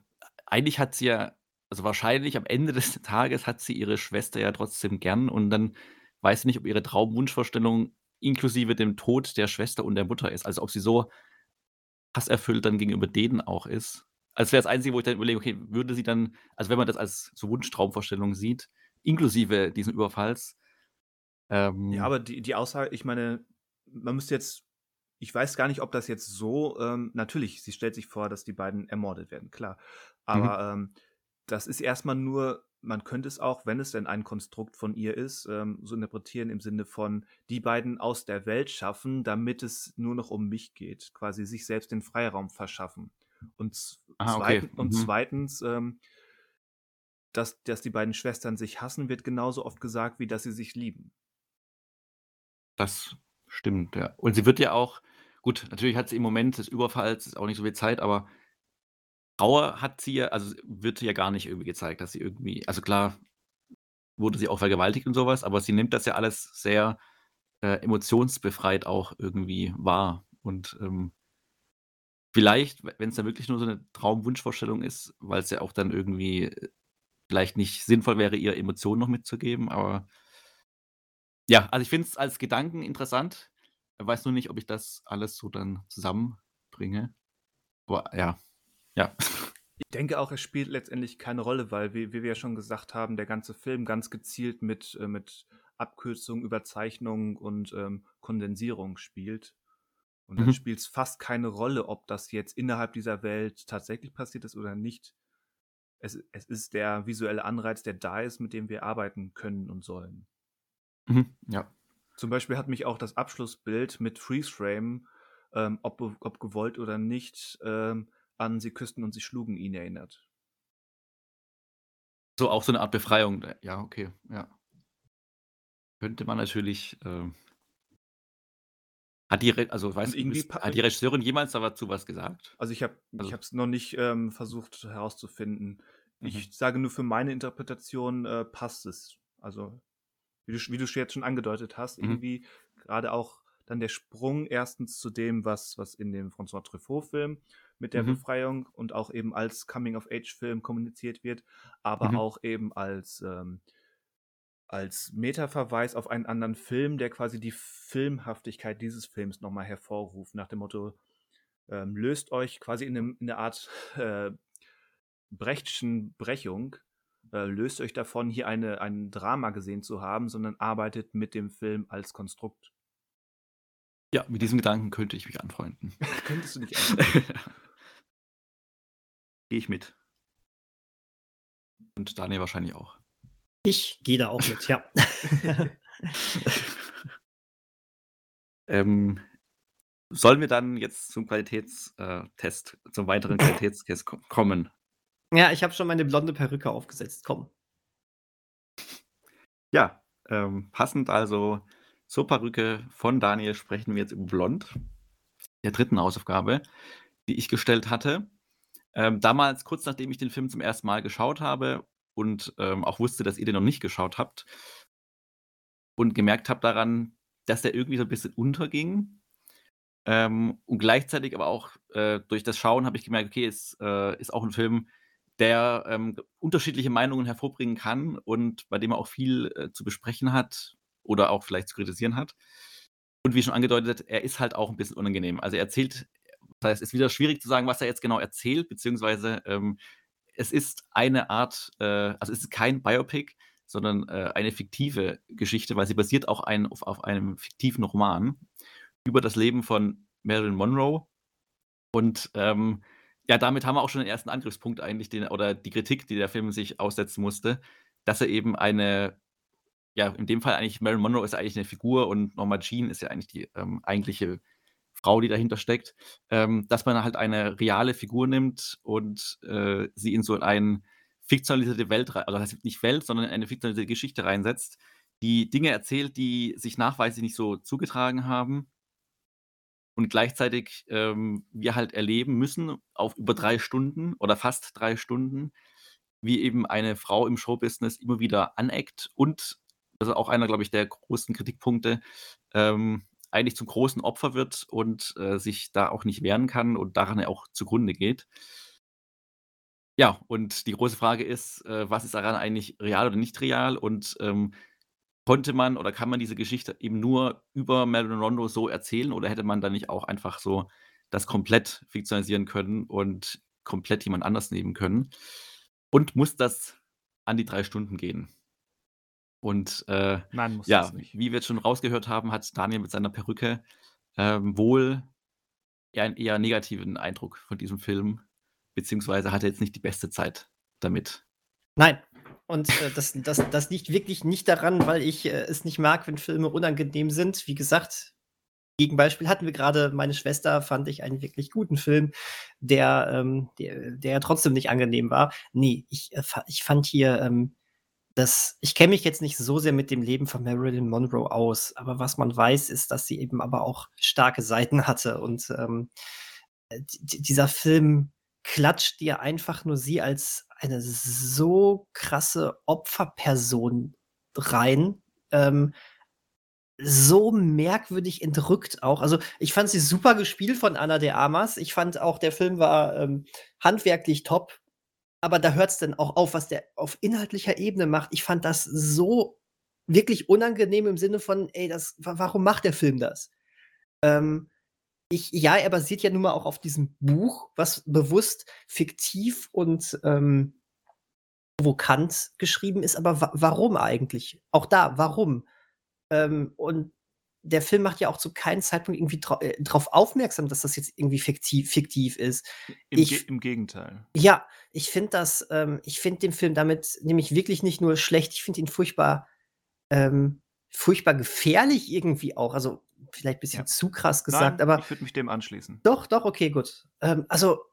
eigentlich hat sie ja also wahrscheinlich am Ende des (laughs) Tages hat sie ihre Schwester ja trotzdem gern und dann weiß sie nicht, ob ihre Traumwunschvorstellung inklusive dem Tod der Schwester und der Mutter ist. Also ob sie so hasserfüllt dann gegenüber denen auch ist. Also wäre das Einzige, wo ich dann überlege, okay, würde sie dann, also wenn man das als so Wunschtraumvorstellung sieht, inklusive diesen Überfalls. Ähm, ja, aber die, die Aussage, ich meine, man müsste jetzt, ich weiß gar nicht, ob das jetzt so, ähm, natürlich, sie stellt sich vor, dass die beiden ermordet werden, klar. Aber mhm. ähm, das ist erstmal nur, man könnte es auch, wenn es denn ein Konstrukt von ihr ist, ähm, so interpretieren im Sinne von, die beiden aus der Welt schaffen, damit es nur noch um mich geht. Quasi sich selbst den Freiraum verschaffen. Und, ah, zweitens, okay. und mhm. zweitens, ähm, dass, dass die beiden Schwestern sich hassen, wird genauso oft gesagt, wie dass sie sich lieben. Das stimmt, ja. Und sie wird ja auch, gut, natürlich hat sie im Moment des Überfalls auch nicht so viel Zeit, aber Trauer hat sie ja also, wird ja gar nicht irgendwie gezeigt, dass sie irgendwie also klar wurde sie auch vergewaltigt und sowas, aber sie nimmt das ja alles sehr, äh, emotionsbefreit auch irgendwie wahr. Und, ähm vielleicht, wenn es dann wirklich nur so eine Traumwunschvorstellung ist, weil es ja auch dann irgendwie äh, vielleicht nicht sinnvoll wäre, ihr Emotionen noch mitzugeben, aber ja, also ich finde es als Gedanken interessant. Ich weiß nur nicht, ob ich das alles so dann zusammenbringe. Aber ja. Ja. Ich denke auch, es spielt letztendlich keine Rolle, weil, wie, wie wir ja schon gesagt haben, der ganze Film ganz gezielt mit, äh, mit Abkürzung, Überzeichnung und ähm, Kondensierung spielt. Und dann mhm. spielt es fast keine Rolle, ob das jetzt innerhalb dieser Welt tatsächlich passiert ist oder nicht. Es, es ist der visuelle Anreiz, der da ist, mit dem wir arbeiten können und sollen. Mhm. Ja. Zum Beispiel hat mich auch das Abschlussbild mit Freeze Frame, ähm, ob, ob gewollt oder nicht, ähm, an Sie küssten und sie schlugen ihn erinnert. So, auch so eine Art Befreiung. Ja, okay, ja. Könnte man natürlich. Äh, hat die, Re also weißt du, hat die Regisseurin jemals dazu was gesagt? Also ich habe also, es noch nicht ähm, versucht herauszufinden. Mhm. Ich sage nur für meine Interpretation äh, passt es. Also wie du, wie du jetzt schon angedeutet hast, mhm. irgendwie gerade auch dann der Sprung erstens zu dem, was, was in dem François Truffaut-Film mit der mhm. Befreiung und auch eben als Coming-of-Age-Film kommuniziert wird, aber mhm. auch eben als, ähm, als Metaverweis auf einen anderen Film, der quasi die Filmhaftigkeit dieses Films nochmal hervorruft, nach dem Motto, ähm, löst euch quasi in, einem, in einer Art äh, Brechtschen Brechung, äh, löst euch davon, hier eine, ein Drama gesehen zu haben, sondern arbeitet mit dem Film als Konstrukt. Ja, mit diesem Gedanken könnte ich mich anfreunden. (laughs) Könntest du dich (laughs) anfreunden? Gehe ich mit. Und Daniel wahrscheinlich auch. Ich gehe da auch mit, ja. (laughs) ähm, Sollen wir dann jetzt zum Qualitätstest, zum weiteren Qualitätstest kommen? Ja, ich habe schon meine blonde Perücke aufgesetzt. Komm. Ja, ähm, passend also zur Perücke von Daniel sprechen wir jetzt über Blond, der dritten Hausaufgabe, die ich gestellt hatte. Ähm, damals, kurz nachdem ich den Film zum ersten Mal geschaut habe und ähm, auch wusste, dass ihr den noch nicht geschaut habt und gemerkt habt daran, dass der irgendwie so ein bisschen unterging. Ähm, und gleichzeitig aber auch äh, durch das Schauen habe ich gemerkt, okay, es äh, ist auch ein Film, der ähm, unterschiedliche Meinungen hervorbringen kann und bei dem er auch viel äh, zu besprechen hat oder auch vielleicht zu kritisieren hat. Und wie schon angedeutet, er ist halt auch ein bisschen unangenehm. Also er erzählt, das heißt, es ist wieder schwierig zu sagen, was er jetzt genau erzählt, beziehungsweise ähm, es ist eine Art, äh, also es ist kein Biopic, sondern äh, eine fiktive Geschichte, weil sie basiert auch ein, auf, auf einem fiktiven Roman über das Leben von Marilyn Monroe. Und ähm, ja, damit haben wir auch schon den ersten Angriffspunkt eigentlich, den, oder die Kritik, die der Film sich aussetzen musste, dass er eben eine, ja, in dem Fall eigentlich, Marilyn Monroe ist eigentlich eine Figur und Norma Jean ist ja eigentlich die ähm, eigentliche Frau, die dahinter steckt, ähm, dass man halt eine reale Figur nimmt und äh, sie in so eine fiktionalisierte Welt, also das heißt nicht Welt, sondern eine fiktionalisierte Geschichte reinsetzt, die Dinge erzählt, die sich nachweislich nicht so zugetragen haben und gleichzeitig ähm, wir halt erleben müssen, auf über drei Stunden oder fast drei Stunden, wie eben eine Frau im Showbusiness immer wieder aneckt und, das ist auch einer, glaube ich, der großen Kritikpunkte, ähm, eigentlich zum großen Opfer wird und äh, sich da auch nicht wehren kann und daran ja auch zugrunde geht. Ja, und die große Frage ist, äh, was ist daran eigentlich real oder nicht real und ähm, Konnte man oder kann man diese Geschichte eben nur über Marilyn Rondo so erzählen oder hätte man da nicht auch einfach so das komplett fiktionalisieren können und komplett jemand anders nehmen können? Und muss das an die drei Stunden gehen? Und äh, Nein, muss ja, das nicht. wie wir jetzt schon rausgehört haben, hat Daniel mit seiner Perücke ähm, wohl eher einen eher negativen Eindruck von diesem Film, beziehungsweise hatte jetzt nicht die beste Zeit damit. Nein, und äh, das, das, das liegt wirklich nicht daran, weil ich äh, es nicht mag, wenn Filme unangenehm sind. Wie gesagt, Gegenbeispiel hatten wir gerade, meine Schwester fand ich einen wirklich guten Film, der, ähm, der, der trotzdem nicht angenehm war. Nee, ich, äh, ich fand hier, ähm, das, ich kenne mich jetzt nicht so sehr mit dem Leben von Marilyn Monroe aus, aber was man weiß, ist, dass sie eben aber auch starke Seiten (laughs) hatte. Und ähm, äh, dieser Film klatscht dir einfach nur sie als eine so krasse Opferperson rein. Ähm, so merkwürdig entrückt auch. Also, ich fand sie super gespielt von Anna de Armas. Ich fand auch, der Film war ähm, handwerklich top. Aber da hört es dann auch auf, was der auf inhaltlicher Ebene macht. Ich fand das so wirklich unangenehm im Sinne von, ey, das, warum macht der Film das? Ähm, ich, ja, er basiert ja nun mal auch auf diesem Buch, was bewusst fiktiv und ähm, provokant geschrieben ist, aber wa warum eigentlich? Auch da, warum? Ähm, und der Film macht ja auch zu keinem Zeitpunkt irgendwie äh, darauf aufmerksam, dass das jetzt irgendwie fiktiv, fiktiv ist. Im, ich, Ge Im, Gegenteil. Ja, ich finde das, ähm, ich finde den Film damit nämlich wirklich nicht nur schlecht, ich finde ihn furchtbar, ähm, furchtbar gefährlich irgendwie auch. Also vielleicht ein bisschen ja. zu krass gesagt, Nein, aber. Ich würde mich dem anschließen. Doch, doch, okay, gut. Ähm, also,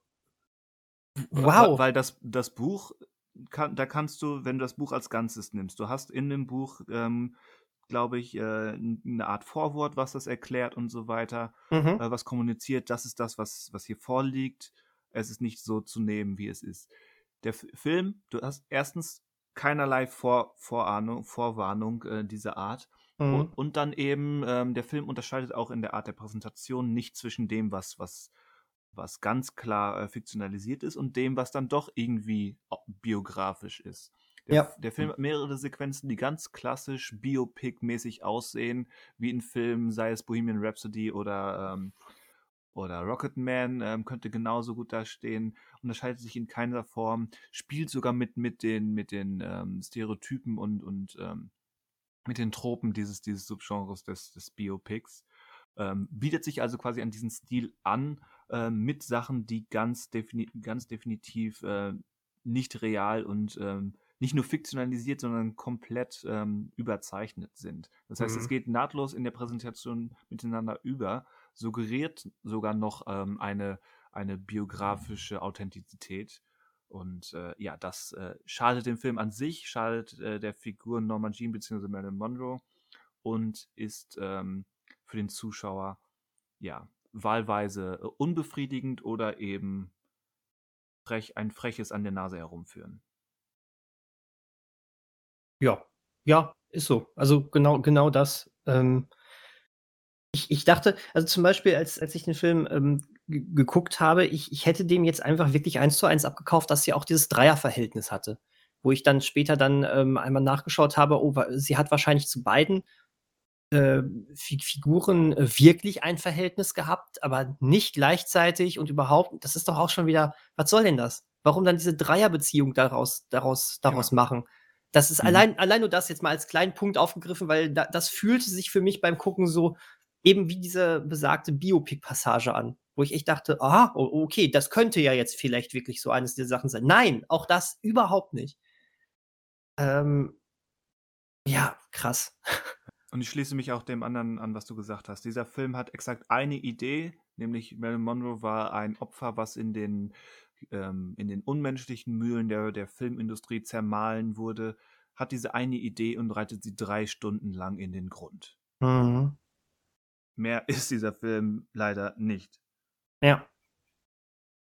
wow. Weil, weil, das, das Buch, kann, da kannst du, wenn du das Buch als Ganzes nimmst, du hast in dem Buch, ähm, glaube ich, äh, eine Art Vorwort, was das erklärt und so weiter, mhm. äh, was kommuniziert, das ist das, was, was hier vorliegt. Es ist nicht so zu nehmen, wie es ist. Der Film, du hast erstens keinerlei Vor Vorahnung, Vorwarnung äh, dieser Art. Mhm. Und, und, dann eben, ähm, der Film unterscheidet auch in der Art der Präsentation nicht zwischen dem, was, was, was ganz klar äh, fiktionalisiert ist und dem, was dann doch irgendwie biografisch ist. Der, ja. der Film hat mehrere Sequenzen, die ganz klassisch Biopic-mäßig aussehen, wie in Filmen, sei es Bohemian Rhapsody oder, ähm, oder Rocketman, ähm, könnte genauso gut da stehen, unterscheidet sich in keiner Form, spielt sogar mit, mit den, mit den ähm, Stereotypen und, und ähm, mit den Tropen dieses, dieses Subgenres des, des Biopics. Ähm, bietet sich also quasi an diesen Stil an, äh, mit Sachen, die ganz, defini ganz definitiv äh, nicht real und ähm, nicht nur fiktionalisiert, sondern komplett ähm, überzeichnet sind. Das heißt, mhm. es geht nahtlos in der Präsentation miteinander über, suggeriert sogar noch ähm, eine, eine biografische Authentizität. Und äh, ja, das äh, schadet dem Film an sich, schadet äh, der Figur Norman Jean bzw. Marilyn Monroe und ist ähm, für den Zuschauer ja wahlweise äh, unbefriedigend oder eben frech, ein freches an der Nase herumführen. Ja, ja, ist so. Also genau, genau das. Ähm, ich, ich dachte, also zum Beispiel, als, als ich den Film ähm, geguckt habe, ich, ich hätte dem jetzt einfach wirklich eins zu eins abgekauft, dass sie auch dieses Dreierverhältnis hatte. Wo ich dann später dann ähm, einmal nachgeschaut habe, oh, sie hat wahrscheinlich zu beiden äh, Figuren äh, wirklich ein Verhältnis gehabt, aber nicht gleichzeitig und überhaupt, das ist doch auch schon wieder, was soll denn das? Warum dann diese Dreierbeziehung daraus, daraus, daraus ja. machen? Das ist mhm. allein, allein nur das jetzt mal als kleinen Punkt aufgegriffen, weil da, das fühlte sich für mich beim Gucken so eben wie diese besagte Biopic-Passage an, wo ich echt dachte, ah, okay, das könnte ja jetzt vielleicht wirklich so eines der Sachen sein. Nein, auch das überhaupt nicht. Ähm, ja, krass. Und ich schließe mich auch dem anderen an, was du gesagt hast. Dieser Film hat exakt eine Idee, nämlich Marilyn Monroe war ein Opfer, was in den, ähm, in den unmenschlichen Mühlen der, der Filmindustrie zermahlen wurde, hat diese eine Idee und reitet sie drei Stunden lang in den Grund. Mhm. Mehr ist dieser Film leider nicht. Ja.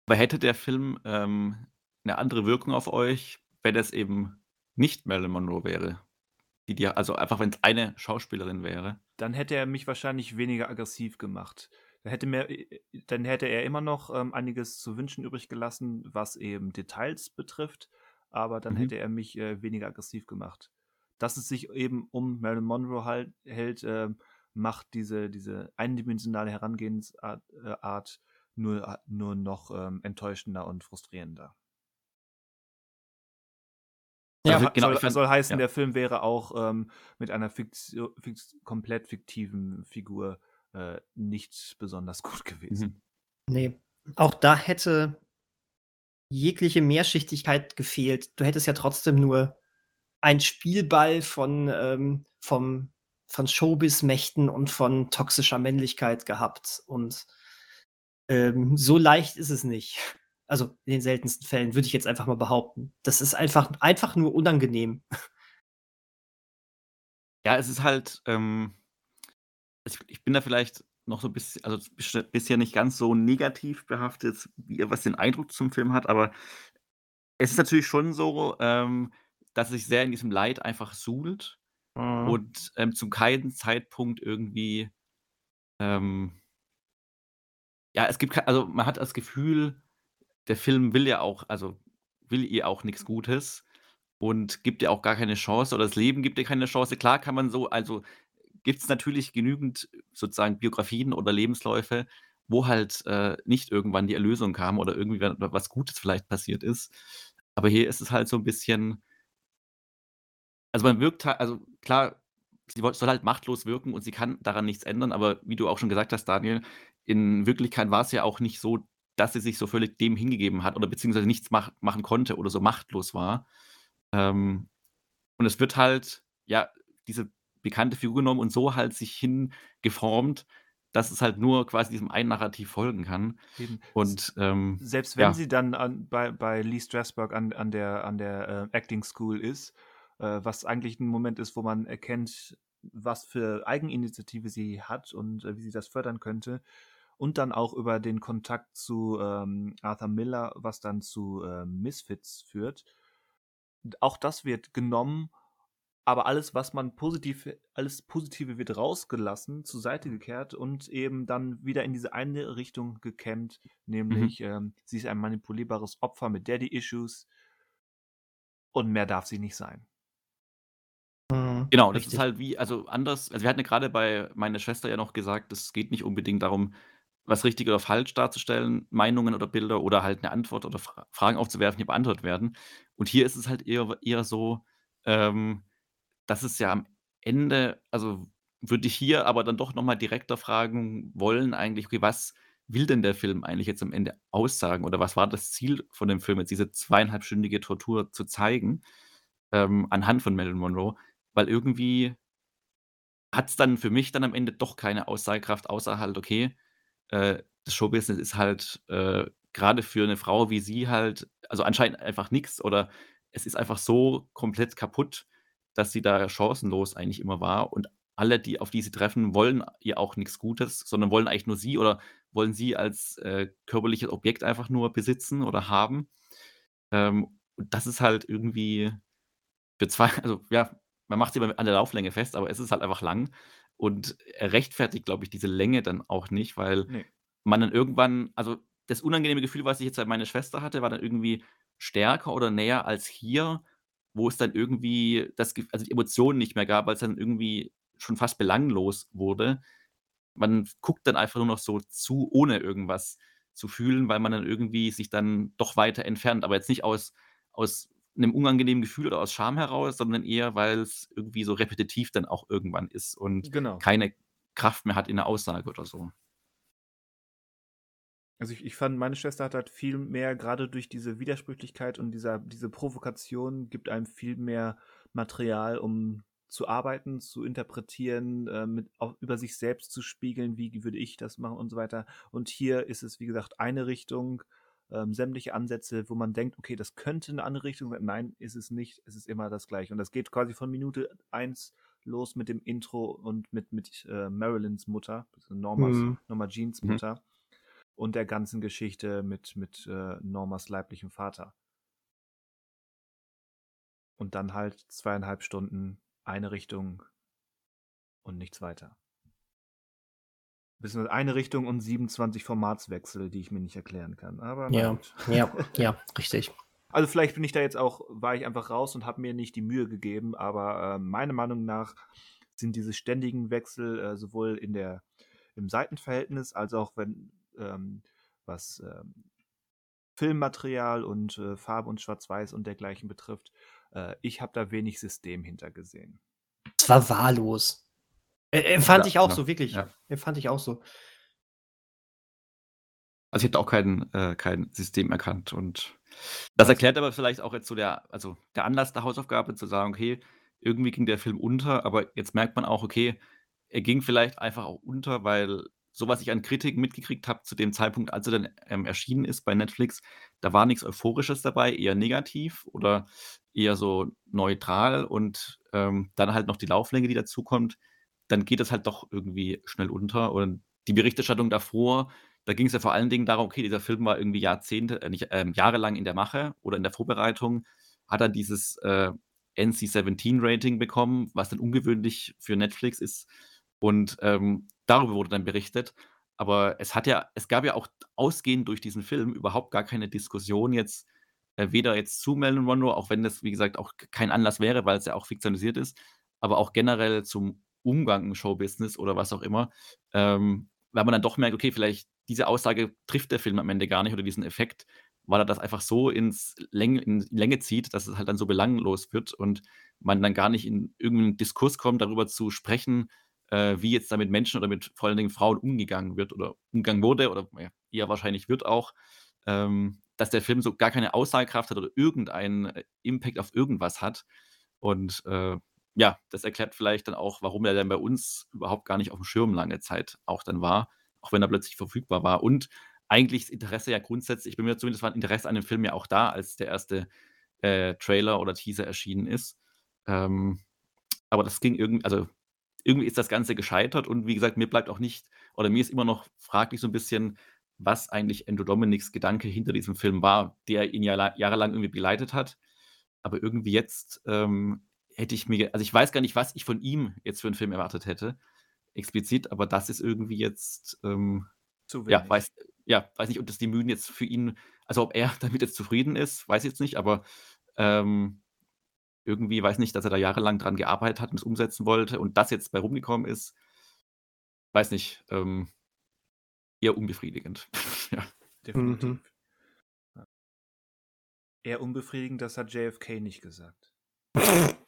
Aber hätte der Film ähm, eine andere Wirkung auf euch, wenn es eben nicht Marilyn Monroe wäre? die dir, also einfach wenn es eine Schauspielerin wäre. Dann hätte er mich wahrscheinlich weniger aggressiv gemacht. Dann hätte, mir, dann hätte er immer noch ähm, einiges zu wünschen übrig gelassen, was eben Details betrifft, aber dann mhm. hätte er mich äh, weniger aggressiv gemacht. Dass es sich eben um Marilyn Monroe halt, hält, äh, macht diese, diese eindimensionale Herangehensart äh, nur, nur noch ähm, enttäuschender und frustrierender. Ja, also, genau, soll, fand, soll heißen, ja. der Film wäre auch ähm, mit einer Fiktion, fix, komplett fiktiven Figur äh, nicht besonders (laughs) gut gewesen. Mhm. Nee, auch da hätte jegliche Mehrschichtigkeit gefehlt. Du hättest ja trotzdem nur ein Spielball von, ähm, vom, von Showbiz-Mächten und von toxischer Männlichkeit gehabt. Und ähm, so leicht ist es nicht. Also in den seltensten Fällen, würde ich jetzt einfach mal behaupten. Das ist einfach, einfach nur unangenehm. Ja, es ist halt, ähm, ich bin da vielleicht noch so ein bisschen, also bisher nicht ganz so negativ behaftet, wie ihr was den Eindruck zum Film hat, aber es ist natürlich schon so, ähm, dass sich sehr in diesem Leid einfach suhlt mhm. und ähm, zu keinem Zeitpunkt irgendwie, ähm, ja, es gibt, also man hat das Gefühl, der Film will ja auch also, will ihr auch nichts Gutes und gibt ihr auch gar keine Chance oder das Leben gibt ihr keine Chance. Klar kann man so also, gibt es natürlich genügend sozusagen Biografien oder Lebensläufe, wo halt, äh, nicht irgendwann die Erlösung kam oder irgendwie was Gutes vielleicht passiert ist. Aber hier ist es halt so ein bisschen also, man wirkt halt also, klar, sie soll halt machtlos wirken und sie kann daran nichts ändern, aber wie du auch schon gesagt hast, Daniel, in Wirklichkeit war es ja auch nicht so, dass sie sich so völlig dem hingegeben hat oder beziehungsweise nichts mach machen konnte oder so machtlos war. Ähm, und es wird halt, ja, diese bekannte Figur genommen und so halt sich hingeformt, dass es halt nur quasi diesem einen Narrativ folgen kann. Eben. Und ähm, selbst wenn ja. sie dann an, bei, bei Lee Strasberg an, an der, an der äh, Acting School ist, äh, was eigentlich ein Moment ist, wo man erkennt, was für Eigeninitiative sie hat und äh, wie sie das fördern könnte, und dann auch über den Kontakt zu ähm, Arthur Miller, was dann zu äh, Misfits führt. Auch das wird genommen, aber alles, was man positiv, alles Positive wird rausgelassen, zur Seite gekehrt und eben dann wieder in diese eine Richtung gekämmt, nämlich mhm. ähm, sie ist ein manipulierbares Opfer mit Daddy-Issues und mehr darf sie nicht sein. Mhm. Genau, das Richtig. ist halt wie, also anders, also wir hatten ja gerade bei meiner Schwester ja noch gesagt, es geht nicht unbedingt darum, was richtig oder falsch darzustellen, Meinungen oder Bilder oder halt eine Antwort oder Fra Fragen aufzuwerfen, die beantwortet werden. Und hier ist es halt eher eher so, ähm, dass es ja am Ende also, würde ich hier aber dann doch noch mal direkter fragen wollen eigentlich: „Okay, was will denn der Film eigentlich jetzt am Ende aussagen oder was war das Ziel von dem Film, jetzt diese zweieinhalbstündige Tortur zu zeigen, ähm, anhand von Marilyn Monroe?“ Weil irgendwie hat es dann für mich dann am Ende doch keine Aussagekraft, außer halt, okay, äh, das Showbusiness ist halt, äh, grade für eine Frau wie sie halt also, anscheinend einfach nichts oder es ist einfach so komplett kaputt, dass sie da chancenlos eigentlich immer war und alle, die auf die sie treffen, wollen ihr auch nichts Gutes, sondern wollen eigentlich nur sie oder wollen sie als, äh, körperliches Objekt einfach nur besitzen oder haben. Ähm, und das ist halt irgendwie bezwei also, ja, man macht sie immer an der Lauflänge fest, aber es ist halt einfach lang und er rechtfertigt, glaube ich, diese Länge dann auch nicht, weil Ne. man dann irgendwann also, das unangenehme Gefühl, was ich jetzt bei meiner Schwester hatte, war dann irgendwie stärker oder näher als hier, wo es dann irgendwie das also, die Emotionen nicht mehr gab, weil's dann irgendwie schon fast belanglos wurde. Man guckt dann einfach nur noch so zu, ohne irgendwas zu fühlen, weil man dann irgendwie sich dann doch weiter entfernt, aber jetzt nicht aus aus 'nem unangenehmen Gefühl oder aus Scham heraus, sondern eher, weil's irgendwie so repetitiv dann auch irgendwann ist und Genau. keine Kraft mehr hat in der Aussage oder so. Also, ich ich fand, meine Schwester hat halt viel mehr grade durch diese Widersprüchlichkeit und dieser diese Provokation gibt einem viel mehr Material, um zu arbeiten, zu interpretieren, äh, mit auch über sich selbst zu spiegeln, wie würde ich das machen und so weiter. Und hier ist es, wie gesagt, eine Richtung, ähm, sämtliche Ansätze, wo man denkt: „Okay, das könnte 'ne andere Richtung sein.“ Nein, ist es nicht. Es ist immer das Gleiche. Und das geht quasi von Minute 1 los mit dem Intro und mit mit, äh, Marilyns Mutter, also Normas Mhm. Norma Jeans Mhm. Und der ganzen Geschichte mit mit, äh, Normas leiblichem Vater. Und dann halt 2,5 Stunden eine Richtung und nichts weiter. Beziehungsweise eine Richtung und 27 Formatswechsel, die ich mir nicht erklären kann, aber Ja, gut. ja, (laughs) ja, richtig. Also, vielleicht bin ich da jetzt auch war ich einfach raus und habe mir nicht die Mühe gegeben, aber, ähm, meiner Meinung nach sind diese ständigen Wechsel, äh, sowohl in der im Seitenverhältnis als auch wenn, ähm, was, ähm, Filmmaterial und, äh, Farbe und Schwarz-Weiß und dergleichen betrifft äh, ich habe da wenig System hinter gesehen. Es war wahllos. Äh, empfand Ja, ich auch genau. so, wirklich. Ja. Empfand ich auch so. Also, ich hätte auch kein äh, kein System erkannt und das erklärt aber vielleicht auch jetzt so der also, der Anlass der Hausaufgabe zu sagen: „Okay, irgendwie ging der Film unter“, aber jetzt merkt man auch, okay, er ging vielleicht einfach auch unter, weil so was ich an Kritiken mitgekriegt habe zu dem Zeitpunkt, als er dann, ähm, erschienen ist bei Netflix, da war nix Euphorisches dabei, eher negativ oder eher so neutral und, ähm, dann halt noch die Lauflänge, die dazukommt. Dann geht das halt doch irgendwie schnell unter und die Berichterstattung davor, da ging's ja vor allen Dingen darum, okay, dieser Film war irgendwie Jahrzehnte äh, nicht ähm, jahrelang in der Mache oder in der Vorbereitung, hat dann dieses, äh, NC-17 Rating bekommen, was dann ungewöhnlich für Netflix ist und, ähm, darüber wurde dann berichtet. Aber es hat ja es gab ja auch ausgehend durch diesen Film überhaupt gar keine Diskussion jetzt, äh, weder jetzt zu Marilyn Monroe, auch wenn das, wie gesagt, auch kein Anlass wäre, weil's ja auch fiktionalisiert ist, aber auch generell zum Umgang im Showbusiness oder was auch immer, ähm, weil man dann doch merkt, okay, vielleicht diese Aussage trifft der Film am Ende gar nicht oder diesen Effekt, weil er das einfach so ins Läng in Länge zieht, dass es halt dann so belanglos wird und man dann gar nicht in irgend 'nen Diskurs kommt, darüber zu sprechen, äh, wie jetzt da mit Menschen oder mit vor allen Dingen Frauen umgegangen wird oder umgegangen wurde oder ja, eher wahrscheinlich wird auch, ähm, dass der Film so gar keine Aussagekraft hat oder irgendeinen, äh, Impact auf irgendwas hat. Und, äh, ja, das erklärt vielleicht dann auch, warum er dann bei uns überhaupt gar nicht aufm Schirm lange Zeit auch dann war, auch wenn er plötzlich verfügbar war. Und eigentlich das Interesse ja grundsätzlich ich bin mir zumindest war Interesse an dem Film ja auch da, als der erste, äh, Trailer oder Teaser erschienen ist. Ähm, aber das ging irgend also, irgendwie ist das Ganze gescheitert und wie gesagt, mir bleibt auch nicht oder mir ist immer noch fraglich so 'n bisschen, was eigentlich Andrew Dominik's Gedanke hinter diesem Film war, der ihn ja la jahrelang irgendwie begleitet hat. Aber irgendwie jetzt, ähm, hätte ich mir also, ich weiß gar nicht, was ich von ihm jetzt für 'n Film erwartet hätte, explizit, aber das ist irgendwie jetzt, ähm Zu ja, wenig. weiß ja, weiß nicht, ob das die Mühen jetzt für ihn also, ob er (laughs) damit jetzt zufrieden ist, weiß ich jetzt nicht, aber, ähm, irgendwie weiß nicht, dass er da jahrelang dran gearbeitet hat und es umsetzen wollte und das jetzt bei rumgekommen ist weiß nicht, ähm eher unbefriedigend. (laughs) Ja. Definitiv. Mhm. Eher unbefriedigend, das hat JFK nicht gesagt. (laughs)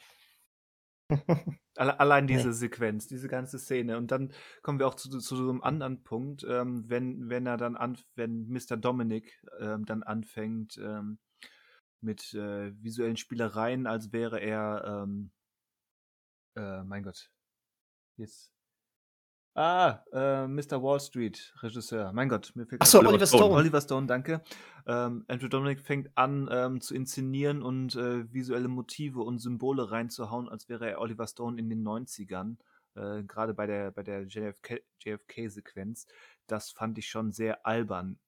Alle allein diese Sequenz, diese ganze Szene. Und dann kommen wir auch zu zu so 'nem anderen Punkt, ähm, wenn wenn er dann anf wenn Mr. Dominik, ähm, dann anfängt, ähm, mit, äh, visuellen Spielereien, als wäre er, ähm äh, mein Gott, jetzt Ah, äh, Mr. Wall Street, Regisseur. Mein Gott, mir fehlt Ach so, gerade- Oliver Stone. Oliver Stone, danke. Ähm, Andrew Dominic fängt an ähm, zu inszenieren und äh, visuelle Motive und Symbole reinzuhauen, als wäre er Oliver Stone in den 90ern. Äh, Gerade bei der, bei der JFK JFK-Sequenz. Das fand ich schon sehr albern.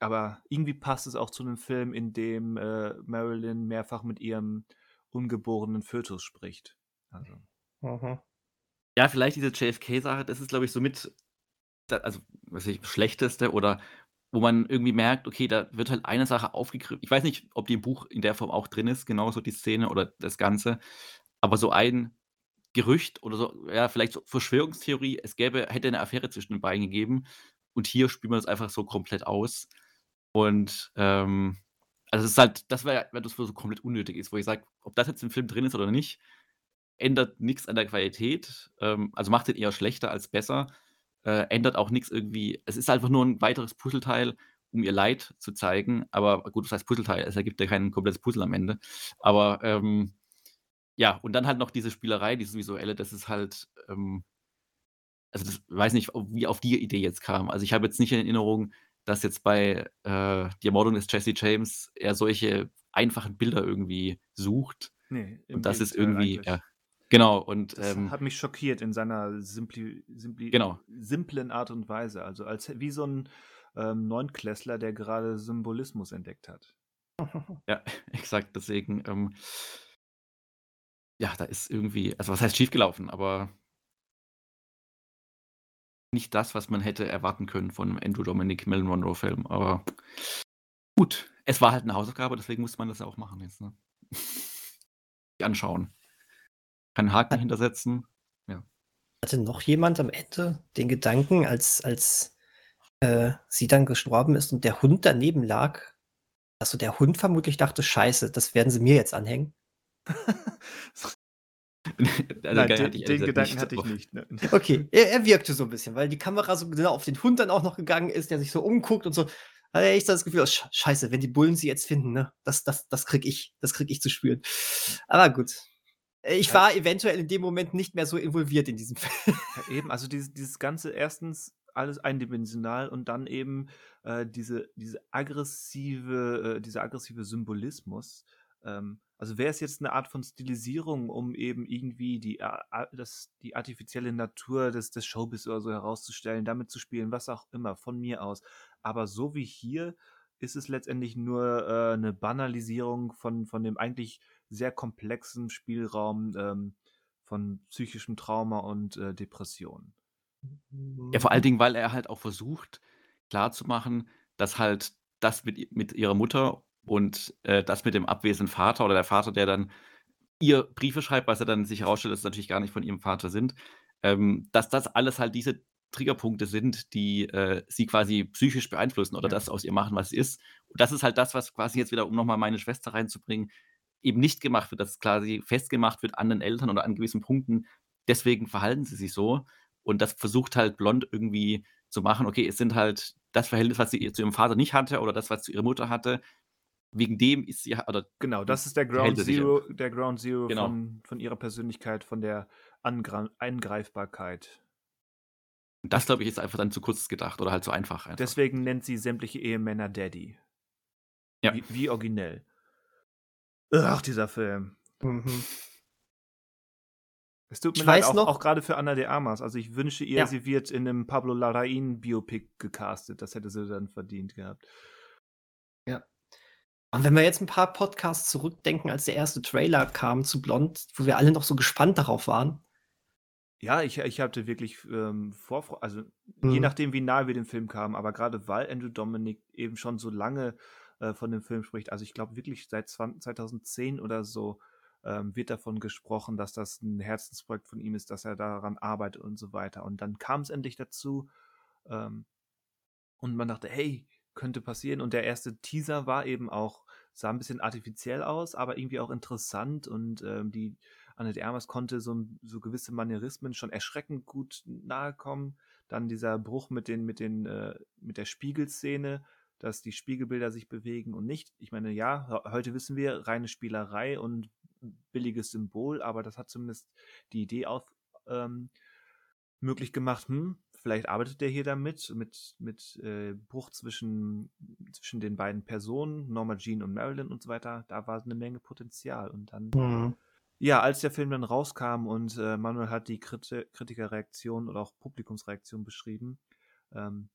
Aber irgendwie passt es auch zu einem Film, in dem äh, Marilyn mehrfach mit ihrem ungeborenen Fötus spricht. Also. Mhm. Ja, vielleicht diese JFK-Sache, das ist, glaube ich, so mit, also, was weiß ich, schlechteste oder wo man irgendwie merkt, okay, da wird halt eine Sache aufgegriffen. Ich weiß nicht, ob die im Buch in der Form auch drin ist, genauso die Szene oder das Ganze, aber so ein Gerücht oder so, ja, vielleicht so Verschwörungstheorie, es gäbe, hätte eine Affäre zwischen den beiden gegeben und hier spielt man das einfach so komplett aus. Und ähm, also es ist halt, das wäre, wenn das so komplett unnötig ist, wo ich sage, ob das jetzt im Film drin ist oder nicht, ändert nichts an der Qualität, ähm, also macht den eher schlechter als besser, äh, ändert auch nichts irgendwie. Es ist einfach nur ein weiteres Puzzleteil, um ihr Leid zu zeigen. Aber gut, das heißt Puzzleteil, es ergibt ja kein komplettes Puzzle am Ende. Aber ähm, ja, und dann halt noch diese Spielerei, dieses Visuelle, das ist halt, ähm, also das weiß nicht, wie auf die Idee jetzt kam. Also ich habe jetzt nicht in Erinnerung, dass jetzt bei äh, die Ermordung des Jesse James er solche einfachen Bilder irgendwie sucht. Nee, Und das ist irgendwie, ja, genau. Und Das ähm, hat mich schockiert in seiner simpli, simpli, Genau. simplen Art und Weise. Also als wie so ein ähm, Neunklässler, der gerade Symbolismus entdeckt hat. (laughs) Ja, exakt. Deswegen, ähm, ja, da ist irgendwie, also was heißt schiefgelaufen, aber nicht das, was man hätte erwarten können von einem Andrew Dominic Marilyn Monroe Film. Aber gut, es war halt eine Hausaufgabe, deswegen musste man das ja auch machen jetzt. Ne? (laughs) Anschauen. Keinen Haken hintersetzen. Hatte noch jemand am Ende den Gedanken, als, als äh, sie dann gestorben ist und der Hund daneben lag, dass so der Hund vermutlich dachte, scheiße, das werden sie mir jetzt anhängen? (laughs) (laughs) Also, Nein, den, hatte ich ehrlich den gesagt Gedanken hatte ich nicht. Ne? (laughs) Okay, er, er wirkte so ein bisschen, weil die Kamera so genau auf den Hund dann auch noch gegangen ist, der sich so umguckt und so. Hatte ich so das Gefühl, oh, Sch- scheiße, wenn die Bullen sie jetzt finden, ne, das, das, das krieg ich, das krieg ich zu spüren. Aber gut. Ich Ja. war eventuell in dem Moment nicht mehr so involviert in diesem (laughs) Film. Ja, eben, also dieses, dieses Ganze erstens alles eindimensional und dann eben äh, diese, diese aggressive, äh, dieser aggressive Symbolismus. Ähm, also wäre es jetzt eine Art von Stilisierung, um eben irgendwie die, a- das, die artifizielle Natur des, des Showbiz oder so herauszustellen, damit zu spielen, was auch immer, von mir aus. Aber so wie hier ist es letztendlich nur äh, eine Banalisierung von, von dem eigentlich sehr komplexen Spielraum ähm, von psychischem Trauma und äh, Depression. Ja, vor allen Dingen, weil er halt auch versucht, klarzumachen, dass halt das mit, mit ihrer Mutter und äh, das mit dem abwesenden Vater oder der Vater, der dann ihr Briefe schreibt, was er dann sich herausstellt, dass es natürlich gar nicht von ihrem Vater sind, ähm, dass das alles halt diese Triggerpunkte sind, die äh, sie quasi psychisch beeinflussen oder Ja. das aus ihr machen, was sie ist. Und das ist halt das, was quasi jetzt wieder, um nochmal meine Schwester reinzubringen, eben nicht gemacht wird, dass quasi festgemacht wird an den Eltern oder an gewissen Punkten. Deswegen verhalten sie sich so. Und das versucht halt Blond irgendwie zu machen. Okay, es sind halt das Verhältnis, was sie zu ihrem Vater nicht hatte oder das, was zu ihrer Mutter hatte. Wegen dem ist sie, oder Genau, das ist der Ground er Zero, der Ground Zero Genau. von, von ihrer Persönlichkeit, von der Angra Eingreifbarkeit. das, glaube ich, ist einfach dann zu kurz gedacht oder halt zu einfach. Einfach. Deswegen nennt sie sämtliche Ehemänner Daddy. Ja. Wie, wie originell. Ach, dieser Film. Mhm. Es tut mir Ich leid, weiß auch, noch- auch gerade für Anna de Armas. Also ich wünsche ihr, Ja. sie wird in einem Pablo Larraín Biopic gecastet. Das hätte sie dann verdient gehabt. Und wenn wir jetzt ein paar Podcasts zurückdenken, als der erste Trailer kam zu Blond, wo wir alle noch so gespannt darauf waren. Ja, ich, ich hatte wirklich ähm, Vorfreude, also je Mhm. nachdem, wie nahe wir dem Film kamen, aber gerade weil Andrew Dominic eben schon so lange äh, von dem Film spricht, also ich glaube wirklich seit 20, 2010 oder so ähm, wird davon gesprochen, dass das ein Herzensprojekt von ihm ist, dass er daran arbeitet und so weiter. Und dann kam es endlich dazu ähm, und man dachte, hey, könnte passieren. Und der erste Teaser war eben auch, sah ein bisschen artifiziell aus, aber irgendwie auch interessant und ähm, die Anne de Armas konnte so, so gewisse Manierismen schon erschreckend gut nahe kommen. Dann dieser Bruch mit den, mit den, äh, mit der Spiegelszene, dass die Spiegelbilder sich bewegen und nicht. Ich meine, ja, he- heute wissen wir, reine Spielerei und billiges Symbol, aber das hat zumindest die Idee auf, ähm, möglich gemacht, hm, vielleicht arbeitet der hier damit, mit, mit äh, Bruch zwischen, zwischen den beiden Personen, Norma Jean und Marilyn und so weiter. Da war eine Menge Potenzial. Und dann, Mhm. ja, als der Film dann rauskam und äh, Manuel hat die Kriti Kritikerreaktion oder auch Publikumsreaktion beschrieben, ähm,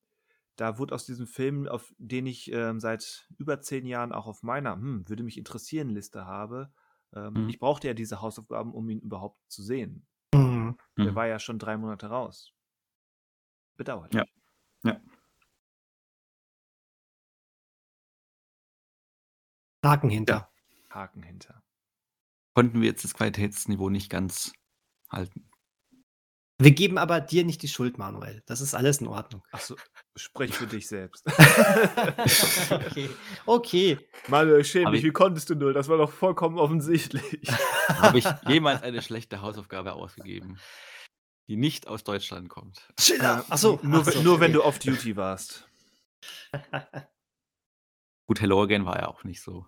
da wurde aus diesem Film, auf den ich ähm, seit über zehn Jahren auch auf meiner hm, würde mich interessieren Liste habe, ähm, Mhm. ich brauchte ja diese Hausaufgaben, um ihn überhaupt zu sehen. Mhm. Der Mhm. war ja schon drei Monate raus. Bedauerlich. Ja. Ja. Haken hinter. Haken hinter. Konnten wir jetzt das Qualitätsniveau nicht ganz halten. Wir geben aber dir nicht die Schuld, Manuel. Das ist alles in Ordnung. Achso, sprech für dich selbst. (laughs) okay. Okay. Manuel, schäm dich, ich- wie konntest du nur? Das war doch vollkommen offensichtlich. Habe ich jemals eine schlechte Hausaufgabe ausgegeben, die nicht aus Deutschland kommt? Schiller. Äh, Achso. Nur, ach so, wenn- nur wenn okay. du off-duty warst. (laughs) Gut, Hello Again war ja auch nicht so.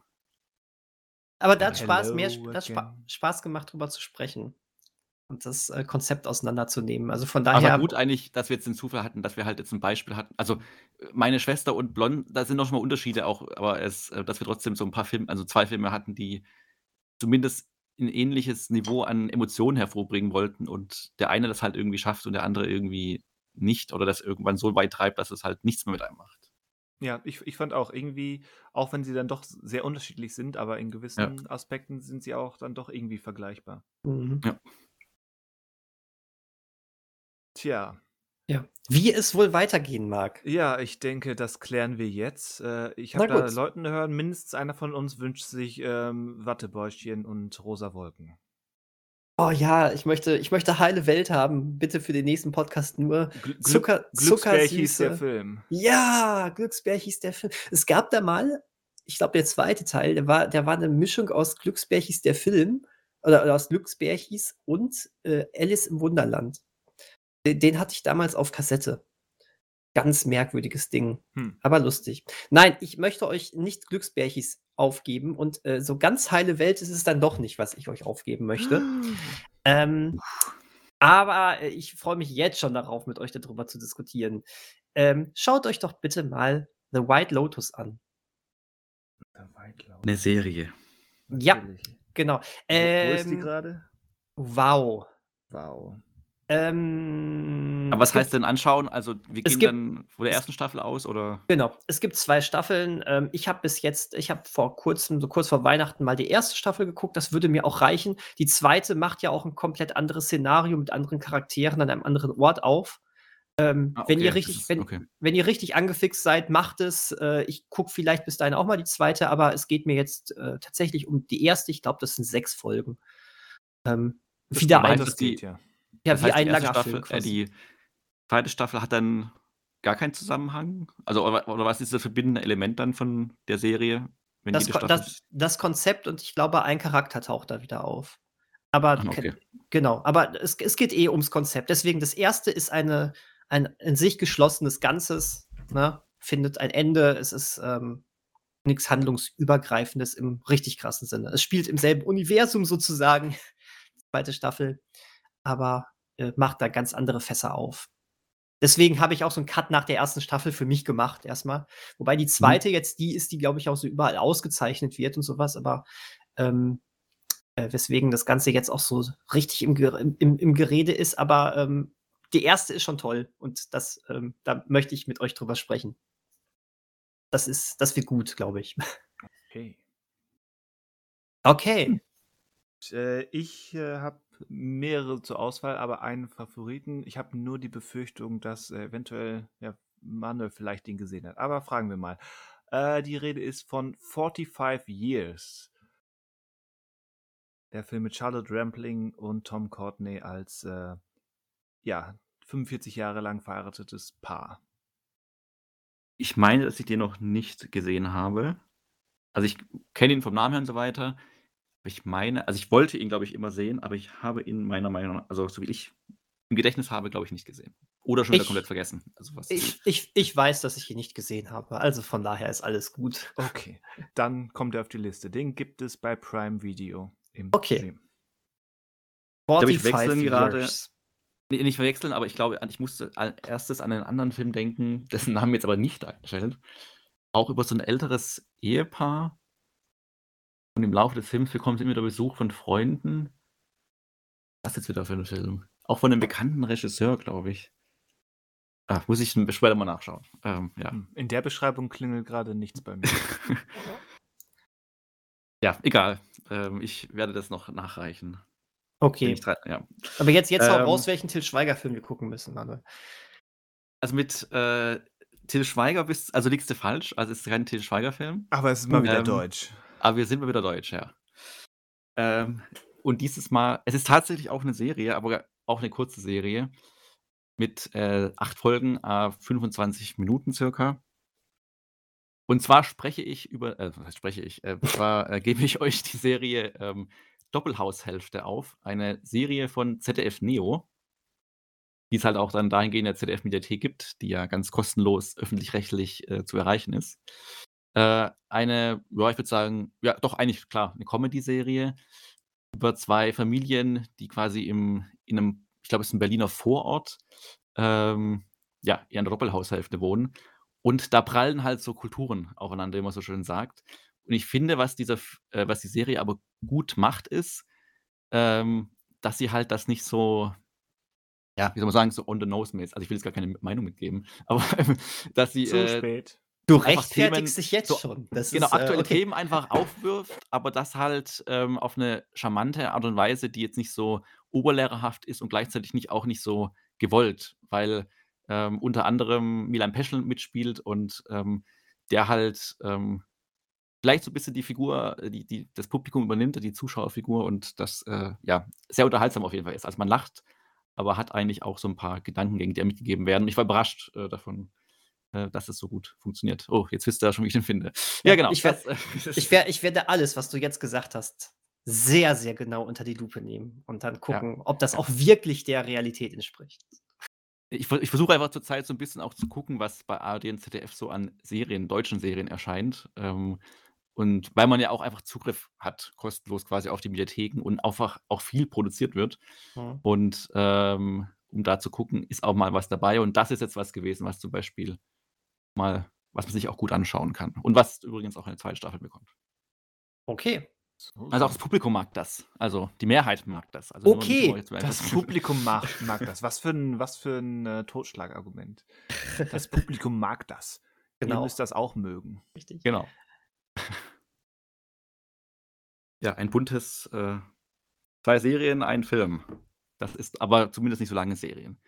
Aber da hat Spaß, mehr Hello da hat Spa. Spaß gemacht, drüber zu sprechen und das äh, Konzept auseinanderzunehmen. Also von Aber daher. gut eigentlich, dass wir jetzt den Zufall hatten, dass wir halt jetzt ein Beispiel hatten. Also meine Schwester und Blond, da sind noch schon mal Unterschiede auch, aber es, äh, dass wir trotzdem so ein paar Filme, also zwei Filme hatten, die zumindest ein ähnliches Niveau an Emotionen hervorbringen wollten und der eine das halt irgendwie schafft und der andere irgendwie nicht oder das irgendwann so weit treibt, dass es halt nichts mehr mit einem macht. Ja, ich, ich fand auch irgendwie, auch wenn sie dann doch sehr unterschiedlich sind, aber in gewissen Aspekten sind sie auch dann doch irgendwie vergleichbar. Mhm. Tja, Ja. Wie es wohl weitergehen mag. ja, ich denke, das klären wir jetzt. Äh, ich habe da. Leuten hören, mindestens einer von uns wünscht sich ähm, Wattebäuschen und rosa Wolken. Oh ja, ich möchte, ich möchte heile Welt haben. Bitte für den nächsten Podcast nur Gl Zucker, Glücksberg hieß der. Film. Ja, Glücksbär hieß der Film. Es gab da mal, ich glaube, der zweite Teil, der war, der war eine Mischung aus Glücksbär hieß der Film oder, oder aus Glücksbär hieß und äh, Alice im Wunderland. Den, den hatte ich damals auf Kassette. Ganz merkwürdiges Ding, Hm. aber lustig. Nein, ich möchte euch nicht Glücksbärchis aufgeben und äh, so ganz heile Welt ist es dann doch nicht, was ich euch aufgeben möchte. (gasps) Ähm, aber äh, ich freue mich jetzt schon darauf, mit euch darüber zu diskutieren. Ähm, schaut euch doch bitte mal The White Lotus an. Eine Serie. Ja, Natürlich. genau. Wo, wo ist die Ähm, gerade? wow. Wow. Ähm, Aber was heißt denn anschauen? Also wir Es gehen gibt- dann von der ersten Staffel aus oder? Genau, es gibt zwei Staffeln. Ähm, ich habe bis jetzt, ich habe vor kurzem, so kurz vor Weihnachten mal die erste Staffel geguckt. Das würde mir auch reichen. Die zweite macht ja auch ein komplett anderes Szenario mit anderen Charakteren an einem anderen Ort auf. Ähm, Ah, wenn ihr okay, richtig, ist- wenn, okay. wenn ihr richtig angefixt seid, macht es. Äh, ich gucke vielleicht bis dahin auch mal die zweite, aber es geht mir jetzt äh, tatsächlich um die erste. Ich glaube, das sind sechs Folgen. Ähm, Das wieder stimmt, ein, das das die- ja. Das wie heißt, ein langer Staffel, Film. äh, die zweite Staffel hat dann gar keinen Zusammenhang? Also oder, oder was ist das verbindende Element dann von der Serie? Wenn das, das, das Konzept und ich glaube, ein Charakter taucht da wieder auf. Aber Ah, okay. genau, aber es, es geht eh ums Konzept. Deswegen, das erste ist eine, ein in sich geschlossenes Ganzes, ne? findet ein Ende. Es ist ähm, nichts Handlungsübergreifendes im richtig krassen Sinne. Es spielt im selben Universum sozusagen, die (laughs) zweite Staffel, aber äh, macht da ganz andere Fässer auf. Deswegen habe ich auch so einen Cut nach der ersten Staffel für mich gemacht, erstmal. Wobei die zweite jetzt die ist, die, glaube ich, auch so überall ausgezeichnet wird und sowas, aber ähm, äh, weswegen das Ganze jetzt auch so richtig im, im, im, Gerede ist, aber ähm, die erste ist schon toll und das, ähm, da möchte ich mit euch drüber sprechen. Das ist, das wird gut, glaube ich. Okay. Okay. Äh, ich äh, habe mehrere zur Auswahl, aber einen Favoriten. Ich habe nur die Befürchtung, dass äh, eventuell ja, Manuel vielleicht den gesehen hat. Aber fragen wir mal. Äh, die Rede ist von 45 Years. Der Film mit Charlotte Rampling und Tom Courtney als äh, ja 45 Jahre lang verheiratetes Paar. Ich meine, dass ich den noch nicht gesehen habe. Also ich kenne ihn vom Namen her und so weiter. Ich meine, also ich wollte ihn, glaube ich, immer sehen, aber ich habe ihn meiner Meinung nach, also so wie ich im Gedächtnis habe, glaube ich, nicht gesehen. Oder schon wieder Ich- komplett vergessen. Also was Ich, ich, ich weiß, dass ich ihn nicht gesehen habe, also von daher ist alles gut. Okay, dann kommt er auf die Liste. Den gibt es bei Prime Video im Okay. Stream. glaube, ich 45 wechseln gerade-. Nee, nicht verwechseln, aber ich glaube, ich musste als erstes an einen anderen Film denken, (laughs) dessen Namen jetzt aber nicht dargestellt. Auch über so ein älteres Ehepaar. Und im Laufe des Films bekommt sie immer wieder Besuch von Freunden. Was ist jetzt wieder für ein Film? Auch von einem bekannten Regisseur, glaube ich. Ah, muss ich später mal nachschauen. Ähm, ja. Hm, In der Beschreibung klingelt gerade nichts bei mir. (laughs) ja, egal. Ähm, ich werde das noch nachreichen. Okay. ja. Aber jetzt, jetzt hau Ähm, raus, welchen Till Schweiger-Film wir gucken müssen, Manuel. Also mit äh, Till Schweiger bist, also liegst du falsch. Also es ist kein Till Schweiger-Film. Aber es ist mal wieder Ähm, Deutsch. Aber wir sind wieder deutsch, ja. Ähm, und dieses Mal, es ist tatsächlich auch eine Serie, aber auch eine kurze Serie mit äh, acht Folgen, äh, 25 Minuten circa. Und zwar spreche ich über, äh, spreche ich, äh, zwar äh, (laughs) gebe ich euch die Serie ähm, Doppelhaushälfte auf, eine Serie von ZDF Neo, die es halt auch dann dahingehend in der ZDF-Mediathek gibt, die ja ganz kostenlos öffentlich-rechtlich äh, zu erreichen ist. Äh, eine, ja, ich würde sagen, ja, doch eigentlich klar, eine Comedy-Serie über zwei Familien, die quasi im, in einem, ich glaube, es ist ein Berliner Vorort, ähm, ja, in einer Doppelhaushälfte wohnen. Und da prallen halt so Kulturen aufeinander, wie man so schön sagt. Und ich finde, was, dieser, äh, was die Serie aber gut macht, ist, ähm, dass sie halt das nicht so, ja, wie soll man sagen, so on the nose mäßig. Also ich will jetzt gar keine Meinung mitgeben, (laughs) aber dass sie Zu äh, spät. Du rechtfertigst Themen- dich jetzt so- schon. Das genau, ist, äh, aktuelle okay. Themen einfach aufwirft, aber das halt ähm, auf eine charmante Art und Weise, die jetzt nicht so oberlehrerhaft ist und gleichzeitig nicht auch nicht so gewollt, weil ähm, unter anderem Milan Peschel mitspielt und ähm, der halt ähm, vielleicht so ein bisschen die Figur, äh, die, die das Publikum übernimmt, die Zuschauerfigur und das äh, ja sehr unterhaltsam auf jeden Fall ist. Also man lacht, aber hat eigentlich auch so ein paar Gedankengänge, die mitgegeben werden. Ich war überrascht äh, davon, äh, dass es so gut funktioniert. Oh, jetzt wisst ihr ja schon, wie ich den finde. Ja, Ja, genau. ich werd- das, äh, (laughs) Ich, wer, ich werde alles, was du jetzt gesagt hast, sehr, sehr genau unter die Lupe nehmen und dann gucken, ob das auch wirklich der Realität entspricht. ich, ich versuche einfach zurzeit so ein bisschen auch zu gucken, was bei ARD und ZDF so an Serien, deutschen Serien erscheint. Ähm, und weil man ja auch einfach Zugriff hat, kostenlos quasi auf die Mediatheken und einfach auch viel produziert wird. Hm. Und ähm, um da zu gucken, ist auch mal was dabei. Und das ist jetzt was gewesen, was zum Beispiel mal, was man sich auch gut anschauen kann. Und was übrigens auch eine zweite Staffel bekommt. Okay. So, Also auch das Publikum mag das. Also die Mehrheit mag das. Also Okay, nur Das Publikum (laughs) mag, mag das. Was für ein, was für ein äh, Totschlagargument. Das Publikum mag das. Ihr Genau. müsst das auch mögen. Richtig. Genau. (laughs) Ja, ein buntes, äh, zwei Serien, ein Film. Das ist aber zumindest nicht so lange Serien.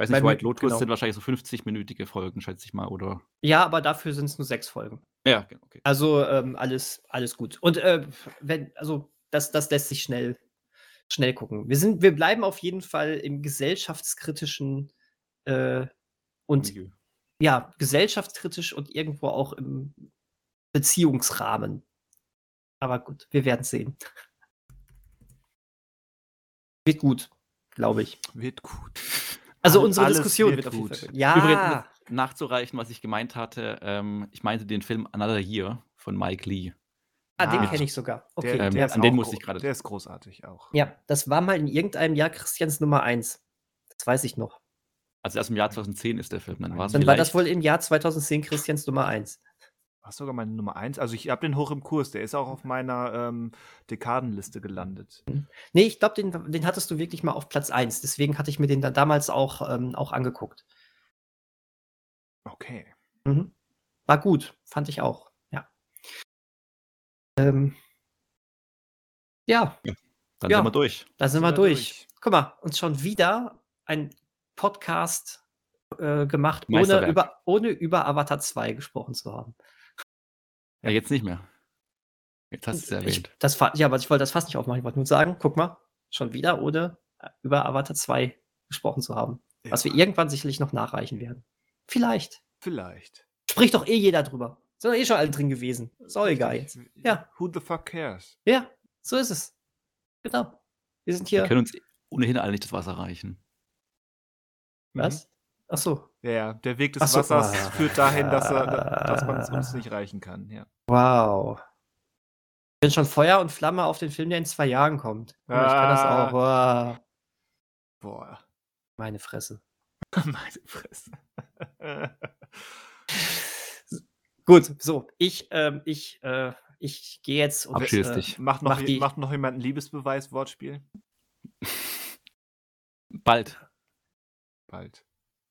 Weiß nicht, White Lotus genau. sind wahrscheinlich so 50-minütige Folgen, schätze ich mal, oder? Ja, aber dafür sind es nur sechs Folgen. Ja, genau, okay. Also ähm, alles, alles gut. Und äh, wenn, also das, das lässt sich schnell, schnell gucken. Wir sind, wir bleiben auf jeden Fall im gesellschaftskritischen äh, und Milieu. ja, gesellschaftskritisch und irgendwo auch im Beziehungsrahmen. Aber gut, wir werden sehen. Wird gut, glaube ich. Wird gut. Also unsere alles Diskussion wird wird, auf jeden gut. Fall gut. Ja, Übrigens nachzureichen, was ich gemeint hatte, ähm, ich meinte den Film Another Year von Mike Lee. ah, den kenne ich sogar. Okay. Ähm, der ist an den musste ich gerade- Der ist großartig auch. ja, das war mal in irgendeinem Jahr Christians Nummer 1. Das weiß ich noch. Also erst im Jahr 2010 ist der Film, dann Dann war das wohl im Jahr 2010 Christians Nummer 1. War sogar meine Nummer eins. Also ich habe den hoch im Kurs. Der ist auch auf meiner ähm, Dekadenliste gelandet. Nee, ich glaube, den, den hattest du wirklich mal auf Platz 1. Deswegen hatte ich mir den dann damals auch, ähm, auch angeguckt. Okay. Mhm. War gut, fand ich auch. Ja. Ähm, ja, Dann Ja. sind wir durch. da sind Sind wir wir durch. durch. Guck mal, uns schon wieder ein Podcast äh, gemacht, ohne über, ohne über Avatar 2 gesprochen zu haben. Ja, jetzt nicht mehr. Jetzt hast du es Ich, erwähnt. das, fa- ja, aber ich wollte das fast nicht aufmachen. Ich wollte nur sagen, guck mal, schon wieder ohne über Avatar 2 gesprochen zu haben. Was wir Ja, irgendwann sicherlich noch nachreichen werden. Vielleicht. Vielleicht. Spricht doch eh jeder drüber. Sind doch eh schon alle drin gewesen. Ist auch egal jetzt. Ja. Who the fuck cares? Ja, so ist es. Genau. Wir sind Wir hier. können uns ohnehin alle nicht das Wasser reichen. Was? Ach so. Ja, ja. Der Weg des so. Wassers Ah. führt dahin, dass, er, dass man es uns nicht reichen kann. Ja. Wow. Ich bin schon Feuer und Flamme auf den Film, der in zwei Jahren kommt. Mal, Ich kann das Ah. auch. Wow. Boah. Meine Fresse. (laughs) Meine Fresse. (laughs) Gut, so, ich, ähm, ich, äh, ich gehe jetzt und Abschieß äh, dich. macht, noch, Mach die- macht noch jemand ein Liebesbeweis-Wortspiel? Bald. Bald.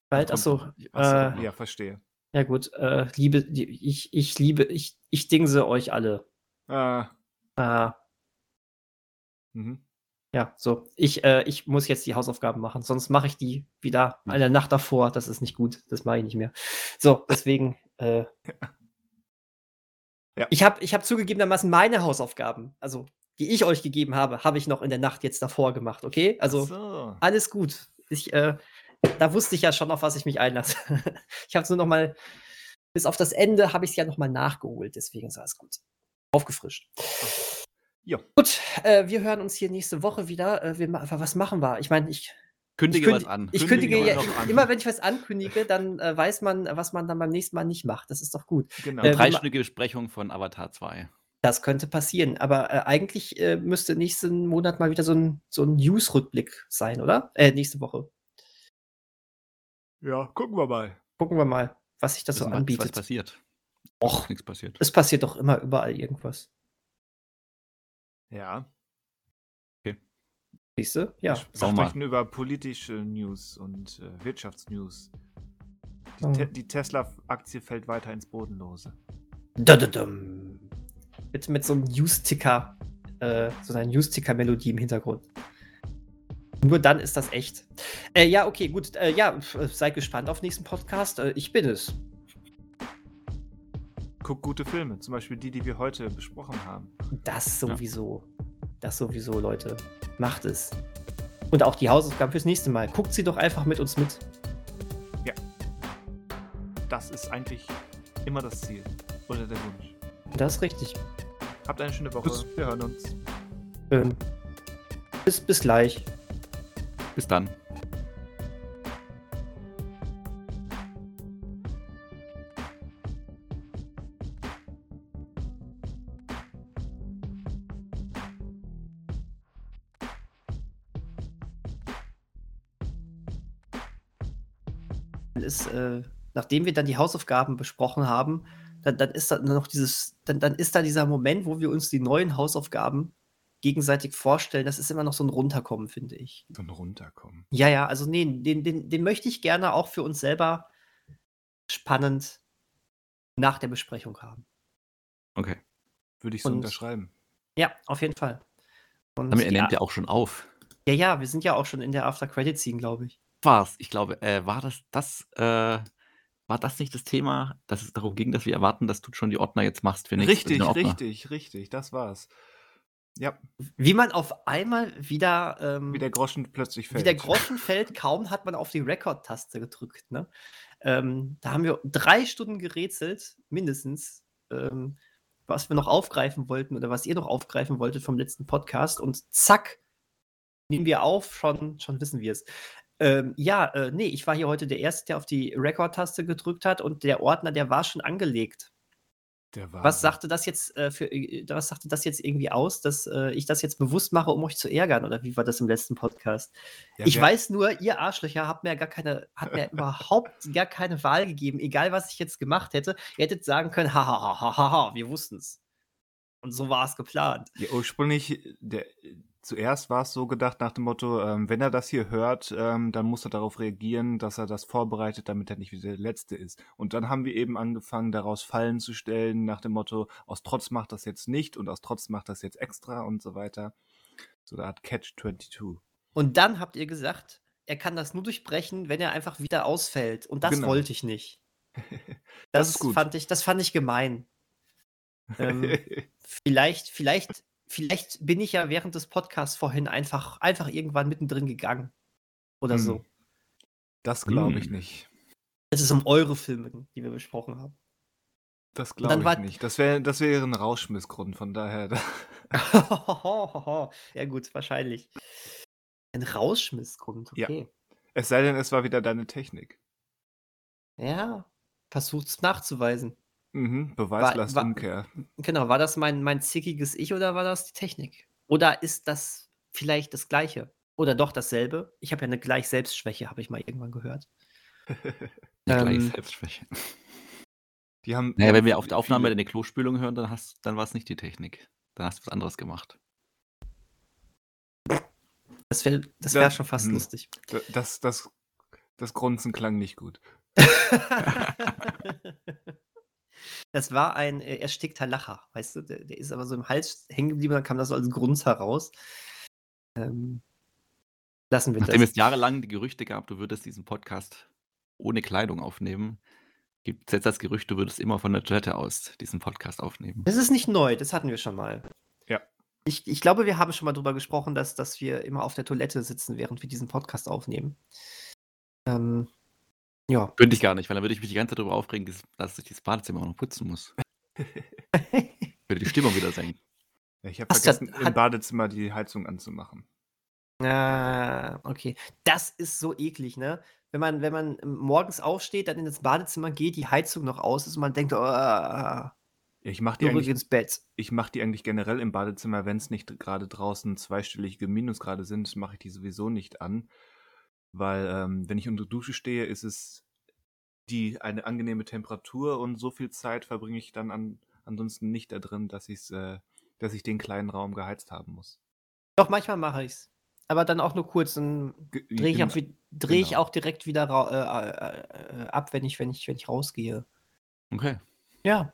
Kommt- achso, Ach so, äh, Ja, verstehe. ja gut, äh, liebe, ich, ich liebe, ich, ich dingse euch alle. Ah, Ah, mhm. ja, so, ich, äh, ich muss jetzt die Hausaufgaben machen, sonst mache ich die wieder Ja. eine Nacht davor, das ist nicht gut, das mache ich nicht mehr. So, deswegen, äh, (laughs) Ja. ich habe ich hab zugegebenermaßen meine Hausaufgaben, also die ich euch gegeben habe, habe ich noch in der Nacht jetzt davor gemacht, okay? Also, so. Alles gut. Ich, äh, da wusste ich ja schon, auf was ich mich einlasse. (laughs) ich habe es nur noch mal, bis auf das Ende habe ich es ja noch mal nachgeholt. Deswegen ist alles gut. Aufgefrischt. Ja. Gut, äh, wir hören uns hier nächste Woche wieder. Äh, wir, was machen wir? Ich meine, ich, Kündige ich, was kündi- an. ich Kündige kündige ja, was an. immer, wenn ich was ankündige, dann äh, weiß man, was man dann beim nächsten Mal nicht macht. Das ist doch gut. Genau. äh, dreistündige Besprechung von Avatar 2. Das könnte passieren. Aber äh, eigentlich äh, müsste nächsten Monat mal wieder so ein, so ein News-Rückblick sein, oder? Äh, nächste Woche. Ja, gucken wir mal. Gucken wir mal, was sich das so wir, was anbietet. passiert. Och, Nichts passiert. es passiert doch immer überall irgendwas. Ja. Siehst du? Ja. Wir sprechen über politische News und äh, Wirtschaftsnews. Die, Oh. Te die Tesla-Aktie fällt weiter ins Bodenlose. Dududum. Mit, mit so einem News-Ticker, äh, so einer News-Ticker-Melodie im Hintergrund. Nur dann ist das echt. Äh, ja, okay, gut. Äh, ja, äh, seid gespannt auf nächsten Podcast. Äh, ich bin es. Guck gute Filme, zum Beispiel die, die wir heute besprochen haben. Das sowieso. Das sowieso, Leute. Macht es. Und auch die Hausaufgaben fürs nächste Mal. Guckt sie doch einfach mit uns mit. Das ist eigentlich immer das Ziel oder der Wunsch. Das ist richtig. Habt eine schöne Woche. Bis- Wir hören uns. Ähm, bis, bis gleich. Bis dann. ist, äh, nachdem wir dann die Hausaufgaben besprochen haben, dann, dann ist da noch dieses, dann, dann ist da dieser Moment, wo wir uns die neuen Hausaufgaben gegenseitig vorstellen. Das ist immer noch so ein Runterkommen, finde ich. So ein Runterkommen. Ja, ja, also nee, den, den, den möchte ich gerne auch für uns selber spannend nach der Besprechung haben. Okay. Würde ich so Und- unterschreiben. Ja, auf jeden Fall. Und Damit er die nimmt A- ja auch schon auf. ja, ja, wir sind ja auch schon in der After-Credit-Scene, glaube ich. War's. Ich glaube, äh, war das das, äh, war das nicht das Thema, dass es darum ging, dass wir erwarten, dass du schon die Ordner jetzt machst für nächstes Richtig, richtig, richtig. Das war's. Ja, Wie man auf einmal wieder, ähm, wie der Groschen plötzlich fällt. Wie der Groschen fällt, kaum hat man auf die Record-Taste gedrückt. Ne? Ähm, da haben wir drei Stunden gerätselt, mindestens, ähm, was wir noch aufgreifen wollten oder was ihr noch aufgreifen wolltet vom letzten Podcast. Und zack, nehmen wir auf, schon, schon wissen wir es. Ähm, ja, äh, nee, ich war hier heute der Erste, der auf die Record-Taste gedrückt hat und der Ordner, der war schon angelegt. Was sagte das jetzt äh, für äh, was sagte das jetzt irgendwie aus, dass äh, ich das jetzt bewusst mache, um euch zu ärgern? Oder wie war das im letzten Podcast? Ja, ich weiß nur, ihr Arschlöcher habt mir gar keine, habt mir überhaupt (laughs) gar keine Wahl gegeben, egal was ich jetzt gemacht hätte. Ihr hättet sagen können, hahaha, ha, ha, ha, wir wussten es. Und so war es geplant. Ja, ursprünglich, der, zuerst war es so gedacht nach dem Motto, ähm, wenn er das hier hört, ähm, dann muss er darauf reagieren, dass er das vorbereitet, damit er nicht wie der Letzte ist. Und dann haben wir eben angefangen, daraus Fallen zu stellen, nach dem Motto, aus Trotz macht das jetzt nicht und aus Trotz macht das jetzt extra und so weiter. So eine Art Catch-22. Und dann habt ihr gesagt, er kann das nur durchbrechen, wenn er einfach wieder ausfällt. Und das Genau. wollte ich nicht. (laughs) Das ist gut. Fand ich, das fand ich gemein. Ähm, (laughs) Vielleicht, vielleicht, vielleicht bin ich ja während des Podcasts vorhin einfach, einfach irgendwann mittendrin gegangen. Oder Hm. so. das glaube ich Hm. nicht. Es ist um eure Filme, die wir besprochen haben. Das glaube ich war- nicht. Das wäre das wäre ein Rauschmissgrund, von daher. (laughs) ja, gut, wahrscheinlich. Ein Rauschmissgrund, Ja. okay. es sei denn, es war wieder deine Technik. Ja, versucht's nachzuweisen. Mhm, Beweislast war- Umkehr. Genau, war das mein, mein zickiges Ich oder war das die Technik? Oder ist das vielleicht das Gleiche? Oder doch dasselbe. Ich habe ja eine Gleich-Selbstschwäche, habe ich mal irgendwann gehört. Eine (laughs) gleich Ähm, Selbstschwäche. Die haben, Naja, wenn wir auf der Aufnahme deine Klospülung hören, dann, hast- dann war es nicht die Technik. Dann hast du was anderes gemacht. Das wäre das wär schon fast hm. lustig. Das, das, das Grunzen klang nicht gut. (laughs) (laughs) das war ein äh, erstickter Lacher, weißt du? Der, der ist aber so im Hals hängen geblieben, dann kam das so als Grunz heraus. Ähm, lassen wir Nachdem das. es jahrelang die Gerüchte gab, du würdest diesen Podcast ohne Kleidung aufnehmen, gibt es jetzt das Gerücht, du würdest immer von der Toilette aus diesen Podcast aufnehmen. Das ist nicht neu, das hatten wir schon mal. Ja. Ich, ich glaube, wir haben schon mal drüber gesprochen, dass, dass wir immer auf der Toilette sitzen, während wir diesen Podcast aufnehmen. Ähm, ja. Könnte ich gar nicht, weil dann würde ich mich die ganze Zeit darüber aufregen, dass- ich das Badezimmer auch noch putzen muss. (laughs) Würde die Stimmung wieder senken. Ich habe vergessen, im hat- Badezimmer die Heizung anzumachen. Ah, okay. Das ist so eklig, ne? Wenn man, wenn man ähm, morgens aufsteht, dann in das Badezimmer geht, die Heizung noch aus ist und man denkt, oh, Ich mache die, eigentlich- ins Bett. ich mach die eigentlich generell im Badezimmer, wenn es nicht gerade draußen zweistellige Minusgrade sind, mache ich die sowieso nicht an. Weil ähm, wenn ich unter Dusche stehe, ist es die eine angenehme Temperatur und so viel Zeit verbringe ich dann an, ansonsten nicht da drin, dass, ich's, äh, dass ich den kleinen Raum geheizt haben muss. Doch, manchmal mache ich's. Aber dann auch nur kurz, dann drehe ich, genau. auch dreh ich genau. auch direkt wieder äh, äh, äh, ab, wenn ich, wenn, ich, wenn ich rausgehe. Okay. Ja.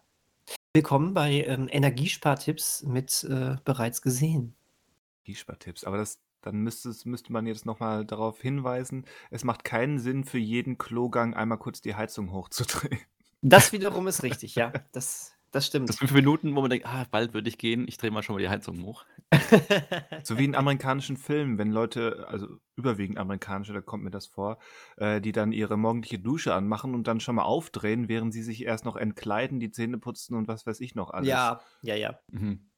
Willkommen bei ähm, Energiespartipps mit äh, bereits gesehen. Gispa-Tipps. Aber das, dann müsste, es- müsste man jetzt nochmal darauf hinweisen, es macht keinen Sinn, für jeden Klogang einmal kurz die Heizung hochzudrehen. Das (laughs) wiederum ist richtig, ja. Das, das stimmt. Das fünf Minuten, wo man denkt, ah, bald würde ich gehen, ich drehe mal schon mal die Heizung hoch. So wie in amerikanischen Filmen, wenn Leute, also überwiegend amerikanische, da kommt mir das vor, äh, die dann ihre morgendliche Dusche anmachen und dann schon mal aufdrehen, während sie sich erst noch entkleiden, die Zähne putzen und was weiß ich noch alles. ja, ja, ja. Mhm.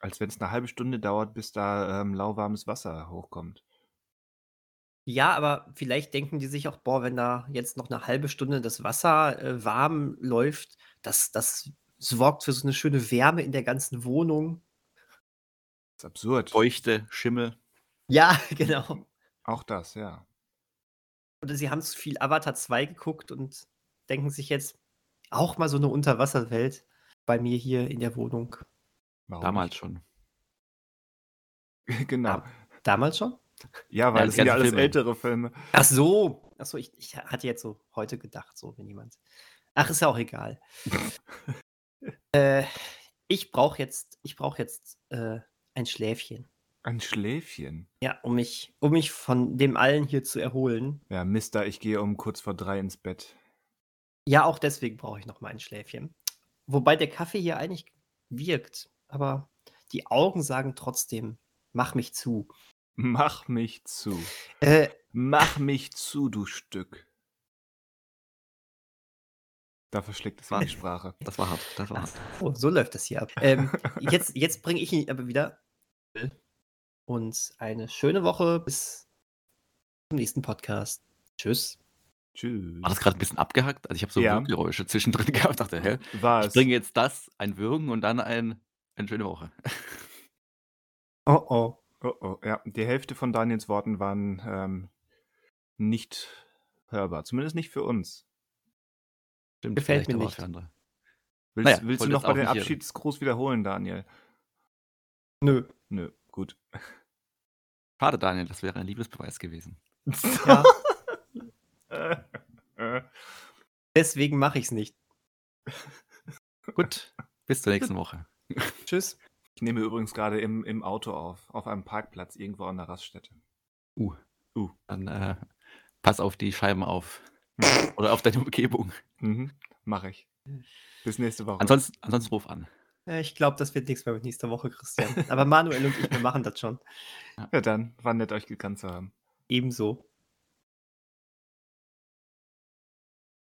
Als wenn es eine halbe Stunde dauert, bis da ähm, lauwarmes Wasser hochkommt. Ja, aber vielleicht denken die sich auch, boah, wenn da jetzt noch eine halbe Stunde das Wasser äh, warm läuft, das, das sorgt für so eine schöne Wärme in der ganzen Wohnung. Das ist absurd. Feuchte, Schimmel. Ja, (laughs) genau. Auch das, ja. Oder sie haben zu viel Avatar 2 geguckt und denken sich jetzt auch mal so eine Unterwasserwelt bei mir hier in der Wohnung. Warum Damals schon. nicht? (laughs) genau. Ah. Damals schon? Ja, weil Ja, das sind ja alles Filme. ältere Filme. Ach so. Ach so, ich, ich hatte jetzt so heute gedacht, so, wenn jemand. Ach, ist ja auch egal. (laughs) äh, ich brauche jetzt, ich brauche jetzt äh, ein Schläfchen. Ein Schläfchen. Ja, um mich, um mich von dem allen hier zu erholen. Ja, Mister, ich gehe um kurz vor drei ins Bett. Ja, auch deswegen brauche ich noch mal ein Schläfchen. Wobei der Kaffee hier eigentlich wirkt, aber die Augen sagen trotzdem, mach mich zu. Mach mich zu. Äh, Mach mich zu, du Stück. Da verschlägt es in die Was? Sprache. (laughs) Das war hart. Das war hart. oh, so läuft das hier ab. Ähm, jetzt jetzt bringe ich ihn aber wieder. Und eine schöne Woche bis zum nächsten Podcast. Tschüss. Tschüss. War das gerade ein bisschen abgehackt? Also ich habe so Ja. Wirkgeräusche zwischendrin (laughs) gehabt. Dachte, hä? War Ich bringe jetzt das, ein Würgen und dann ein, eine schöne Woche. Oh oh. Oh, oh, ja. Die Hälfte von Daniels Worten waren ähm, nicht hörbar. Zumindest nicht für uns. Stimmt, Gefällt mir nicht. für andere. Willst, Naja, willst du noch auch den Abschiedsgruß wiederholen, Daniel? Nö. Nö, gut. Schade, Daniel, das wäre ein Liebesbeweis gewesen. (laughs) Ja, (laughs) deswegen mache ich es nicht. Gut, bis zur nächsten Woche. (laughs) Tschüss. Ich nehme übrigens gerade im, im Auto auf, auf einem Parkplatz irgendwo an der Raststätte. Uh. Uh. Dann äh, pass auf die Scheiben auf. Oder auf deine Umgebung. Mhm, Mache ich. Bis nächste Woche. Ansonsten, ansonsten ruf an. Ich glaube, das wird nichts mehr mit nächster Woche, Christian. Aber Manuel und ich, wir machen das schon. ja, dann, war nett, euch gekannt zu haben. Ebenso.